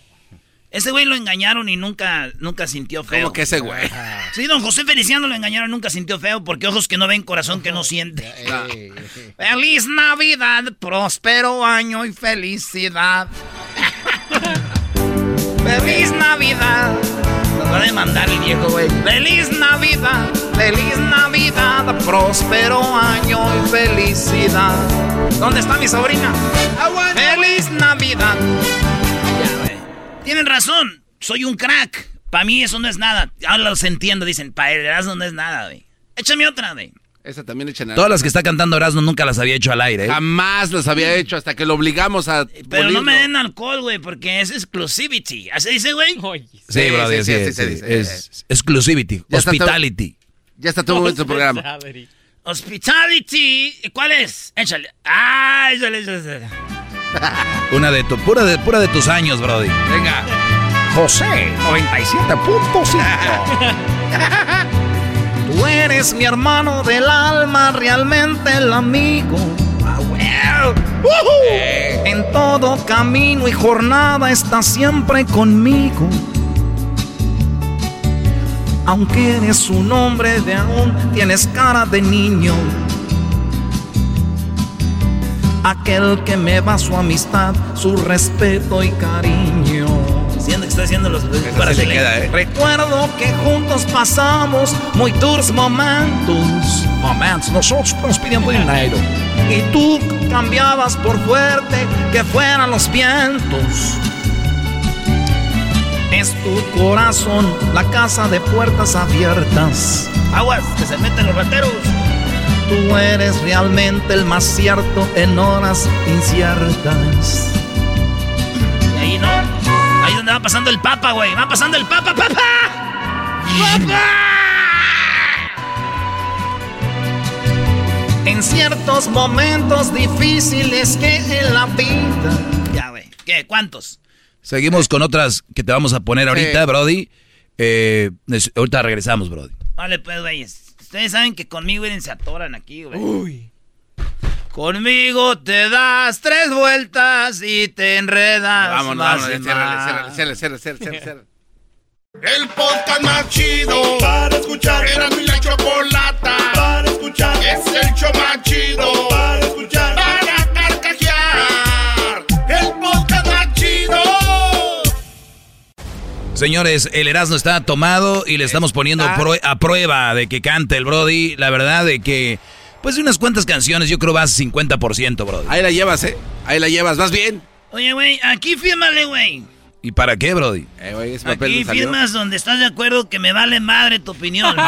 Ese güey lo engañaron y nunca, nunca sintió feo. ¿Cómo que ese güey? Sí, don José Feliciano lo engañaron y nunca sintió feo porque ojos que no ven, corazón que no siente. Feliz Navidad, próspero año y felicidad. Feliz Navidad. Va a demandar el viejo, güey. Feliz Navidad, feliz Navidad, próspero año y felicidad. ¿Dónde está mi sobrina? Feliz Navidad. Ya, güey. Tienen razón, soy un crack. Para mí eso no es nada. Ahora los entiendo, dicen, para el Erasmo no es nada, güey. Échame otra, güey. Esa también echa nada. Todas las que está cantando Erasmo nunca las había hecho al aire. ¿eh? Jamás los había hecho hasta que lo obligamos a. Pero no me den alcohol, güey, porque es exclusivity. ¿Así dice, güey? Sí, Sí, brother, sí, sí, sí, sí, Es exclusivity, Ya está todo- hospitality. Ya está todo en tu programa. Hospitality. ¿Cuál es? Échale. Ah, échale, échale. Una de tu, pura de, pura de tus años, brody. Venga. José, 97.5. Tú eres mi hermano del alma, realmente el amigo. Ah, well. En todo camino y jornada estás siempre conmigo. Aunque eres un hombre de aún, tienes cara de niño. Aquel que me da su amistad, su respeto y cariño. Que está haciendo los Esa sí le queda, ¿eh? Recuerdo que juntos pasamos muy duros momentos. Momentos, nosotros nos pidiendo dinero. Y tú cambiabas por fuerte que fueran los vientos. Es tu corazón la casa de puertas abiertas. Aguas, que se meten los rateros. Tú eres realmente el más cierto en horas inciertas. Y ahí no. Va pasando el papa, güey. Va pasando el papa, papa. ¡Papa! En ciertos momentos difíciles que en la vida. Ya, güey. ¿Qué? ¿Cuántos? Seguimos con otras que te vamos a poner ahorita, Brody. Eh, ahorita regresamos, Brody. Vale, pues, güeyes. Ustedes saben que conmigo se atoran aquí, güey. Uy. Conmigo te das tres vueltas y te enredas. Ciérrale, ciérrale. El podcast más chido para escuchar. Era mi la chocolata para escuchar. Es el show más chido para escuchar. Para carcajear. El podcast más chido. Señores, el Erasmo está tomado y le estamos poniendo a prueba de que cante el Brody. La verdad de que, pues de unas cuantas canciones, yo creo vas 50%, Brody. Ahí la llevas, ¿eh? Ahí la llevas, vas bien. Oye, güey, aquí fírmale, güey. ¿Y para qué, Brody? Eh, güey, ese papel Aquí firmas donde estás de acuerdo que me vale madre tu opinión.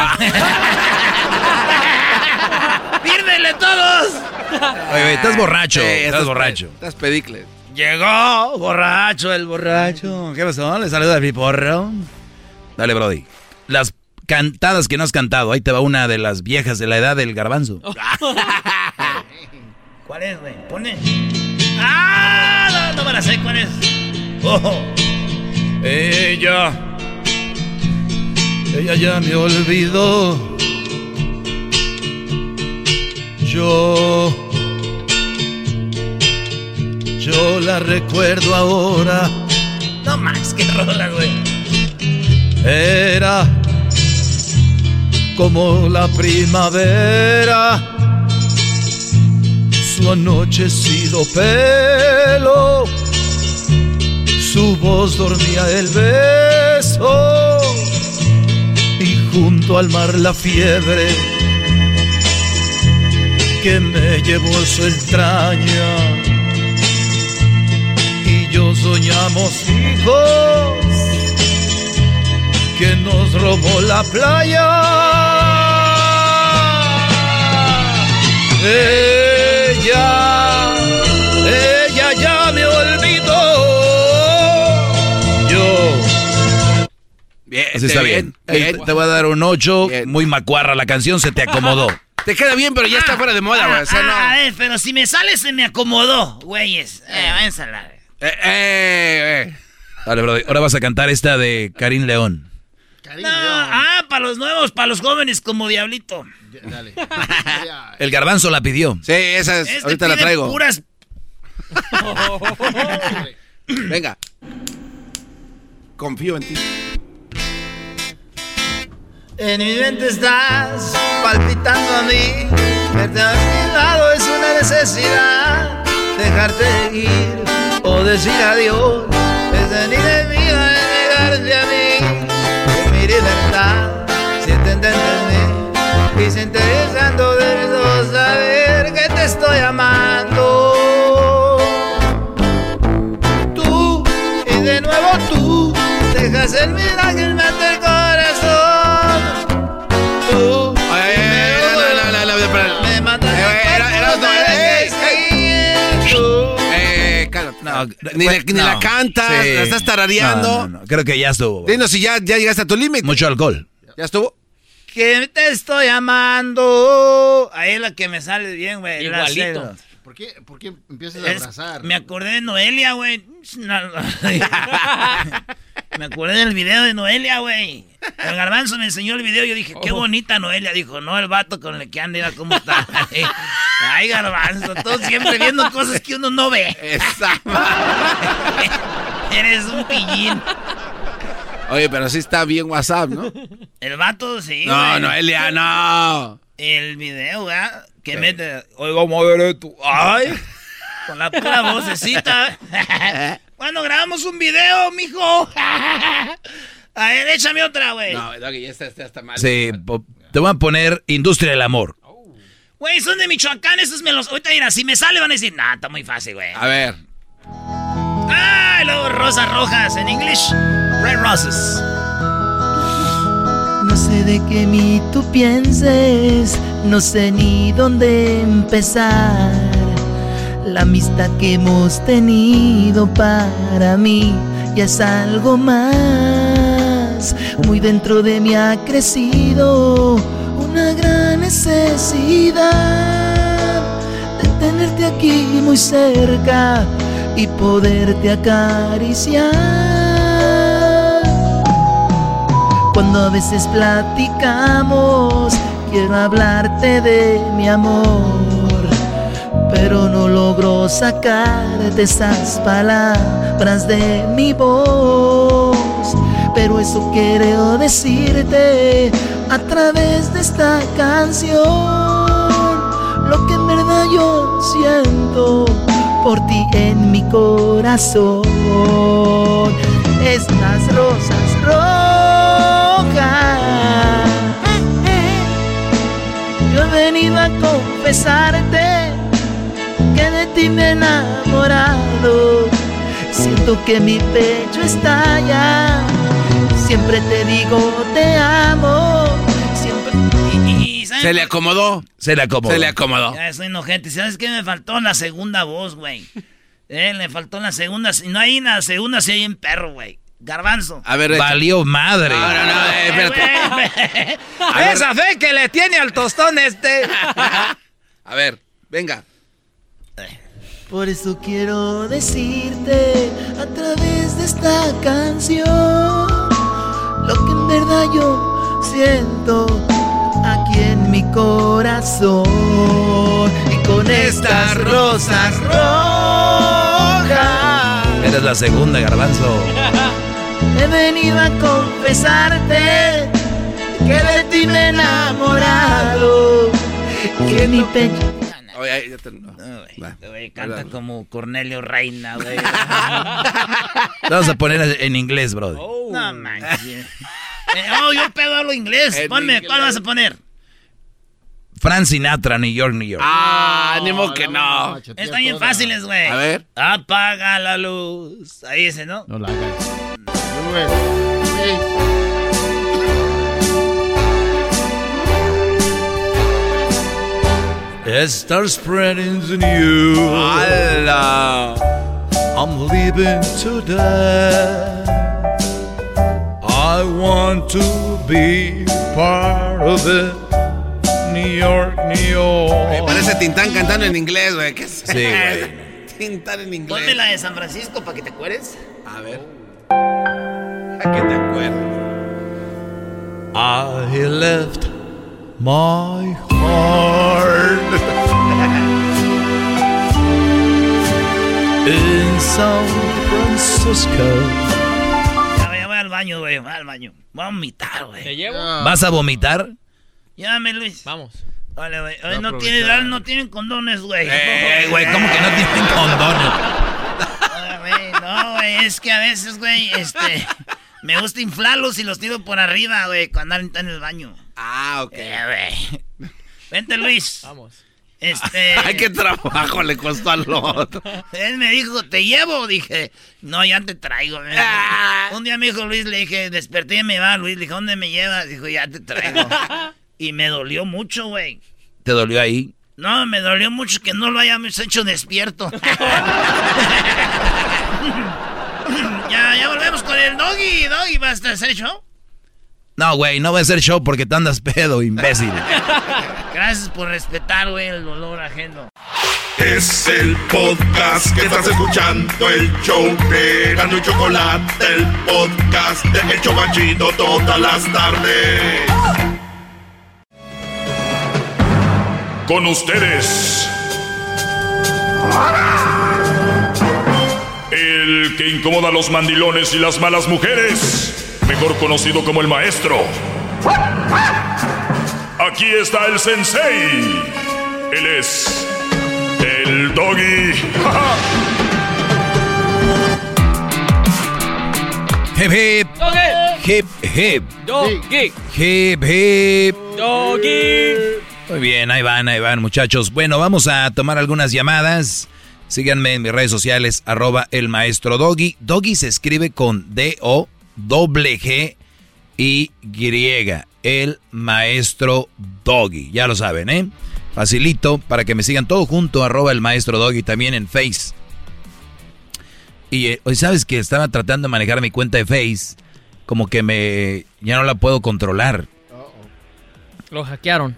¡Fírmele todos! Oye, güey, estás borracho, Sí, estás estás borracho. Estás pedicles. Llegó, borracho, el borracho. ¿Qué pasó? ¿Le saluda a mi porro? Dale, Brody. Las cantadas que no has cantado. Ahí te va una de las viejas de la edad del garbanzo. ¿Cuál es, güey? Pone. ¡Ah! No, no me la sé, ¿cuál es? Oh. Ella, ella ya me olvidó. Yo, yo la recuerdo ahora. No más, qué rola, güey. Era como la primavera, su anochecido pelo, su voz dormía el beso. Y junto al mar la fiebre que me llevó su entraña. Y yo soñamos hijos que nos robó la playa. Ella, ella ya me olvidó. Yo. Bien, Así está bien. Te- Te voy a dar un 8. Muy macuarra la canción, se te acomodó. Te queda bien, pero ya está fuera de moda, güey. O sea, no. Ah, a ver, pero si me sale se me acomodó, güeyes. Eh, váyanse a la- Eh, eh, eh. Dale, Brody. Ahora vas a cantar esta de Karim León. No, ah, para los nuevos, para los jóvenes como Diablito. Dale. El garbanzo la pidió. Sí, esa es. Este ahorita la traigo. puras Venga. Confío en ti. En mi mente estás palpitando a mí. Verte a mi lado es una necesidad. Dejarte ir o decir adiós es de ni de mí libertad, siéntete en mí. Y se interesando de no saber que te estoy amando. No, ni, la, ni la cantas, Sí. la estás tarareando. No, no, no. Creo que ya estuvo. Dinos si ya, ya llegaste a tu límite. Mucho alcohol. ¿Ya estuvo? que te estoy amando. Ahí es la que me sale bien, güey. Igualito. ¿Por qué, por qué empiezas a abrazar? me acordé de Noelia, güey. Me acordé del video de Noelia, güey. El garbanzo me enseñó el video y yo dije, qué bonita Noelia. Dijo, no, el vato con el que anda, cómo está. Ay, garbanzo, tú siempre viendo cosas que uno no ve. Eres un pillín. Oye, pero sí está bien WhatsApp, ¿no? El vato, sí, No, güey. no. El video, ¿verdad? Que mete. Oiga, madre tú. Ay. Con la pura vocecita. Cuando grabamos un video, mijo. a ver, échame otra, güey. No, Doggy, ya está, ya está mal. Sí, te voy a poner Industria del Amor. Güey, son de Michoacán, esos me los... Ahorita mira, si me sale van a decir, nah, está muy fácil, güey. A ver. Ah, luego rosas rojas en inglés. Red roses. No sé de qué mí tú pienses, no sé ni dónde empezar. La amistad que hemos tenido para mí ya es algo más. Muy dentro de mí ha crecido una gran necesidad de tenerte aquí muy cerca y poderte acariciar. Cuando a veces platicamos, quiero hablarte de mi amor, pero no logro sacarte esas palabras de mi voz. Pero eso quiero decirte a través de esta canción, lo que en verdad yo siento por ti en mi corazón. Estas rosas rojas. Yo he venido a confesarte ti me he enamorado. Siento que mi pecho estalla. Siempre te digo te amo. Siempre. Se le acomodó. Se le acomodó. Se le acomodó. Ya soy enojente. ¿Sabes qué? Me faltó la segunda voz, güey. Eh, le faltó la segunda. Si no hay una segunda, si hay en perro, güey. Garbanzo. A ver, Valió madre. No, no, no, eh, espérate. Esa fe que le tiene al tostón este. A ver, venga. Por eso quiero decirte a través de esta canción lo que en verdad yo siento aquí en mi corazón y con estas rosas rojas Eres la segunda, Garbanzo. he venido a confesarte que de ti me he enamorado que mi pecho Oye, ahí ya te- no. Va. Güey, canta como Cornelio Reina, güey. Vamos a poner en inglés, brother. No manches. Eh, oh, yo pedo hablo inglés. En Ponme, inglés. ¿cuál vas a poner? Fran Sinatra, New York, New York. Ah, ni modo que no. Están bien fáciles, güey. A ver. Apaga la luz. Ahí ese, ¿no? No la hagas. It starts spreading the news. ¡Hala! I'm leaving today. I want to be part of it. New York, New Me. York. parece Tintán cantando en inglés, güey. ¿Qué es? Sí, güey. Tintán en inglés. Ponme la de San Francisco para que te acuerdes. A ver. ¿A qué te acuerdas? I left my heart in San Francisco. Ya, voy- ya voy al baño, güey. Voy al baño. Voy a vomitar, güey. ¿Te llevo? ¿Vas a vomitar? Llámame, Luis. Vamos. Vale, güey. Ay, no, tienen, no tienen condones, güey. Eh, güey, ¿cómo que no tienen condones? Güey, No, güey, es que a veces, güey, este... Me gusta inflarlos y los tiro por arriba, güey, cuando están en el baño. Ah, ok. Eh, güey. Vente, Luis. Vamos. Este... Ay, qué trabajo le costó al otro. Él me dijo, ¿te llevo? Dije, no, ya te traigo. dijo. Un día me dijo Luis, le dije, desperté y me va. Luis, le dije, ¿dónde me llevas? Dijo, ya te traigo. y me dolió mucho, güey. ¿Te dolió ahí? No, me dolió mucho que no lo hayamos hecho despierto. ya, ya volvemos con el doggy. Doggy, ¿vas a hacer show? No, güey, no va a ser show porque te andas pedo, imbécil. Gracias por respetar, güey, el dolor ajeno. Es el podcast que estás escuchando, el show de Gano y Chocolate, el podcast de El Chobachito todas las tardes. Con ustedes. El que incomoda a los mandilones y las malas mujeres. Mejor conocido como el maestro. Aquí está el sensei. Él es el doggy. Hip hip. Hip hip. Doggy. Hip hip. Doggy. Muy bien, ahí van, ahí van, muchachos. Bueno, vamos a tomar algunas llamadas. Síganme en mis redes sociales, arroba el maestro Doggy. Doggy se escribe con D-O, El maestro Doggy. Ya lo saben, ¿eh? Facilito para que me sigan todo junto, arroba el maestro Doggy también en Face. Y eh, hoy sabes que estaba tratando de manejar mi cuenta de Face, como que me ya no la puedo controlar. Lo hackearon.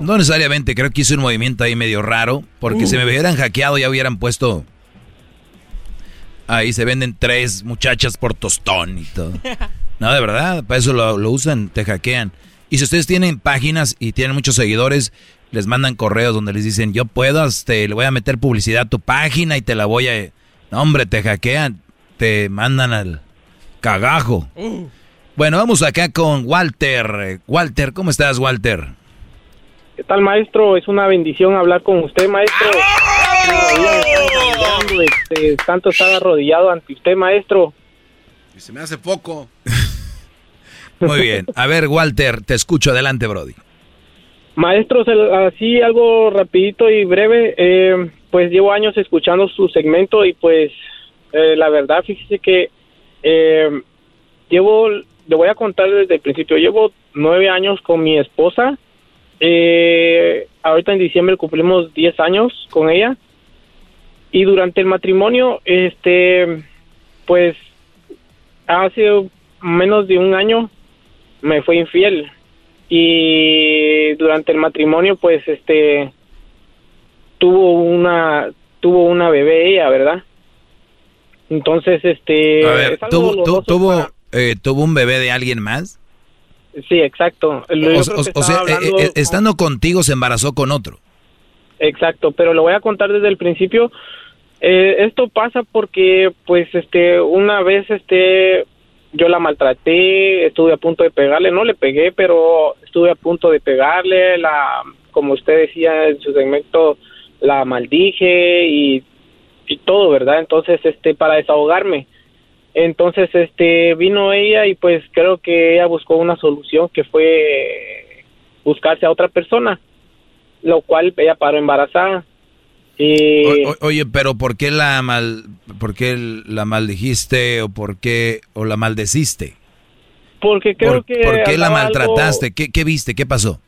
No necesariamente, creo que hice un movimiento ahí medio raro, porque si me hubieran hackeado ya hubieran puesto... Ahí se venden tres muchachas por tostón y todo. No, de verdad, para eso lo, lo usan, te hackean. Y si ustedes tienen páginas y tienen muchos seguidores, les mandan correos donde les dicen, yo puedo, este, le voy a meter publicidad a tu página y te la voy a... No, hombre, te hackean, te mandan al cagajo. Bueno, vamos acá con Walter. Walter, ¿cómo estás, Walter? ¿Qué tal, maestro? Es una bendición hablar con usted, maestro. Este, tanto estar arrodillado ante usted, maestro. Y se me hace poco. Muy bien. A ver, Walter, te escucho. Adelante, Brody. Maestro, así algo rapidito y breve. Eh, pues llevo años escuchando su segmento y pues eh, la verdad, fíjese que eh, llevo, le voy a contar desde el principio, llevo nueve años con mi esposa. ahorita en diciembre cumplimos diez años con ella. Y durante el matrimonio, este, pues hace menos de un año me fue infiel. Y durante el matrimonio pues este tuvo una tuvo una bebé ella verdad entonces este tuvo tuvo eh, tuvo un bebé de alguien más sí exacto. O, sea eh, eh, estando contigo se embarazó con otro. Exacto pero lo voy a contar desde el principio. Esto pasa porque pues este una vez este yo la maltraté, estuve a punto de pegarle, no le pegué, pero estuve a punto de pegarle, la, como usted decía en su segmento, la maldije y, y todo, ¿verdad? Entonces, este, para desahogarme. Entonces, este, vino ella y pues creo que ella buscó una solución que fue buscarse a otra persona, lo cual ella paró embarazada oye, pero ¿por qué la mal, por qué la maldijiste o por qué o la maldeciste? Porque creo que ¿Por qué la maltrataste? ¿Qué, viste? ¿Qué pasó?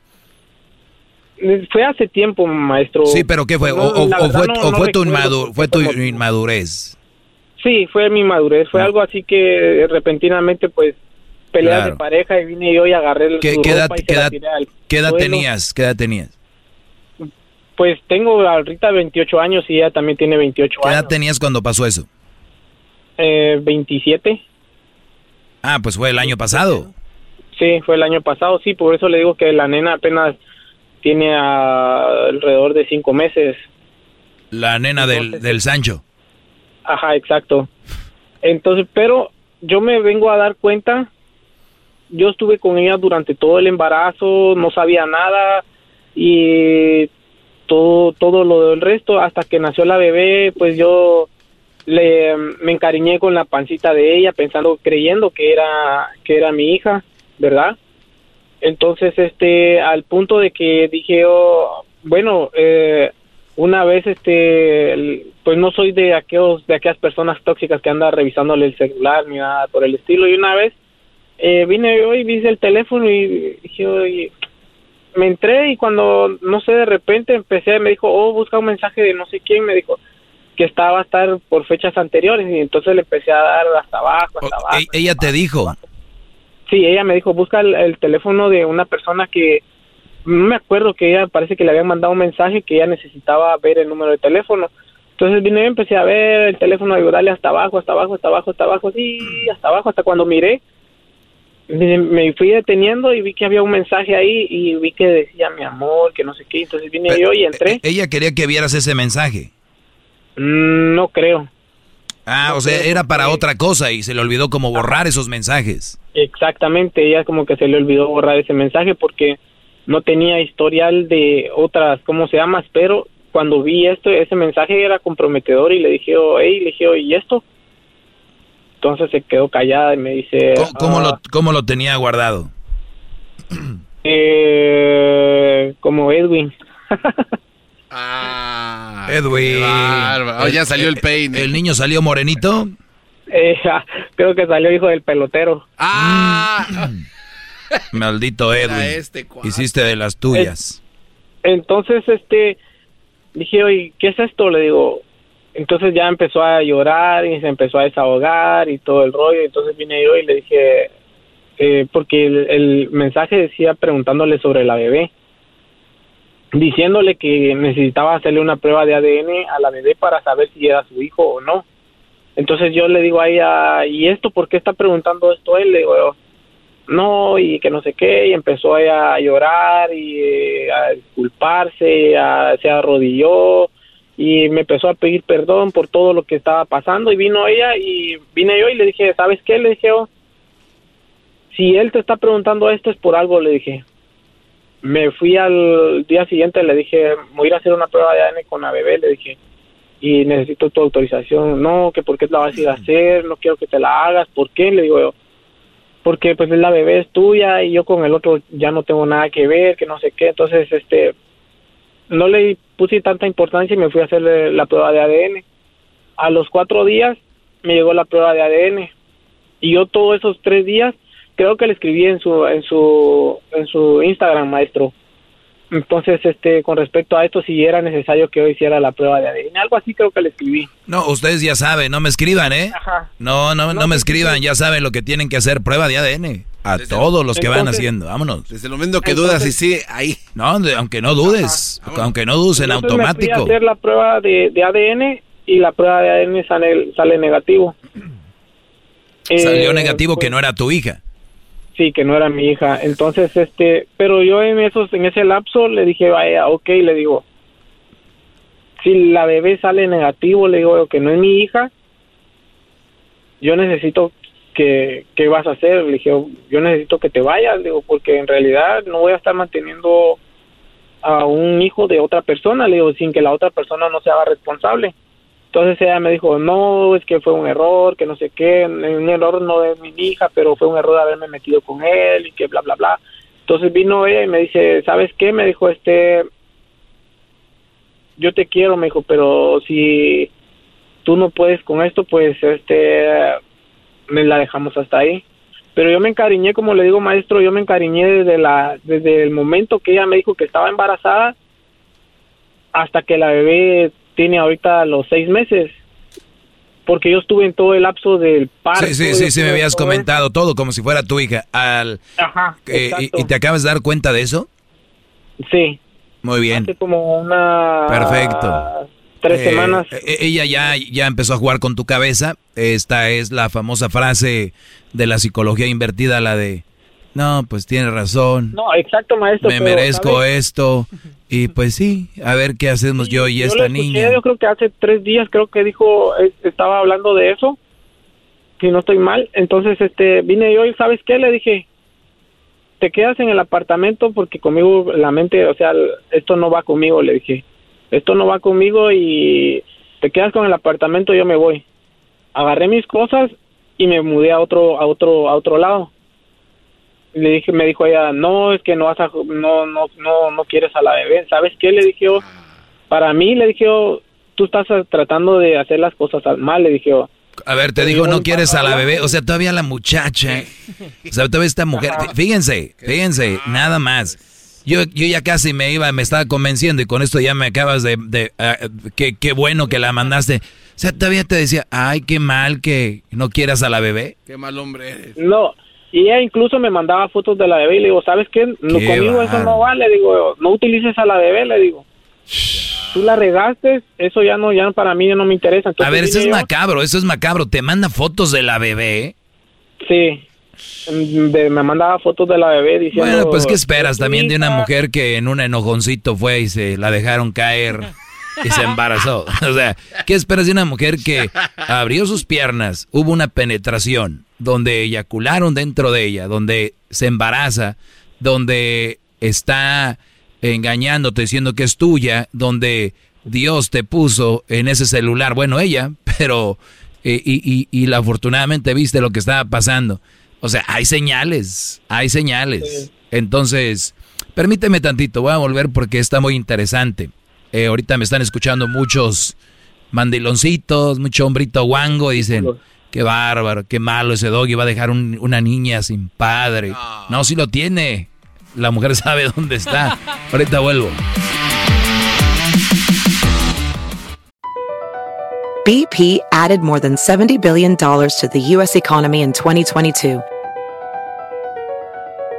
Fue hace tiempo, maestro. Sí, pero ¿qué fue? ¿O, fue, tu, fue tu inmadurez? Sí, fue mi madurez. Fue ah. algo así que repentinamente, pues, peleas de pareja y vine yo y agarré el ¿Qué, qué edad, ¿qué edad tenías? ¿Qué edad tenías? Pues tengo ahorita 28 años y ella también tiene 28 años. ¿Qué edad tenías cuando pasó eso? Eh, 27. Ah, pues fue el año pasado. Sí, fue el año pasado, sí, por eso le digo que la nena apenas tiene alrededor de cinco meses. La nena del, del Sancho. Ajá, exacto. Entonces, pero yo me vengo a dar cuenta, yo estuve con ella durante todo el embarazo, no sabía nada y todo, todo lo del resto, hasta que nació la bebé, pues yo le, me encariñé con la pancita de ella, pensando, creyendo que era, que era mi hija, ¿verdad? Entonces, este, al punto de que dije, oh, bueno, eh, una vez, este, pues no soy de aquellos, de aquellas personas tóxicas que andan revisándole el celular ni nada por el estilo, y una vez eh, vine yo y vi el teléfono y dije, oye, me entré y cuando, no sé, de repente empecé, me dijo, oh, busca un mensaje de no sé quién, me dijo que estaba a estar por fechas anteriores y entonces le empecé a dar hasta abajo, hasta abajo. E-, ¿Ella te dijo? Sí, ella me dijo, busca el, teléfono de una persona que, no me acuerdo que ella parece que le habían mandado un mensaje que ella necesitaba ver el número de teléfono. Entonces vine y empecé a ver el teléfono y darle hasta abajo, hasta abajo, hasta abajo, hasta abajo, sí, hasta abajo, hasta cuando miré me, fui deteniendo y vi que había un mensaje ahí y vi que decía mi amor, que no sé qué. Entonces vine yo y entré. E, ¿Ella quería que vieras ese mensaje? Mm, no creo. Ah, o sea, era para otra cosa y se le olvidó como borrar esos mensajes. Exactamente, ella como que se le olvidó borrar ese mensaje porque no tenía historial de otras, ¿cómo se llama? Pero cuando vi esto, ese mensaje era comprometedor y le dije, oh, hey, le dije, oh, ¿y esto? Entonces se quedó callada y me dice... ¿Cómo, cómo ah, lo, cómo lo tenía guardado? eh, como Edwin. Ah, Edwin. Oh, ya salió el peine. ¿El niño salió morenito? Eh, creo que salió hijo del pelotero. Ah, Maldito Edwin. este. Hiciste de las tuyas. Entonces, este, dije, oye, ¿qué es esto? Le digo, entonces ya empezó a llorar y se empezó a desahogar y todo el rollo. Entonces vine yo y le dije, eh, porque el, mensaje decía preguntándole sobre la bebé, diciéndole que necesitaba hacerle una prueba de ADN a la bebé para saber si era su hijo o no. Entonces yo le digo a ella, ¿y esto por qué está preguntando esto él? Le digo, no, y que no sé qué, y empezó ella a llorar y eh, a disculparse, a- se arrodilló y me empezó a pedir perdón por todo lo que estaba pasando y vino ella y vine yo y le dije, ¿sabes qué? Le dije, yo, si él te está preguntando esto es por algo, le dije. Me fui al día siguiente, le dije, voy a ir a hacer una prueba de ADN con la bebé, le dije, y necesito tu autorización. No, que por qué la vas a ir a hacer, no quiero que te la hagas, ¿por qué? Le digo yo, porque pues la bebé es tuya y yo con el otro ya no tengo nada que ver, que no sé qué, entonces este no le puse tanta importancia y me fui a hacer la prueba de ADN. A los cuatro días me llegó la prueba de ADN y yo todos esos tres días creo que le escribí en su en su en su Instagram maestro. Entonces este con respecto a esto si era necesario que yo hiciera la prueba de ADN, algo así creo que le escribí. No, ustedes ya saben, no me escriban, ¿eh? Ajá. No, no, no me escriban, ya saben lo que tienen que hacer, prueba de ADN. A todos los que van haciendo, vámonos. Desde el momento que dudas y sí, ahí. No, de- aunque no dudes, aunque no dudes en Entonces me fui a automático. hacer la prueba de, de ADN y la prueba de ADN sale, sale negativo. Salió Eh, negativo que no era tu hija. Sí, que no era mi hija. Entonces, este, pero yo en esos, en ese lapso le dije, vaya, ok, le digo, si la bebé sale negativo, le digo que no es mi hija, yo necesito que, ¿qué vas a hacer? Le dije, yo necesito que te vayas, digo, porque en realidad no voy a estar manteniendo a un hijo de otra persona, le digo, sin que la otra persona no se haga responsable. Entonces ella me dijo, no, es que fue un error, que no sé qué, un error no de mi hija, pero fue un error haberme metido con él y que bla, bla, bla. Entonces vino ella y me dice, ¿sabes qué? Me dijo, este, yo te quiero, me dijo, pero si tú no puedes con esto, pues, este, me la dejamos hasta ahí. Pero yo me encariñé, como le digo, maestro, yo me encariñé desde, la, desde el momento que ella me dijo que estaba embarazada hasta que la bebé tiene ahorita los seis meses. Porque yo estuve en todo el lapso del parto. Sí, sí, sí, sí, me habías todo comentado todo como si fuera tu hija. Al, Ajá, eh, y te acabas de dar cuenta de eso? Sí. Muy bien. Hace como una... Perfecto. Tres Eh, semanas. eh, ella ya, ya empezó a jugar con tu cabeza. Esta es la famosa frase de la psicología invertida, la de, no, pues tienes razón, No, exacto, maestro. me pero, merezco esto. Y pues sí, a ver qué hacemos yo y Yo esta escuché, niña. Yo creo que hace tres días creo que dijo, eh, estaba hablando de eso, si no estoy mal. Entonces, este, vine yo y ¿sabes qué? Le dije, te quedas en el apartamento porque conmigo la mente, o sea, esto no va conmigo, le dije. Esto no va conmigo y te quedas con el apartamento, yo me voy. Agarré mis cosas y me mudé a otro a otro a otro lado. Le dije, me dijo ella, "No, es que no vas a no no no no quieres a la bebé." ¿Sabes qué? Le dije yo, para mí le dije yo, tú estás tratando de hacer las cosas al mal, le dije yo. A ver, te digo, no quieres a la bebé. O sea, todavía la muchacha. O sea, todavía esta mujer. fí- Fíjense, fíjense, nada más. Yo, yo ya casi me iba, me estaba convenciendo y con esto ya me acabas de... de ah, qué, qué bueno que la mandaste. O sea, todavía te decía, ay, qué mal que no quieras a la bebé. Qué mal hombre eres. No, y ella incluso me mandaba fotos de la bebé y le digo, ¿sabes qué? No, Qué conmigo eso no vale, le digo, no utilices a la bebé, le digo. Tú la regaste, eso ya no, ya para mí ya no me interesa. Entonces A ver, eso es yo- macabro, eso es macabro. Te manda fotos de la bebé. Sí, de- me mandaba fotos de la bebé diciendo... Bueno, pues ¿qué esperas "Es tu también de una hija". mujer que en un enojoncito fue y se la dejaron caer y se embarazó? O sea, ¿qué esperas de una mujer que abrió sus piernas, hubo una penetración, donde eyacularon dentro de ella, donde se embaraza, donde está engañándote diciendo que es tuya, donde Dios te puso en ese celular, bueno, ella, pero Eh, y, y, afortunadamente viste lo que estaba pasando. O sea, hay señales, hay señales. Entonces, permíteme tantito, voy a volver porque está muy interesante. Eh, ahorita me están escuchando muchos mandiloncitos, mucho hombrito guango, dicen, qué bárbaro, qué malo ese doggy, va a dejar una niña sin padre. No. si lo tiene. La mujer sabe dónde está. ahorita vuelvo. BP added more than $70 billion to the U.S. economy in 2022.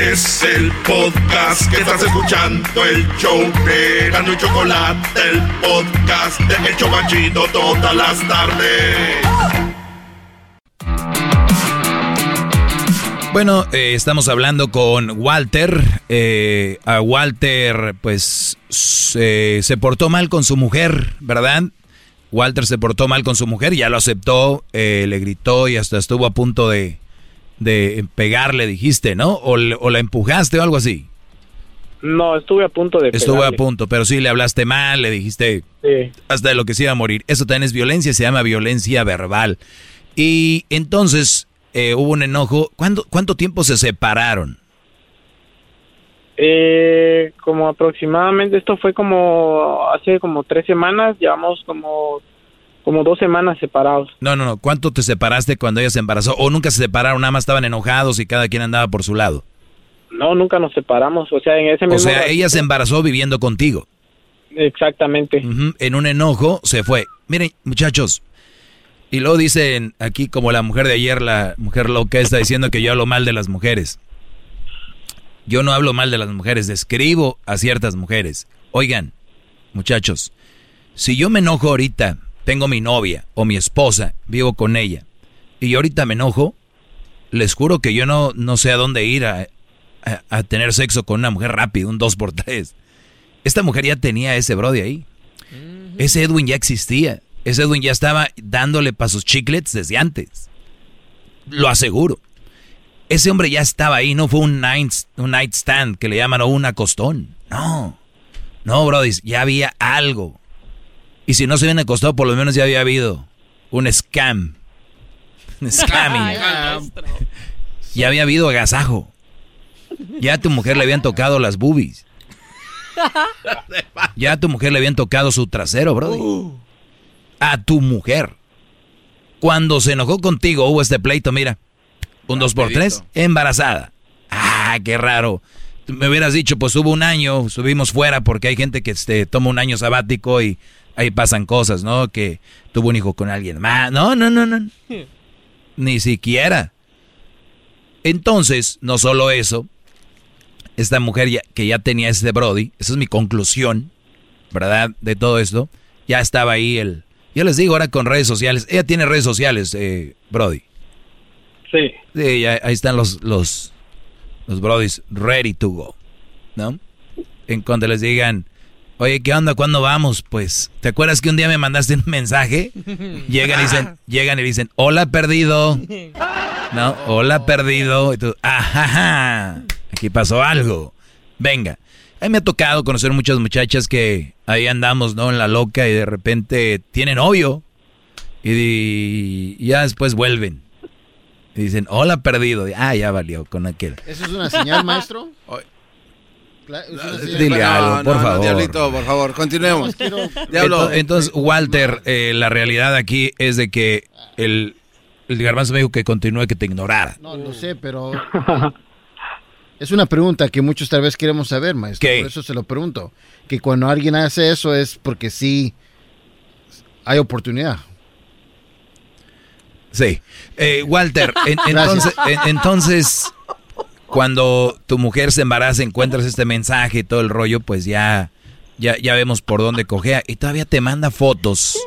Es el podcast que estás escuchando, el show de Gano y Chocolate, el podcast de El Chobachito todas las tardes. Bueno, eh, estamos hablando con Walter. Eh, a Walter, pues, se, portó mal con su mujer, ¿verdad? Walter se portó mal con su mujer, ya lo aceptó, eh, le gritó y hasta estuvo a punto de, de pegarle, dijiste, ¿no? O, la empujaste o algo así. No, estuve a punto de Estuve a punto, pero sí le hablaste mal, le dijiste hasta de lo que se iba a morir. Eso también es violencia, se llama violencia verbal. Y entonces, eh, hubo un enojo. ¿Cuánto, ¿Cuánto tiempo se separaron? Eh, como aproximadamente, esto fue como hace como tres semanas, llevamos como, como dos semanas separados. No, no, no, ¿cuánto te separaste cuando ella se embarazó? ¿O nunca se separaron, nada más estaban enojados y cada quien andaba por su lado? No, nunca nos separamos, o sea, en ese mismo... O sea, ella se embarazó viviendo contigo. Exactamente. En un enojo se fue. Miren, muchachos, y luego dicen aquí, como la mujer de ayer, la mujer loca está diciendo que yo hablo mal de las mujeres. Yo no hablo mal de las mujeres, describo a ciertas mujeres. Oigan, muchachos, si yo me enojo ahorita, tengo mi novia o mi esposa, vivo con ella, y ahorita me enojo, les juro que yo no, no sé a dónde ir a, a, tener sexo con una mujer rápido, un 2 por 3 Esta mujer ya tenía ese brody ahí. Ese Edwin ya existía. Ese Edwin ya estaba dándole para sus chiclets desde antes. Lo aseguro. Ese hombre ya estaba ahí, no fue un night, un night stand que le llaman o un acostón. No. No, brody, ya había algo. Y si no se habían acostado, por lo menos ya había habido un scam. Un scamming. ya había habido agasajo. Ya a tu mujer le habían tocado las boobies. Ya a tu mujer le habían tocado su trasero, brody. A tu mujer. Cuando se enojó contigo hubo este pleito, mira, un dos por tres, embarazada. Ah, qué raro. Me hubieras dicho, pues hubo un año, subimos fuera porque hay gente que este, toma un año sabático y ahí pasan cosas, ¿no? Que tuvo un hijo con alguien más. No, no, no, no. Ni siquiera. Entonces, no solo eso, esta mujer ya, que ya tenía ese Brody, esa es mi conclusión, ¿verdad? De todo esto, ya estaba ahí el, yo les digo ahora con redes sociales. Ella tiene redes sociales, eh, Brody. Sí. Sí, ahí están los, los, los Brodys ready to go. ¿No? En cuanto les digan, oye, ¿qué onda? ¿Cuándo vamos? Pues, ¿te acuerdas que un día me mandaste un mensaje? Llegan y dicen, llegan y dicen, hola perdido. ¿No? Hola perdido. Y tú, ajá, aquí pasó algo. Venga. A mí me ha tocado conocer muchas muchachas que ahí andamos, ¿no? En la loca y de repente tienen novio y, ya después vuelven. Y dicen, hola perdido. Ah, ya valió con aquel. ¿Eso es una señal, maestro? Dile algo, por favor. diablito, por favor, continuemos. Entonces, Walter, eh, la realidad aquí es de que el, el garbanzo me dijo que continúe, que te ignorara. No, no sé, pero Es una pregunta que muchos tal vez queremos saber, maestro. Por eso se lo pregunto. Que cuando alguien hace eso es porque sí hay oportunidad. Sí. Eh, Walter, entonces, entonces, cuando tu mujer se embaraza, encuentras este mensaje y todo el rollo, pues ya, ya, ya vemos por dónde cogea. Y todavía te manda fotos.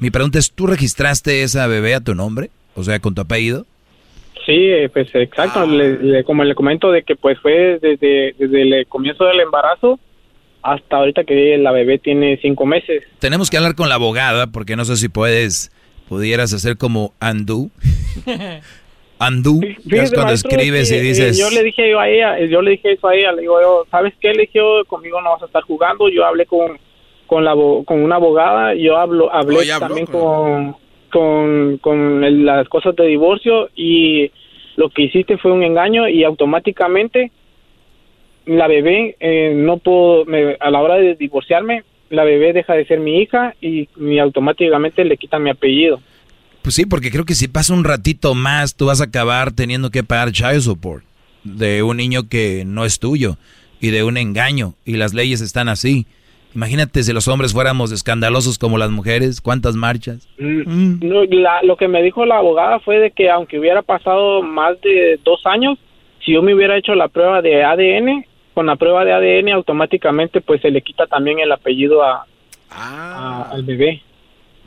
Mi pregunta es, ¿tú registraste esa bebé a tu nombre? O sea, con tu apellido. Sí, pues exacto. Ah. Le- le- como le comento de que pues fue desde, desde el comienzo del embarazo hasta ahorita que la bebé tiene cinco meses. Tenemos que hablar con la abogada porque no sé si puedes, pudieras hacer como que es cuando escribes y dices... eh, yo le dije yo a ella, eh, yo le dije eso a ella, le digo yo, ¿sabes qué? Le dije yo, conmigo no vas a estar jugando. Yo hablé con con la con una abogada, yo hablo hablé Oh, ya habló también con- con con con el- las cosas de divorcio y lo que hiciste fue un engaño y automáticamente la bebé eh, no puedo me- a la hora de divorciarme la bebé deja de ser mi hija y, y automáticamente le quitan mi apellido. Pues sí, porque creo que si pasa un ratito más, tú vas a acabar teniendo que pagar child support de un niño que no es tuyo y de un engaño. Y las leyes están así. Imagínate si los hombres fuéramos escandalosos como las mujeres, ¿cuántas marchas? Mm, no, la- lo que me dijo la abogada fue de que aunque hubiera pasado más de dos años, si yo me hubiera hecho la prueba de ADN, con la prueba de ADN automáticamente pues se le quita también el apellido a, a- al bebé.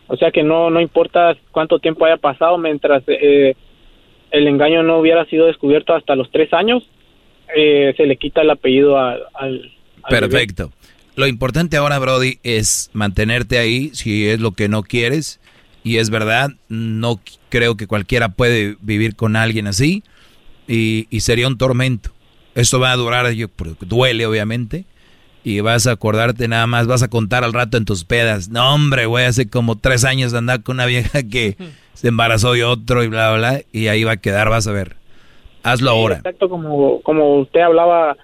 O sea que no no importa cuánto tiempo haya pasado mientras eh, el engaño no hubiera sido descubierto hasta los tres años, eh, se le quita el apellido al. Perfecto. Lo importante ahora, Brody, es mantenerte ahí si es lo que no quieres. Y es verdad, no creo que cualquiera puede vivir con alguien así. Y, y sería un tormento. Esto va a durar, yo, duele obviamente. Y vas a acordarte nada más, vas a contar al rato en tus pedas. No, hombre, güey, hace como tres años de andar con una vieja que se embarazó y otro y bla, bla, bla. Y ahí va a quedar, vas a ver. Hazlo Sí, ahora. Exacto, como, como usted hablaba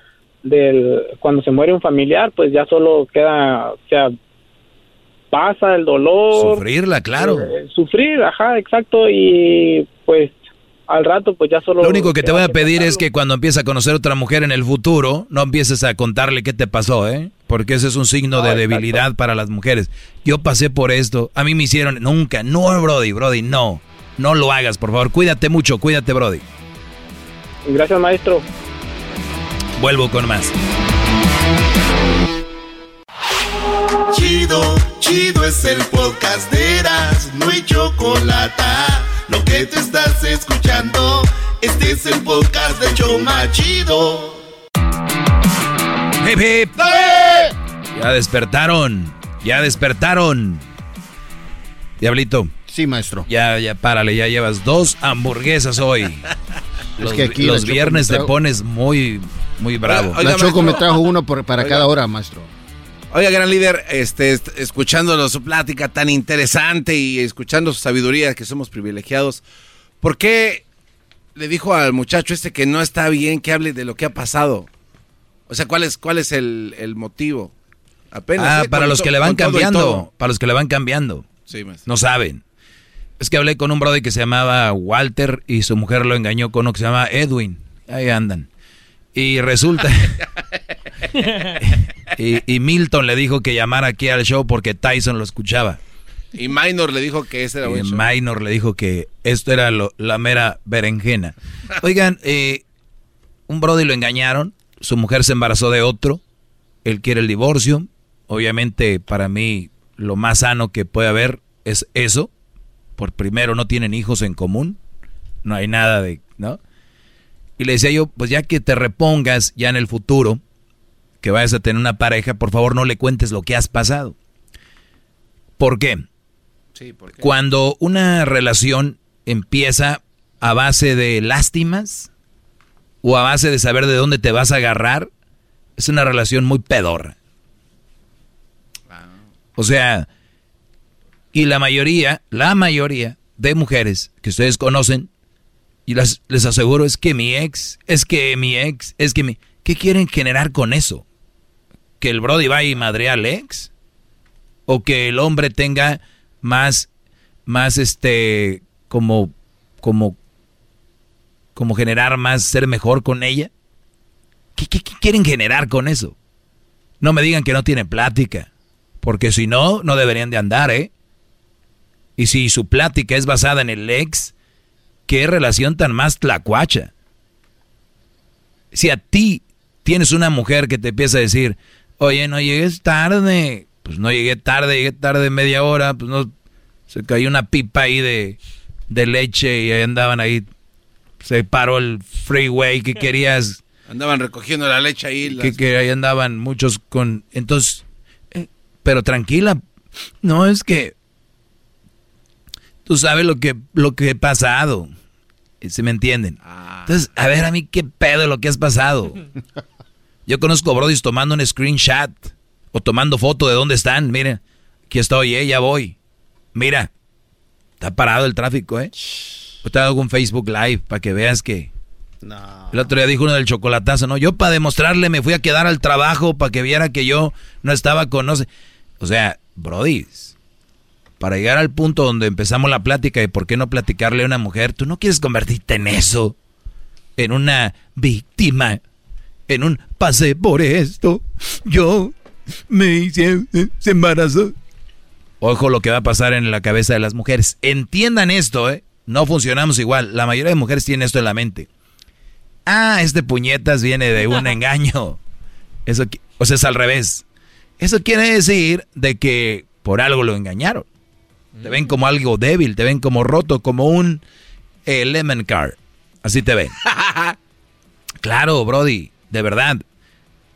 del cuando se muere un familiar, pues ya solo queda, o sea, pasa el dolor. Sufrirla, claro. eh, sufrir, ajá, exacto, y pues al rato pues ya solo... Lo único que te voy a pedir es que cuando empieces a conocer otra mujer en el futuro, no empieces a contarle qué te pasó, ¿eh? Porque ese es un signo de debilidad para las mujeres. Yo pasé por esto, a mí me hicieron, nunca, no, Brody, Brody, no. No lo hagas, por favor. Cuídate mucho, cuídate, Brody. Gracias, maestro. Vuelvo con más. Chido, chido es el podcast de Eras, no hay chocolate. Lo que te estás escuchando, este es el podcast de Choma Chido. Hip, hip. Ya despertaron, ya despertaron. Diablito. Sí, maestro. Ya, ya, párale, ya llevas dos hamburguesas hoy. Los, que aquí los viernes te pones muy, muy bravo. la Choco me trajo uno por- para cada hora, maestro. Oiga, gran líder, este, est- escuchándolo su plática tan interesante y escuchando su sabiduría, que somos privilegiados, ¿por qué le dijo al muchacho este que no está bien que hable de lo que ha pasado? O sea, ¿cuál es, cuál es el, el motivo? Apenas. Ah, ¿eh? para los que le van cambiando. Para los que le van cambiando. Sí, maestro. No saben. Es que hablé con un brother que se llamaba Walter y su mujer lo engañó con uno que se llama Edwin. Ahí andan. Y resulta. y, y Milton le dijo que llamara aquí al show porque Tyson lo escuchaba. Y Minor le dijo que ese era Y buen show. Minor le dijo que esto era lo- la mera berenjena. Oigan, eh, un brother lo engañaron, su mujer se embarazó de otro, él quiere el divorcio. Obviamente, para mí, lo más sano que puede haber es eso. Por primero, no tienen hijos en común, no hay nada de, ¿no? Y le decía yo, pues ya que te repongas ya en el futuro, que vayas a tener una pareja, por favor no le cuentes lo que has pasado. ¿Por qué? Sí, ¿por qué? Cuando una relación empieza a base de lástimas o a base de saber de dónde te vas a agarrar, es una relación muy pedorra. O sea, y la mayoría, la mayoría de mujeres que ustedes conocen, y les aseguro, es que mi ex, es que mi ex, es que mi... ¿Qué quieren generar con eso? ¿Que el Brody va y madre al ex? ¿O que el hombre tenga más, más este, como, como, como generar más, ser mejor con ella? ¿Qué, qué- qué quieren generar con eso? No me digan que no tienen plática, porque si no, no deberían de andar, ¿eh? Y si su plática es basada en el ex, ¿qué relación tan más tlacuacha? Si a ti tienes una mujer que te empieza a decir, oye, no llegues tarde, pues no llegué tarde, llegué tarde media hora, pues no, se cayó una pipa ahí de, de leche y ahí andaban ahí se paró el freeway, que querías? Andaban recogiendo la leche ahí. Que, que ahí andaban muchos con... Entonces, eh, pero tranquila, no es que... Tú sabes lo que, lo que he pasado. ¿Se me entienden? Ah. Entonces, a ver, a mí qué pedo lo que has pasado. Yo conozco brodis tomando un screenshot o tomando foto de dónde están. Miren, aquí estoy, eh, ya voy. Mira, está parado el tráfico, ¿eh? Te hago un Facebook Live para que veas que... No. El otro día dijo uno del chocolatazo, ¿no? Yo para demostrarle me fui a quedar al trabajo para que viera que yo no estaba con... No sé. O sea, brodis, para llegar al punto donde empezamos la plática de por qué no platicarle a una mujer, tú no quieres convertirte en eso, en una víctima, en un pasé por esto, yo me hice, se embarazó. Ojo lo que va a pasar en la cabeza de las mujeres. Entiendan esto, ¿eh? No funcionamos igual. La mayoría de mujeres tienen esto en la mente. Ah, este puñetas viene de un engaño. Eso, o sea, es al revés. Eso quiere decir de que por algo lo engañaron. Te ven como algo débil, te ven como roto, como un eh, lemon car. Así te ven. claro, Brody, de verdad.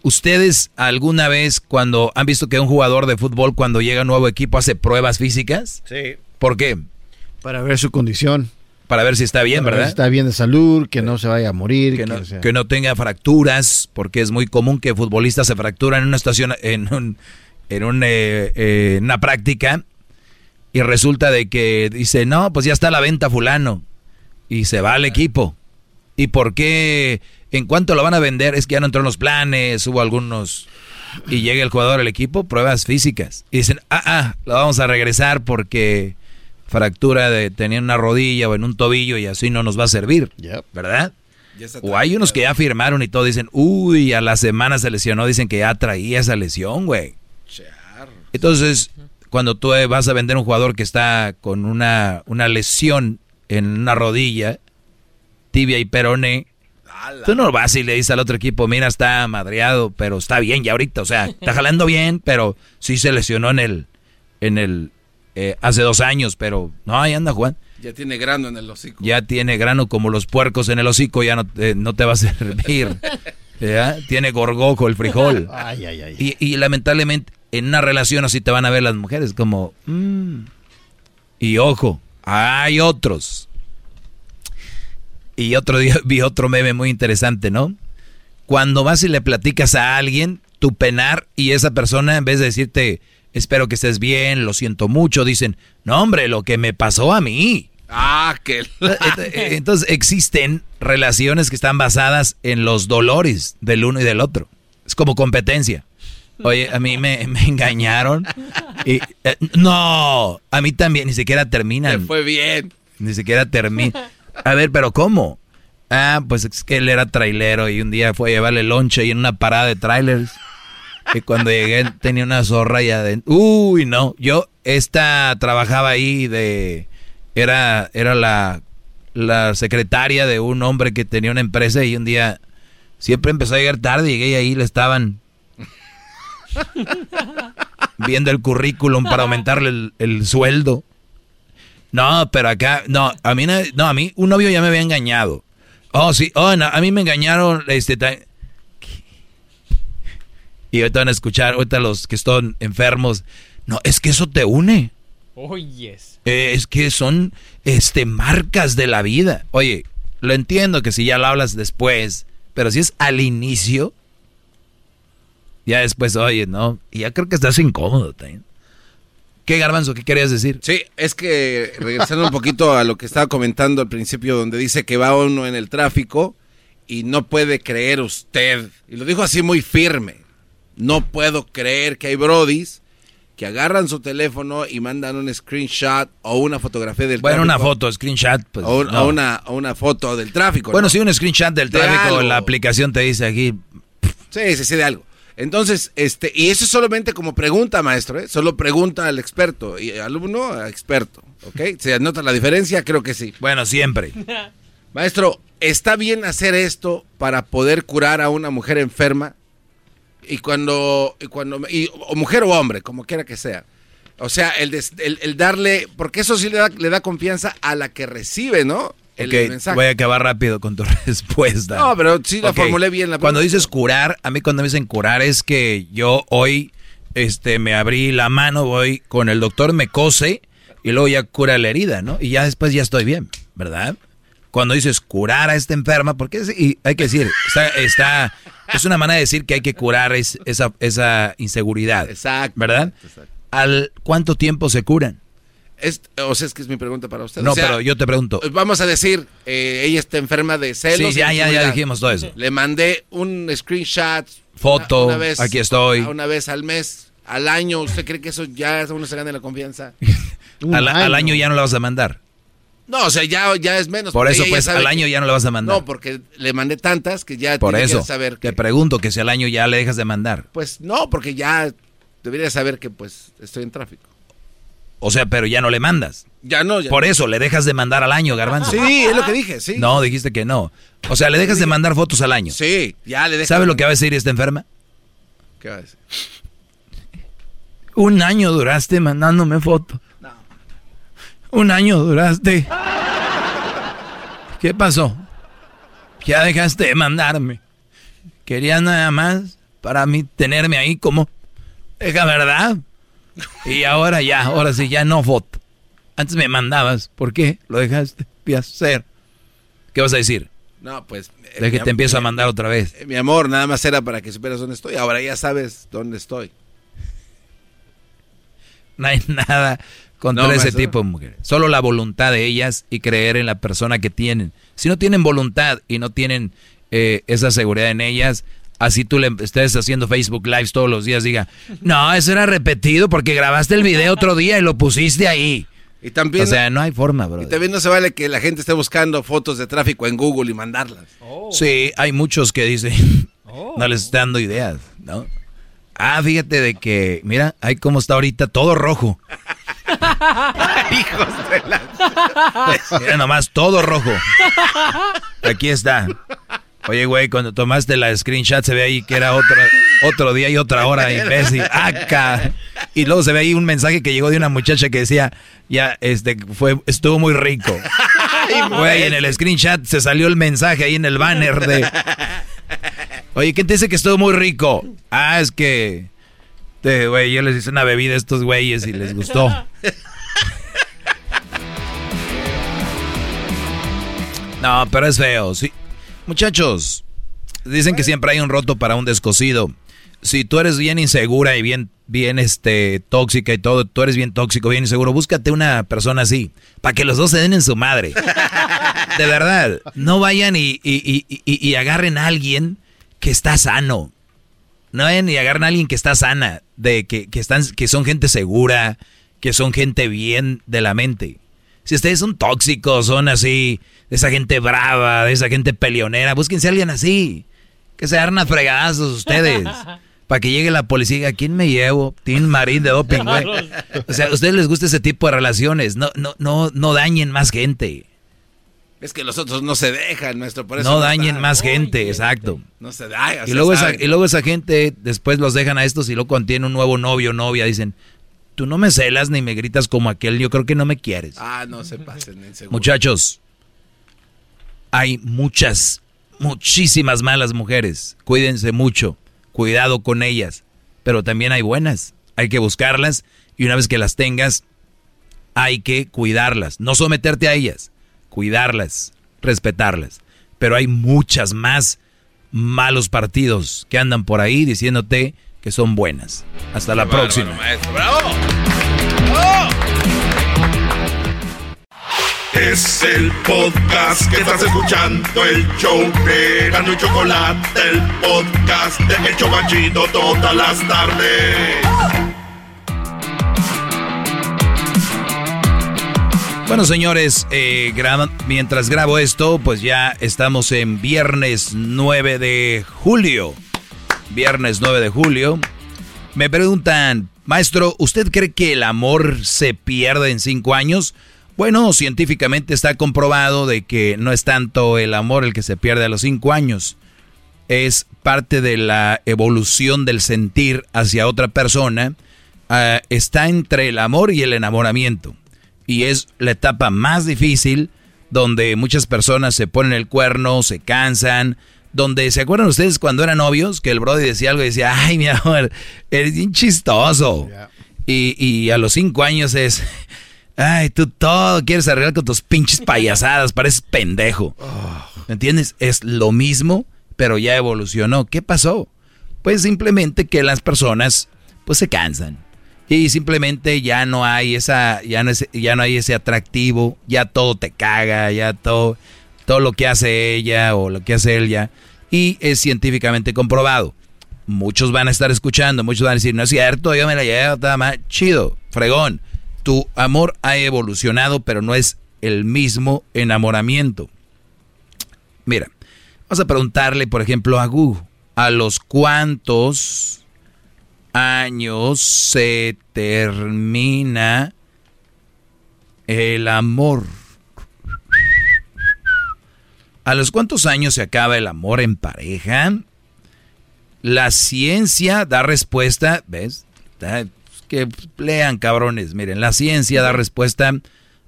¿Ustedes alguna vez cuando han visto que un jugador de fútbol cuando llega a un nuevo equipo hace pruebas físicas? Sí. ¿Por qué? Para ver su condición. Para ver si está bien, Para ver ¿verdad? si está bien de salud, que no se vaya a morir. que no, o sea. que no tenga fracturas, porque es muy común que futbolistas se fracturan en una estación, en, un, en un, eh, eh, una práctica, y resulta de que dice, no, pues ya está a la venta fulano, y se va al equipo. ¿Y por qué? ¿En cuánto lo van a vender? Es que ya no entró en los planes, hubo algunos... Y llega el jugador al equipo, pruebas físicas. Y dicen, ah, ah, lo vamos a regresar porque fractura de tener una rodilla o en un tobillo y así no nos va a servir. ¿Verdad? O hay unos que ya firmaron y todo dicen, uy, a la semana se lesionó, dicen que ya traía esa lesión, güey. Entonces, cuando tú eh, vas a vender un jugador que está con una, una lesión en una rodilla, tibia y peroné, tú no vas y le dices al otro equipo, mira, está madreado, pero está bien ya ahorita, o sea, está jalando bien, pero sí se lesionó en el, en el, eh, hace dos años, pero no, ahí anda Juan. Ya tiene grano en el hocico. Ya tiene grano como los puercos en el hocico, ya no, te- no te va a servir. ¿Ya? Tiene gorgojo el frijol. Ay, ay, ay. Y, y lamentablemente en una relación así te van a ver las mujeres como... mm. Y ojo, hay otros. Y otro día vi otro meme muy interesante, ¿no? Cuando vas y le platicas a alguien tu penar y esa persona en vez de decirte, espero que estés bien, lo siento mucho, dicen, no hombre, lo que me pasó a mí. Ah, que... Entonces existen relaciones que están basadas en los dolores del uno y del otro. Es como competencia. Oye, a mí me, me engañaron. Y, eh, no, a mí también, ni siquiera terminan. Fue bien. Ni siquiera termina. A ver, pero ¿cómo? Ah, pues es que él era trailero y un día fue a llevarle lonche y en una parada de trailers. Y cuando llegué tenía una zorra y adentro. Uy, no. Yo, esta trabajaba ahí de. Era, era la, la secretaria de un hombre que tenía una empresa y un día siempre empezó a llegar tarde. Llegué y ahí le estaban viendo el currículum para aumentarle el, el sueldo. No, pero acá, no, a mí, no, a mí un novio ya me había engañado. Oh, sí, oh, no, a mí me engañaron, este, y ahorita van a escuchar, ahorita los que están enfermos, no, es que eso te une, Oh, yes. Eh, es que son, este, marcas de la vida. Oye, lo entiendo que si ya lo hablas después, pero si es al inicio, ya después, oye, no, y ya creo que estás incómodo también. ¿Qué, Garbanzo, qué querías decir? Sí, es que regresando un poquito a lo que estaba comentando al principio, donde dice que va uno en el tráfico y no puede creer usted, y lo dijo así muy firme, no puedo creer que hay brodis que agarran su teléfono y mandan un screenshot o una fotografía del Bueno, tráfico. una foto, screenshot. Pues, o, un- no. o una, o una foto del tráfico. Bueno, ¿no? sí, un screenshot del De tráfico, algo. la aplicación te dice aquí. Sí, sí, sí, de algo. Entonces, este, y eso es solamente como pregunta, maestro, ¿eh? Solo pregunta al experto y alumno a experto, ¿ok? ¿Se anota la diferencia? Creo que sí. Bueno, siempre. Maestro, ¿está bien hacer esto para poder curar a una mujer enferma? Y cuando, y cuando, y- o mujer o hombre, como quiera que sea. O sea, el, des- el- el darle, porque eso sí le da, le da confianza a la que recibe, ¿no? El Ok, mensaje. voy a acabar rápido con tu respuesta. No, pero sí la formulé bien. La Cuando dices curar, a mí cuando me dicen curar es que yo hoy este, me abrí la mano, voy con el doctor, me cose y luego ya cura la herida, ¿no? Y ya después ya estoy bien, ¿verdad? Cuando dices curar a esta enferma, porque es- y hay que decir, está, está- es una manera de decir que hay que curar es- esa, esa inseguridad, Exacto. ¿verdad? ¿Al cuánto tiempo se curan? Es- o sea, es que es mi pregunta para usted. No, O sea, pero yo te pregunto. Vamos a decir, eh, ella está enferma de celos. Sí, ya, ya, ya dijimos todo eso. Le mandé un screenshot. Foto, una- una vez- aquí estoy. Una vez al mes, al año. ¿Usted cree que eso ya uno se gana la confianza? Al, al año ya no la vas a mandar. No, o sea, ya, ya es menos. Por eso, pues, al que- año ya no la vas a mandar. No, porque le mandé tantas que ya Por tiene eso, que saber. te pregunto que si al año ya le dejas de mandar. Pues no, porque ya debería saber que pues estoy en tráfico. O sea, pero ya no le mandas. Ya no, ya Por no. eso, le dejas de mandar al año, garbanzo. Sí, es lo que dije, sí. No, dijiste que no. O sea, le dejas de mandar fotos al año. Sí, ya le dejas. ¿Sabes lo que va a decir esta enferma? ¿Qué va a decir? Un año duraste mandándome fotos. Un año duraste. ¿Qué pasó? Ya dejaste de mandarme. Querías nada más para mí tenerme ahí como... Deja verdad. Y ahora ya, ahora sí, ya no foto. Antes me mandabas. ¿Por qué? Lo dejaste de hacer. ¿Qué vas a decir? No, pues. eh, De que te empiezo a mandar otra vez. eh, Mi amor, nada más era para que supieras dónde estoy. Ahora ya sabes dónde estoy. No hay nada contra No, ese maestro. tipo de mujeres. Solo la voluntad de ellas y creer en la persona que tienen. Si no tienen voluntad y no tienen eh, esa seguridad en ellas, así tú le estés haciendo Facebook Lives todos los días, diga, no, eso era repetido porque grabaste el video otro día y lo pusiste ahí. Y también, O sea, no hay forma, bro. y también no se vale que la gente esté buscando fotos de tráfico en Google y mandarlas. Sí, hay muchos que dicen, no les está dando ideas, ¿no? Ah, fíjate de que, mira, ahí cómo está ahorita todo rojo. Hijos de la... Mira nomás, todo rojo. Aquí está. Oye, güey, cuando tomaste la screenshot se ve ahí que era otra, otro día y otra hora, imbécil. Acá. Y luego se ve ahí un mensaje que llegó de una muchacha que decía, ya, este, fue, estuvo muy rico. Güey, en el screenshot se salió el mensaje ahí en el banner de... Oye, ¿quién te dice que estuvo muy rico? Ah, es que... Güey, yo les hice una bebida a estos güeyes y les gustó. No, pero es feo, sí. Muchachos, dicen que siempre hay un roto para un descosido. Si tú eres bien insegura y bien, bien este, tóxica y todo, tú eres bien tóxico, bien inseguro, búscate una persona así, para que los dos se den en su madre. De verdad, no vayan y, y- y- y- agarren a alguien que está sano. No vayan y agarren a alguien que está sana, de que, que están, que son gente segura, que son gente bien de la mente. Si ustedes son tóxicos, son así, de esa gente brava, de esa gente peleonera, búsquense a alguien así. Que se agarren a fregadazos ustedes. Para que llegue la policía y diga, ¿quién me llevo? Tiene marín de doping, güey. O sea, a ustedes les gusta ese tipo de relaciones. No, no, no, no dañen más gente. Es que los otros no se dejan, maestro. Por eso No dañen más gente, exacto. No se da. Y luego, esa, y luego esa gente después los dejan a estos y luego cuando tienen un nuevo novio o novia dicen, tú no me celas ni me gritas como aquel, yo creo que no me quieres. Ah, no se pasen en seguro. Muchachos, hay muchas, muchísimas malas mujeres. Cuídense mucho, cuidado con ellas. Pero también hay buenas. Hay que buscarlas y una vez que las tengas, hay que cuidarlas. No someterte a ellas, cuidarlas, respetarlas. Pero hay muchas más malos partidos que andan por ahí diciéndote que son buenas. Hasta la Bárbaro, próxima. maestro. ¡Bravo! Es el podcast que estás escuchando, el show de Gano y Chocolate, el podcast de El Chobachito todas las tardes. Bueno, señores, eh, graba- mientras grabo esto, pues ya estamos en viernes 9 de julio. Viernes 9 de julio. Me preguntan, maestro, ¿usted cree que el amor se pierde en cinco años? Bueno, científicamente está comprobado de que no es tanto el amor el que se pierde a los cinco años. Es parte de la evolución del sentir hacia otra persona. Ah, está entre el amor y el enamoramiento y es la etapa más difícil donde muchas personas se ponen el cuerno, se cansan, donde se acuerdan ustedes cuando eran novios que el brody decía algo y decía, ay mi amor, eres bien chistoso. Y, y a los cinco años es, ay, tú todo quieres arreglar con tus pinches payasadas, pareces pendejo. ¿Me entiendes? Es lo mismo, pero ya evolucionó. ¿Qué pasó? Pues simplemente que las personas pues se cansan. Y simplemente ya no hay esa, ya no, ya no hay ese atractivo, ya todo te caga, ya todo, todo lo que hace ella o lo que hace él ya. Y es científicamente comprobado. Muchos van a estar escuchando, muchos van a decir, no es cierto, yo me la llevo, está más chido, fregón. Tu amor ha evolucionado, pero no es el mismo enamoramiento. Mira, vamos a preguntarle, por ejemplo, a Gu, a los cuantos años se termina el amor. ¿A los cuántos años se acaba el amor en pareja? La ciencia da respuesta, ¿ves? Que lean cabrones, miren, la ciencia da respuesta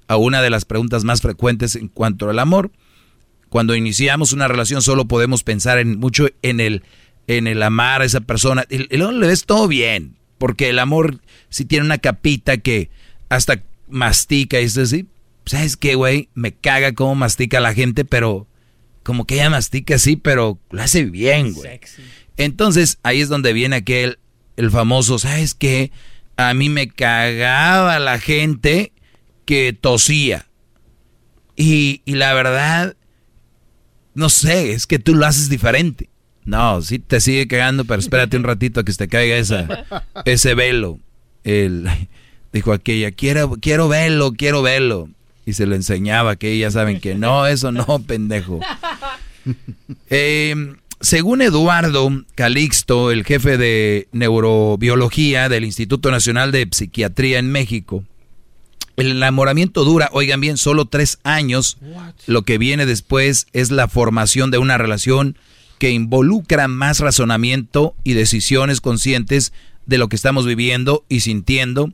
a una de las preguntas más frecuentes en cuanto al amor. Cuando iniciamos una relación solo podemos pensar en mucho en el en el amar a esa persona. Y, luego le ves todo bien, porque el amor si tiene una capita que hasta mastica y es así. ¿Sabes qué, güey? Me caga cómo mastica la gente, pero como que ella mastica así, pero lo hace bien, güey. Entonces ahí es donde viene aquel, el famoso, ¿sabes qué? A mí me cagaba la gente que tosía. Y, y la verdad, no sé, es que tú lo haces diferente. No, sí te sigue cagando, pero espérate un ratito a que se te caiga esa, ese velo. El, dijo aquella, quiero, quiero verlo, quiero verlo. Y se lo enseñaba, que ya saben que no, eso no, pendejo. Eh, según Eduardo Calixto, el jefe de neurobiología del Instituto Nacional de Psiquiatría en México, el enamoramiento dura, oigan bien, solo tres años. Lo que viene después es la formación de una relación que involucra más razonamiento y decisiones conscientes de lo que estamos viviendo y sintiendo.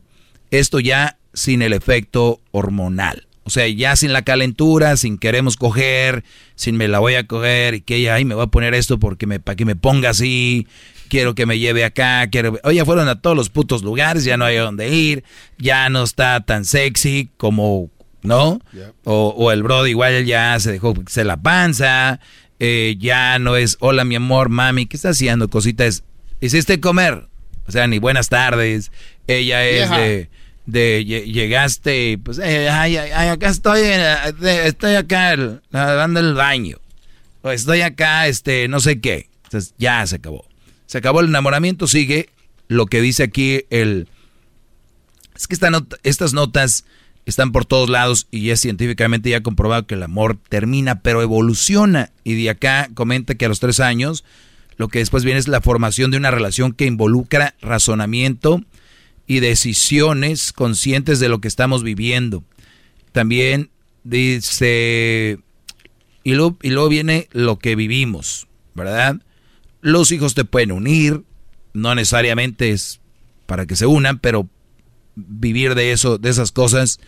Esto ya sin el efecto hormonal. O sea, ya sin la calentura, sin queremos coger, sin me la voy a coger y que ella, ay, me voy a poner esto porque me, para que me ponga así, quiero que me lleve acá, quiero... Oye, fueron a todos los putos lugares, ya no hay dónde ir, ya no está tan sexy como, ¿no? O, o, el brody igual ya se dejó se la panza, eh, ya no es, hola mi amor, mami, ¿qué está haciendo? Cositas, ¿hiciste comer? O sea, ni buenas tardes. Ella es de, de, llegaste, pues, eh, ay, ay, acá estoy, eh, estoy acá lavando el baño. O estoy acá, este, no sé qué. Entonces, ya se acabó. Se acabó el enamoramiento, sigue lo que dice aquí el... Es que esta estas notas están por todos lados y es científicamente ya comprobado que el amor termina, pero evoluciona. Y de acá comenta que a los tres años lo que después viene es la formación de una relación que involucra razonamiento y decisiones conscientes de lo que estamos viviendo. También dice, y luego, y luego viene lo que vivimos, ¿verdad? Los hijos te pueden unir, no necesariamente es para que se unan, pero vivir de eso, de esas cosas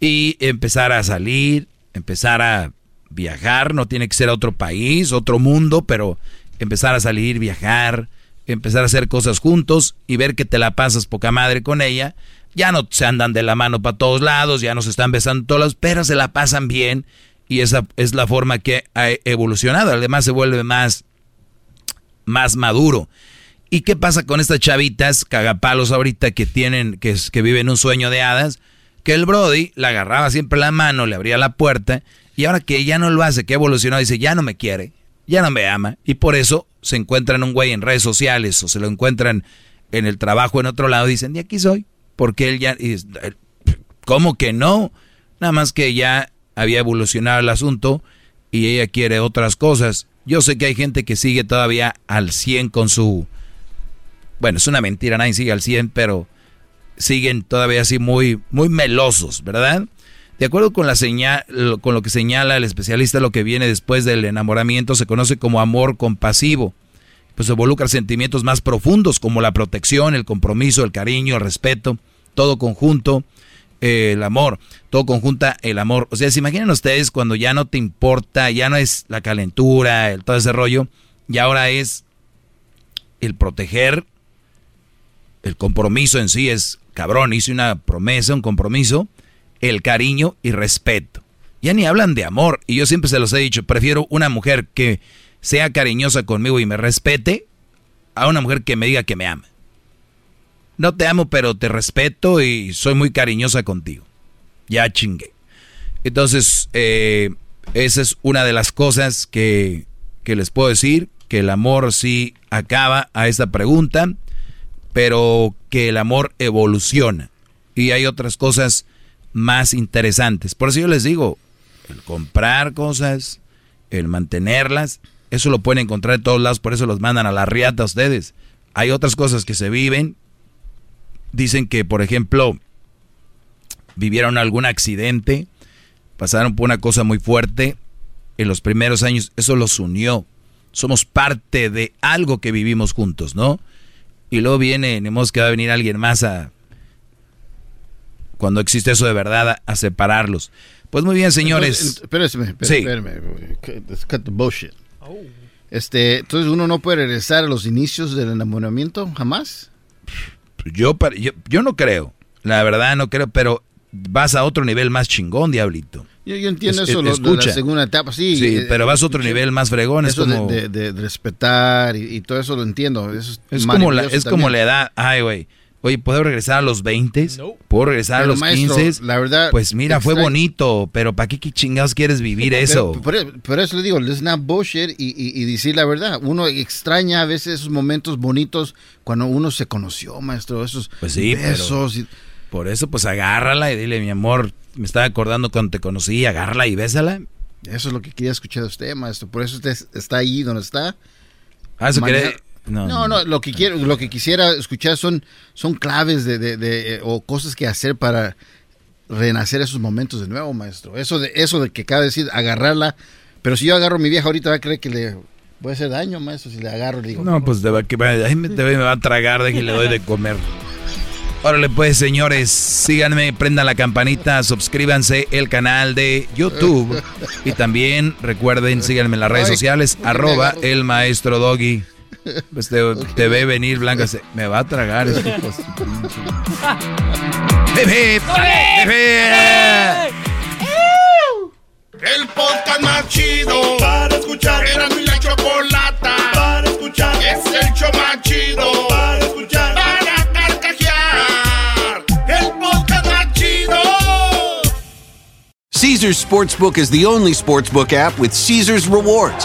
y empezar a salir, empezar a viajar, no tiene que ser a otro país, otro mundo, pero empezar a salir, viajar, empezar a hacer cosas juntos y ver que te la pasas poca madre con ella. Ya no se andan de la mano para todos lados, ya no se están besando todos los, pero se la pasan bien y esa es la forma que ha evolucionado. Además se vuelve más, más maduro. ¿Y qué pasa con estas chavitas cagapalos ahorita que tienen, que, que viven un sueño de hadas? Que el Brody la agarraba siempre la mano, le abría la puerta, y ahora que ya no lo hace, que evolucionó, dice, ya no me quiere, ya no me ama, y por eso se encuentran un güey en redes sociales o se lo encuentran en el trabajo en otro lado, y dicen, y aquí soy, porque él ya, ¿cómo que no? Nada más que ya había evolucionado el asunto y ella quiere otras cosas. Yo sé que hay gente que sigue todavía al 100 con su bueno, es una mentira, nadie sigue al 100, pero siguen todavía así muy, muy melosos, ¿verdad? De acuerdo con, la lo que señala el especialista, lo que viene después del enamoramiento se conoce como amor compasivo. Pues involucra sentimientos más profundos como la protección, el compromiso, el cariño, el respeto, todo conjunto. eh, el amor, todo conjunta el amor. O sea, se imaginan ustedes cuando ya no te importa, ya no es la calentura, el, todo ese rollo, y ahora es el proteger, el compromiso en sí es, cabrón, hice una promesa, un compromiso, el cariño y respeto. Ya ni hablan de amor, y yo siempre se los he dicho, prefiero una mujer que sea cariñosa conmigo y me respete a una mujer que me diga que me ama. No te amo, pero te respeto y soy muy cariñosa contigo. Ya chingue. Entonces, eh, esa es una de las cosas que, que les puedo decir, que el amor sí acaba a esta pregunta, pero que el amor evoluciona. Y hay otras cosas más interesantes. Por eso yo les digo, el comprar cosas, el mantenerlas, eso lo pueden encontrar en todos lados, por eso los mandan a la riata a ustedes. Hay otras cosas que se viven. Dicen que, por ejemplo, vivieron algún accidente, pasaron por una cosa muy fuerte en los primeros años, eso los unió. Somos parte de algo que vivimos juntos, ¿no? Y luego viene, tenemos que va a venir alguien más a, cuando existe eso de verdad, a, separarlos. Pues muy bien, señores. Espérenme, espérenme, cut the bullshit. Este, entonces uno no puede regresar a los inicios del enamoramiento, jamás. Yo, yo, yo no creo, la verdad no creo, pero vas a otro nivel más chingón, diablito. Yo, entiendo eso, lo, de la segunda etapa, sí. Sí, eh, pero vas a otro nivel más fregón. Eso es como... de, respetar y, todo eso lo entiendo. es, como la, es como la edad. Ay, güey. Oye, ¿puedo regresar a los 20? ¿Puedo regresar a los 15? La verdad. Pues mira, fue bonito, pero ¿para qué, chingados quieres vivir eso? Por, eso le digo, let's not bullshit y, y, decir la verdad. Uno extraña a veces esos momentos bonitos cuando uno se conoció, maestro. Esos pues sí, besos. por eso, pues agárrala y dile, mi amor, me estaba acordando cuando te conocí, agárrala y bésala. Eso es lo que quería escuchar de usted, maestro. Por eso usted está ahí donde está. Ah, eso quiere no, no, lo que quiero, lo que quisiera escuchar son, son claves de, de, de, o cosas que hacer para renacer esos momentos de nuevo, maestro. Eso de, eso de que cada decir agarrarla, pero si yo agarro a mi vieja ahorita va a creer que le voy a hacer daño, maestro, si le agarro, le digo. No, pues de, que ahí me, me, va a tragar de que le doy de comer. Órale pues, señores, síganme, prendan la campanita, suscríbanse el canal de YouTube y también recuerden, síganme en las redes sociales, arroba el maestro Doggy. Pues te, ve venir, Blanca. Se, me va a tragar este El podcast más chido para escuchar. Era mi la chocolata para escuchar. Es el show más chido para escuchar. Para carcajear. El podcast más chido. Caesar's Sportsbook is the only sportsbook app with Caesar's rewards.